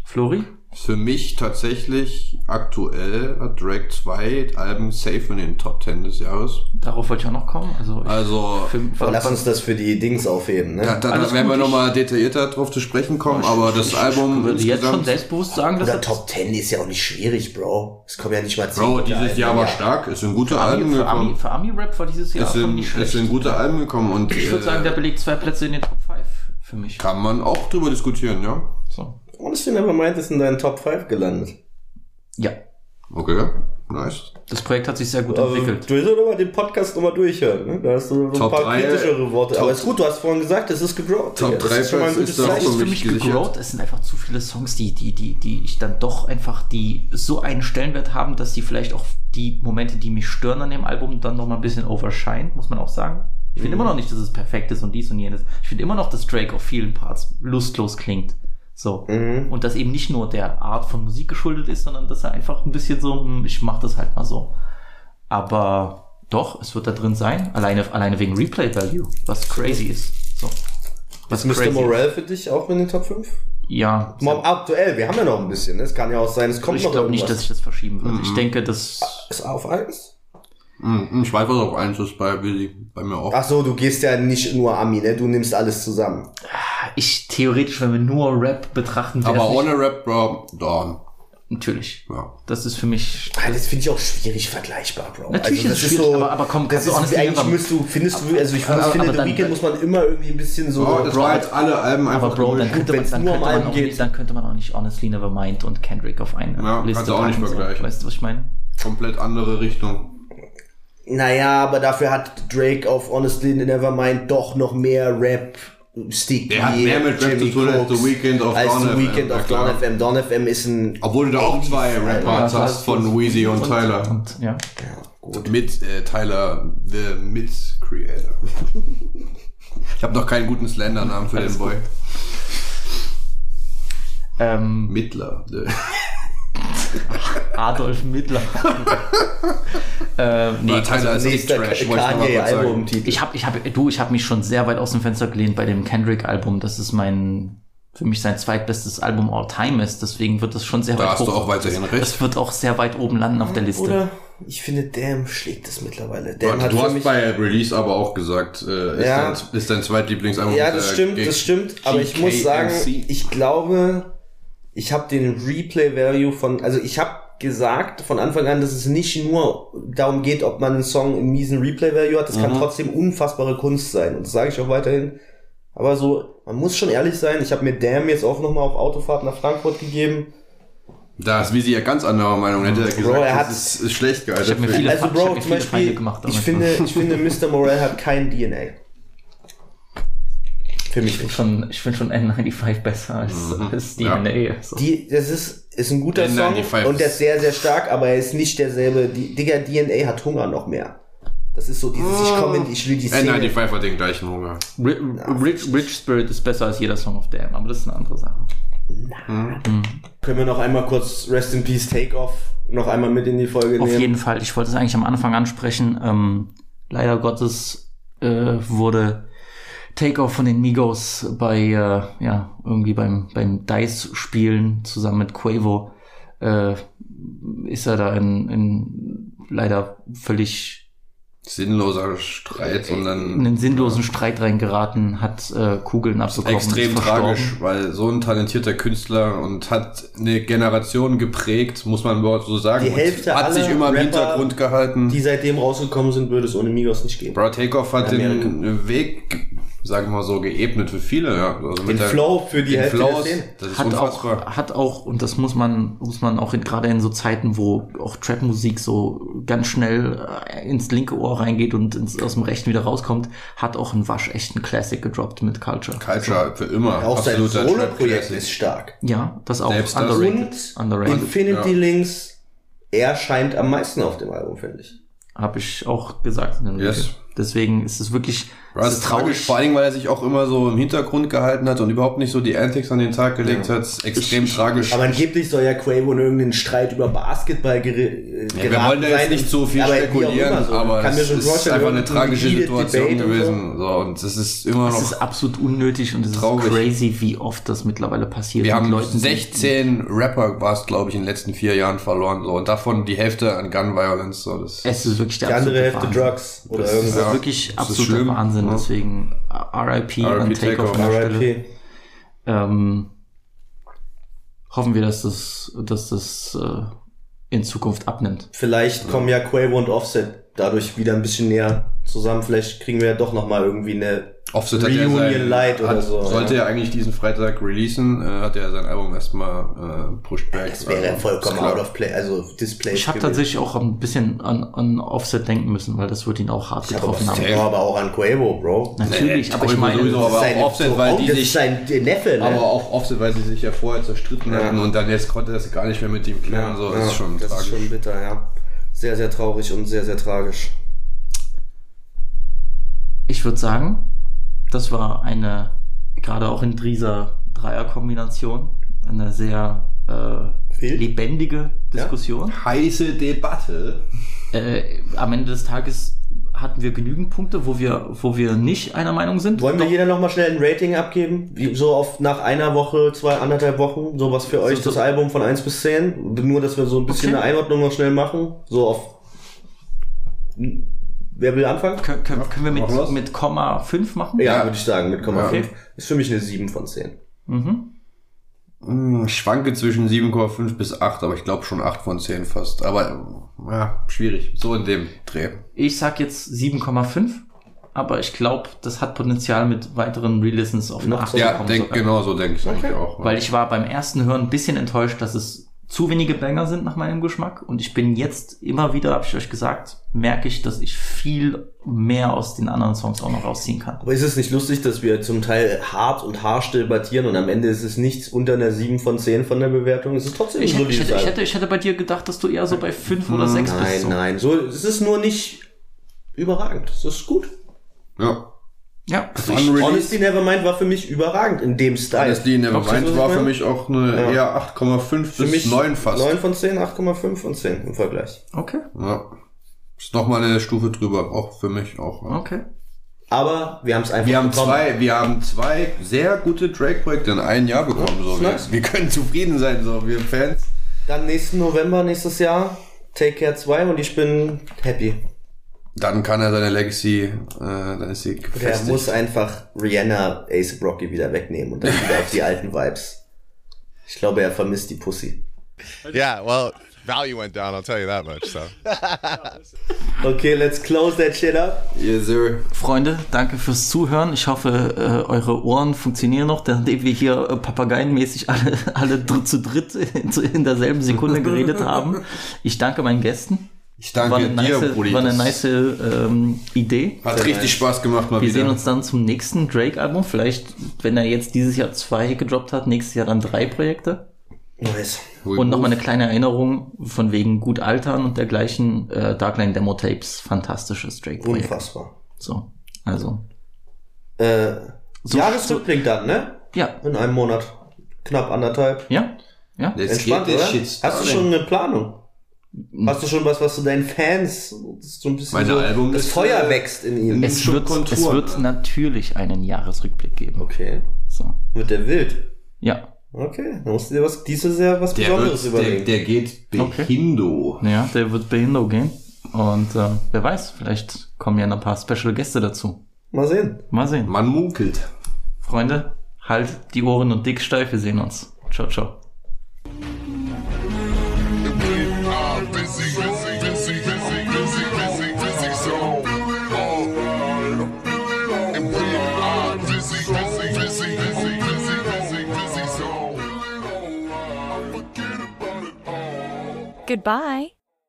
Flori? Für mich tatsächlich aktuell hat Drake zwei Alben safe in den Top 10 des Jahres. Darauf wollte ich auch noch kommen. Also, ich, Also, für, lass uns das für die Dings aufheben, ne? da, da, da werden wir nochmal detaillierter drauf zu sprechen kommen, aber das Album ich würde jetzt schon insgesamt- selbstbewusst sagen, dass Oder er- Top 10 ist ja auch nicht schwierig, Bro. Es kommen ja nicht mal 10. Bro, dieses Jahr war stark, es sind gute Alben Ami, für, Ami, gekommen. für Ami-Rap war dieses Jahr Es sind, nicht es schlecht. sind gute Alben gekommen und Ich würde äh, sagen, der belegt zwei Plätze in den Top 5 für mich. kann man auch drüber diskutieren, ja. So. Honestly Nevermind ist in deinen Top 5 gelandet. Ja, Okay, nice. das Projekt hat sich sehr gut Also, entwickelt. du solltest aber den Podcast nochmal durchhören, ne? Da hast du so ein Top paar drei, kritischere Worte. Top- aber ist gut, du hast vorhin gesagt, es ist gegrowt. Top Digga. Das drei ist schon mal ein gutes ist doch Das ist für mich gegrowt. Es sind einfach zu viele Songs, die, die, die, die ich dann doch einfach, die so einen Stellenwert haben, dass die vielleicht auch die Momente, die mich stören an dem Album, dann noch mal ein bisschen overshine, muss man auch sagen. Ich finde immer noch nicht, dass es perfekt ist und dies und jenes. Ich finde immer noch, dass Drake auf vielen Parts lustlos klingt. So. Mhm. Und das eben nicht nur der Art von Musik geschuldet ist, sondern dass er einfach ein bisschen so, hm, ich mach das halt mal so. Aber doch, es wird da drin sein, alleine, alleine wegen Replay Value, was crazy ist. So. Was Ist Mr. crazy Morell für dich auch in den Top 5? Ja. Mal aktuell, wir haben ja noch ein bisschen. ne? Es kann ja auch sein, es kommt Ich noch glaube nicht, dass ich das verschieben würde. Ich denke, das. Ist auf 1? Hm, Ich weiß, was auf eins ist bei Willi, bei mir auch. Ach so, du gehst ja nicht nur Ami, ne? Du nimmst alles zusammen. Ich theoretisch, wenn wir nur Rap betrachten, Aber nicht- ohne Rap, Bro, Dawn. Natürlich. Ja. Das ist für mich. Ah, Das finde ich auch schwierig vergleichbar, Bro. Natürlich also, das ist es schwierig, aber- aber komm, das du ist, honestly eigentlich müsst du, findest du, also ich Aber- finde, aber The Weeknd muss man immer irgendwie ein bisschen so, Oh, das war jetzt alle Alben einfach Aber Bro, dann könnte, man, dann, nur könnte um man Alben auch geht. nicht, dann könnte man auch nicht Honestly Nevermind und Kendrick auf eine Ja, Liste kannst du auch nicht packen, so. vergleichen. Weißt du, was ich meine? komplett andere Richtung. naja, aber dafür hat Drake auf Honestly Nevermind doch noch mehr Rap Stick Der hat mehr mit Rap zu tun als The Weeknd auf als Dawn The FM, ja auf klar. Dawn FM. Dawn FM ist ein Obwohl du da auch zwei Rap-Parts Ja, hast von Weezy und Tyler. Und ja. Mit äh, Tyler, the Mid-Creator. ich habe noch keinen guten Slender-Namen für den Boy. Ähm, Mittler. Adolf Mittler. äh, nee, Nee, nächster Dick Trash, wollte ich habe ich hab, du, ich habe mich schon sehr weit aus dem Fenster gelehnt bei dem Kendrick-Album. Das ist mein, für mich sein zweitbestes Album all time ist. Deswegen wird das schon sehr Da weit hast du auch weiterhin recht. Das wird auch sehr weit oben landen auf der Liste. Oder ich finde, Damn schlägt es mittlerweile. Damn Warte, hat du hast bei Release aber auch gesagt, äh, ist, Ja. dein, ist dein zweitlieblingsalbum. Ja, das äh, stimmt, das stimmt. Aber ich muss sagen, ich glaube, ich habe den Replay-Value von, also ich habe gesagt von Anfang an, dass es nicht nur darum geht, ob man einen Song einen miesen Replay-Value hat. Das Mhm. kann trotzdem unfassbare Kunst sein. Und das sage ich auch weiterhin. Aber so, man muss schon ehrlich sein. Ich habe mir Damn jetzt auch nochmal auf Autofahrt nach Frankfurt gegeben. Da ist Visi ja ganz anderer Meinung. Hätte er gesagt, Bro, er das hat- ist, ist schlecht gealtert. Ich hab mir viele- Also ich hab Bro, mir zum viele Beispiel, gemacht ich finde, ich finde, Mr. Morell hat kein DNA. Für mich Ich nicht. finde schon, ich find schon N95 besser als, als Ja. DNA. So. Die, das ist, ist ein guter N95 Song und der ist sehr, sehr stark, aber er ist nicht derselbe. Die, Digga, DNA hat Hunger noch mehr. Das ist so dieses, ich komme, in- ich will die Szene. N95 hat den gleichen Hunger. Ri- Rich, Rich Spirit ist besser als jeder Song auf Damn, aber das ist eine andere Sache. Können wir noch einmal kurz Rest in Peace Takeoff noch einmal mit in die Folge Auf nehmen? jeden Fall. Ich wollte es eigentlich am Anfang ansprechen. Ähm, leider Gottes äh, wurde Takeoff von den Migos bei, äh, ja, irgendwie beim, beim Dice-Spielen zusammen mit Quavo, äh, ist er da in, in leider völlig Sinnloser Streit und in dann einen sinnlosen Streit reingeraten, hat äh, Kugeln abbekommen. extrem tragisch, weil so ein talentierter Künstler und hat eine Generation geprägt, muss man überhaupt so sagen. Die Und Hälfte hat sich immer im Rapper, Hintergrund gehalten. Die seitdem rausgekommen sind, würde es ohne Migos nicht geben. Bro, Takeoff hat den Weg, sagen wir mal so, geebnet für viele. Ja. Also Den mit der- Flow für die Hälfte Flows, der Szene. Das ist hat unfassbar. auch, hat auch, und das muss man, muss man auch in, gerade in so Zeiten, wo auch Trap-Musik so ganz schnell äh, ins linke Ohr reingeht und ins, aus dem rechten wieder rauskommt, hat auch einen waschechten Classic gedroppt mit Culture. Culture für immer. Auch sein Solo-Projekt ist stark. Ja, das auch Selbst das. underrated. Und underrated. Infinity Ja. Links, er scheint am meisten auf dem Album, finde ich. Habe ich auch gesagt in dem Yes. Deswegen ist es wirklich Das ist tragisch, vor allen Dingen, weil er sich auch immer so im Hintergrund gehalten hat und überhaupt nicht so die Antics an den Tag gelegt hat. Extrem tragisch. Aber angeblich soll ja Quavo in irgendeinen Streit über Basketball gere äh, Ja, wir wollen da jetzt sein. nicht so viel Aber spekulieren, so. aber Kann schon ist vorstellen, einfach eine tragische Situation Debate und so. gewesen. So, und es ist immer es noch. ist absolut unnötig und es Traurig. ist crazy, wie oft das mittlerweile passiert. Wir haben Leuten, die- 16 Rapper, war es glaube ich, in den letzten vier Jahren verloren. So, und davon die Hälfte an Gun Violence. So, das Es ist wirklich der Die andere Hälfte Wahnsinn. Drugs oder Das irgendwas. ist Ja, wirklich das ist absoluter schlimm. Wahnsinn. Ja. Deswegen RIP, RIP an Takeoff an der Stelle. RIP. Ähm, hoffen wir, dass das, dass das äh, in Zukunft abnimmt. Vielleicht kommen ja Quavo und Offset dadurch wieder ein bisschen näher zusammen. Vielleicht kriegen wir ja doch noch mal irgendwie eine Offset hat ja Reunion sein, Light oder hat, so. Sollte ja. er eigentlich diesen Freitag releasen, äh, hat er sein Album erstmal äh, pushed back. Das wäre Also, vollkommen out of play, also Display. Ich habe tatsächlich auch ein bisschen an, an Offset denken müssen, weil das wird ihn auch hart ich getroffen haben. ja, aber auch an Quavo, Bro. Natürlich, Nee, aber ich meine, sowieso, aber Sein- auch Offset, weil die das sich sein Neffe, ne? Aber auch Offset, weil sie sich ja vorher zerstritten Ja. hatten und dann jetzt konnte er das gar nicht mehr mit ihm klären. so, Ja, ist schon das tragisch. ist schon bitter, ja. Sehr, sehr traurig und sehr, sehr tragisch. ich würde sagen, das war eine, gerade auch in dieser Dreierkombination. Eine sehr äh, lebendige Diskussion. Heiße Debatte. Äh, am Ende des Tages hatten wir genügend Punkte, wo wir, wo wir nicht einer Meinung sind. Wollen wir Doch, jeder nochmal schnell ein Rating abgeben? Wie, so auf nach einer Woche, zwei, anderthalb Wochen, so was für euch so- das Album von 1 bis 10? Nur, dass wir so ein bisschen Okay. eine Einordnung noch schnell machen. So auf. Wer will anfangen? können, können, können wir mit, mit Komma 5 machen? Ja, Ja. würde ich sagen, mit Komma Okay. 5. Ist für mich eine 7 von 10. Mhm. Hm, Ich schwanke zwischen 7,5 bis 8, aber ich glaube schon 8 von 10 fast. Aber ja, schwierig. So in dem Dreh. Ich sag jetzt 7,5, aber ich glaube, das hat Potenzial mit weiteren Re-Listens auf eine Noch 8 so- zu Ja, kommen denk, sogar. genau so denke ich eigentlich auch. Weil ich war beim ersten Hören ein bisschen enttäuscht, dass es zu wenige Banger sind nach meinem Geschmack. Und ich bin jetzt immer wieder, habe ich euch gesagt, merke ich, dass ich viel mehr aus den anderen Songs auch noch rausziehen kann. Aber ist es nicht lustig, dass wir zum Teil hart und harsch debattieren und am Ende ist es nichts unter einer 7 von 10 von der Bewertung? Es ist trotzdem Ich ein hätte, ich, hätte, ich, Album. hätte, ich hätte bei dir gedacht, dass du eher so bei 5 oder 6 bist. Nein, So. nein. So, es ist nur nicht überragend. Es ist gut. Ja. Ja, also ich. Honesty Nevermind war für mich überragend in dem Style. Honesty Nevermind du, war für mich auch eine Ja. eher 8,5 für bis mich 9 fast. 9 von 10, 8,5 von 10 im Vergleich. okay, Ja. Ist nochmal eine Stufe drüber, auch für mich auch. Ja. okay. Aber wir haben es einfach Wir haben bekommen. zwei, wir haben zwei sehr gute Drake-Projekte in einem Jahr bekommen. So. Wir, nice. wir können zufrieden sein, so wir Fans. Dann nächsten November, nächstes Jahr, Take Care 2 und ich bin happy. Dann kann er seine Legacy, äh, dann ist sie gefestigt. muss einfach Rihanna Ace Rocky wieder wegnehmen und dann wieder auf die alten Vibes. Ich glaube, er vermisst die Pussy. Yeah, well, value went down, I'll tell you that much, so. Okay, let's close that shit up. Yes, sir. Freunde, danke fürs Zuhören. Ich hoffe, äh, eure Ohren funktionieren noch, nachdem wir hier äh, papageienmäßig alle, alle dr zu dritt in, in derselben Sekunde geredet haben. Ich danke meinen Gästen. Ich danke War eine dir, nice, Brudi. war eine nice ähm, Idee. Hat richtig Spaß gemacht mal Wir wieder. sehen uns dann zum nächsten Drake-Album. Vielleicht, wenn er jetzt dieses Jahr zwei gedroppt hat, nächstes Jahr dann drei Projekte. Nice. Und nochmal eine kleine Erinnerung von wegen gut altern und dergleichen. Äh, Darkline Demo Tapes, fantastisches Drake-Projekt. Unfassbar. So, also. Äh, So- Jahresrückblick dann, ne? Ja, In einem Monat. Knapp anderthalb. ja, ja. Let's Entspannt, oder? Hast du schon eine Planung? Hast du schon was, was du deinen Fans so ein bisschen Meine so, Album das Feuer äh, wächst in ihnen? Es wird, es wird ne? natürlich einen Jahresrückblick geben. Okay. So. Wird der wild? Ja. Okay, dann musst du dir was, dieses Jahr was Der, Besonderes wird, der, überlegen. der geht Okay. behindo. Ja, der wird Behindo gehen. Und äh, wer weiß, vielleicht kommen ja noch ein paar Special Gäste dazu. Mal sehen. Mal sehen. Man munkelt. Freunde, halt die Ohren und dick steif, wir sehen uns. Ciao, ciao. Goodbye.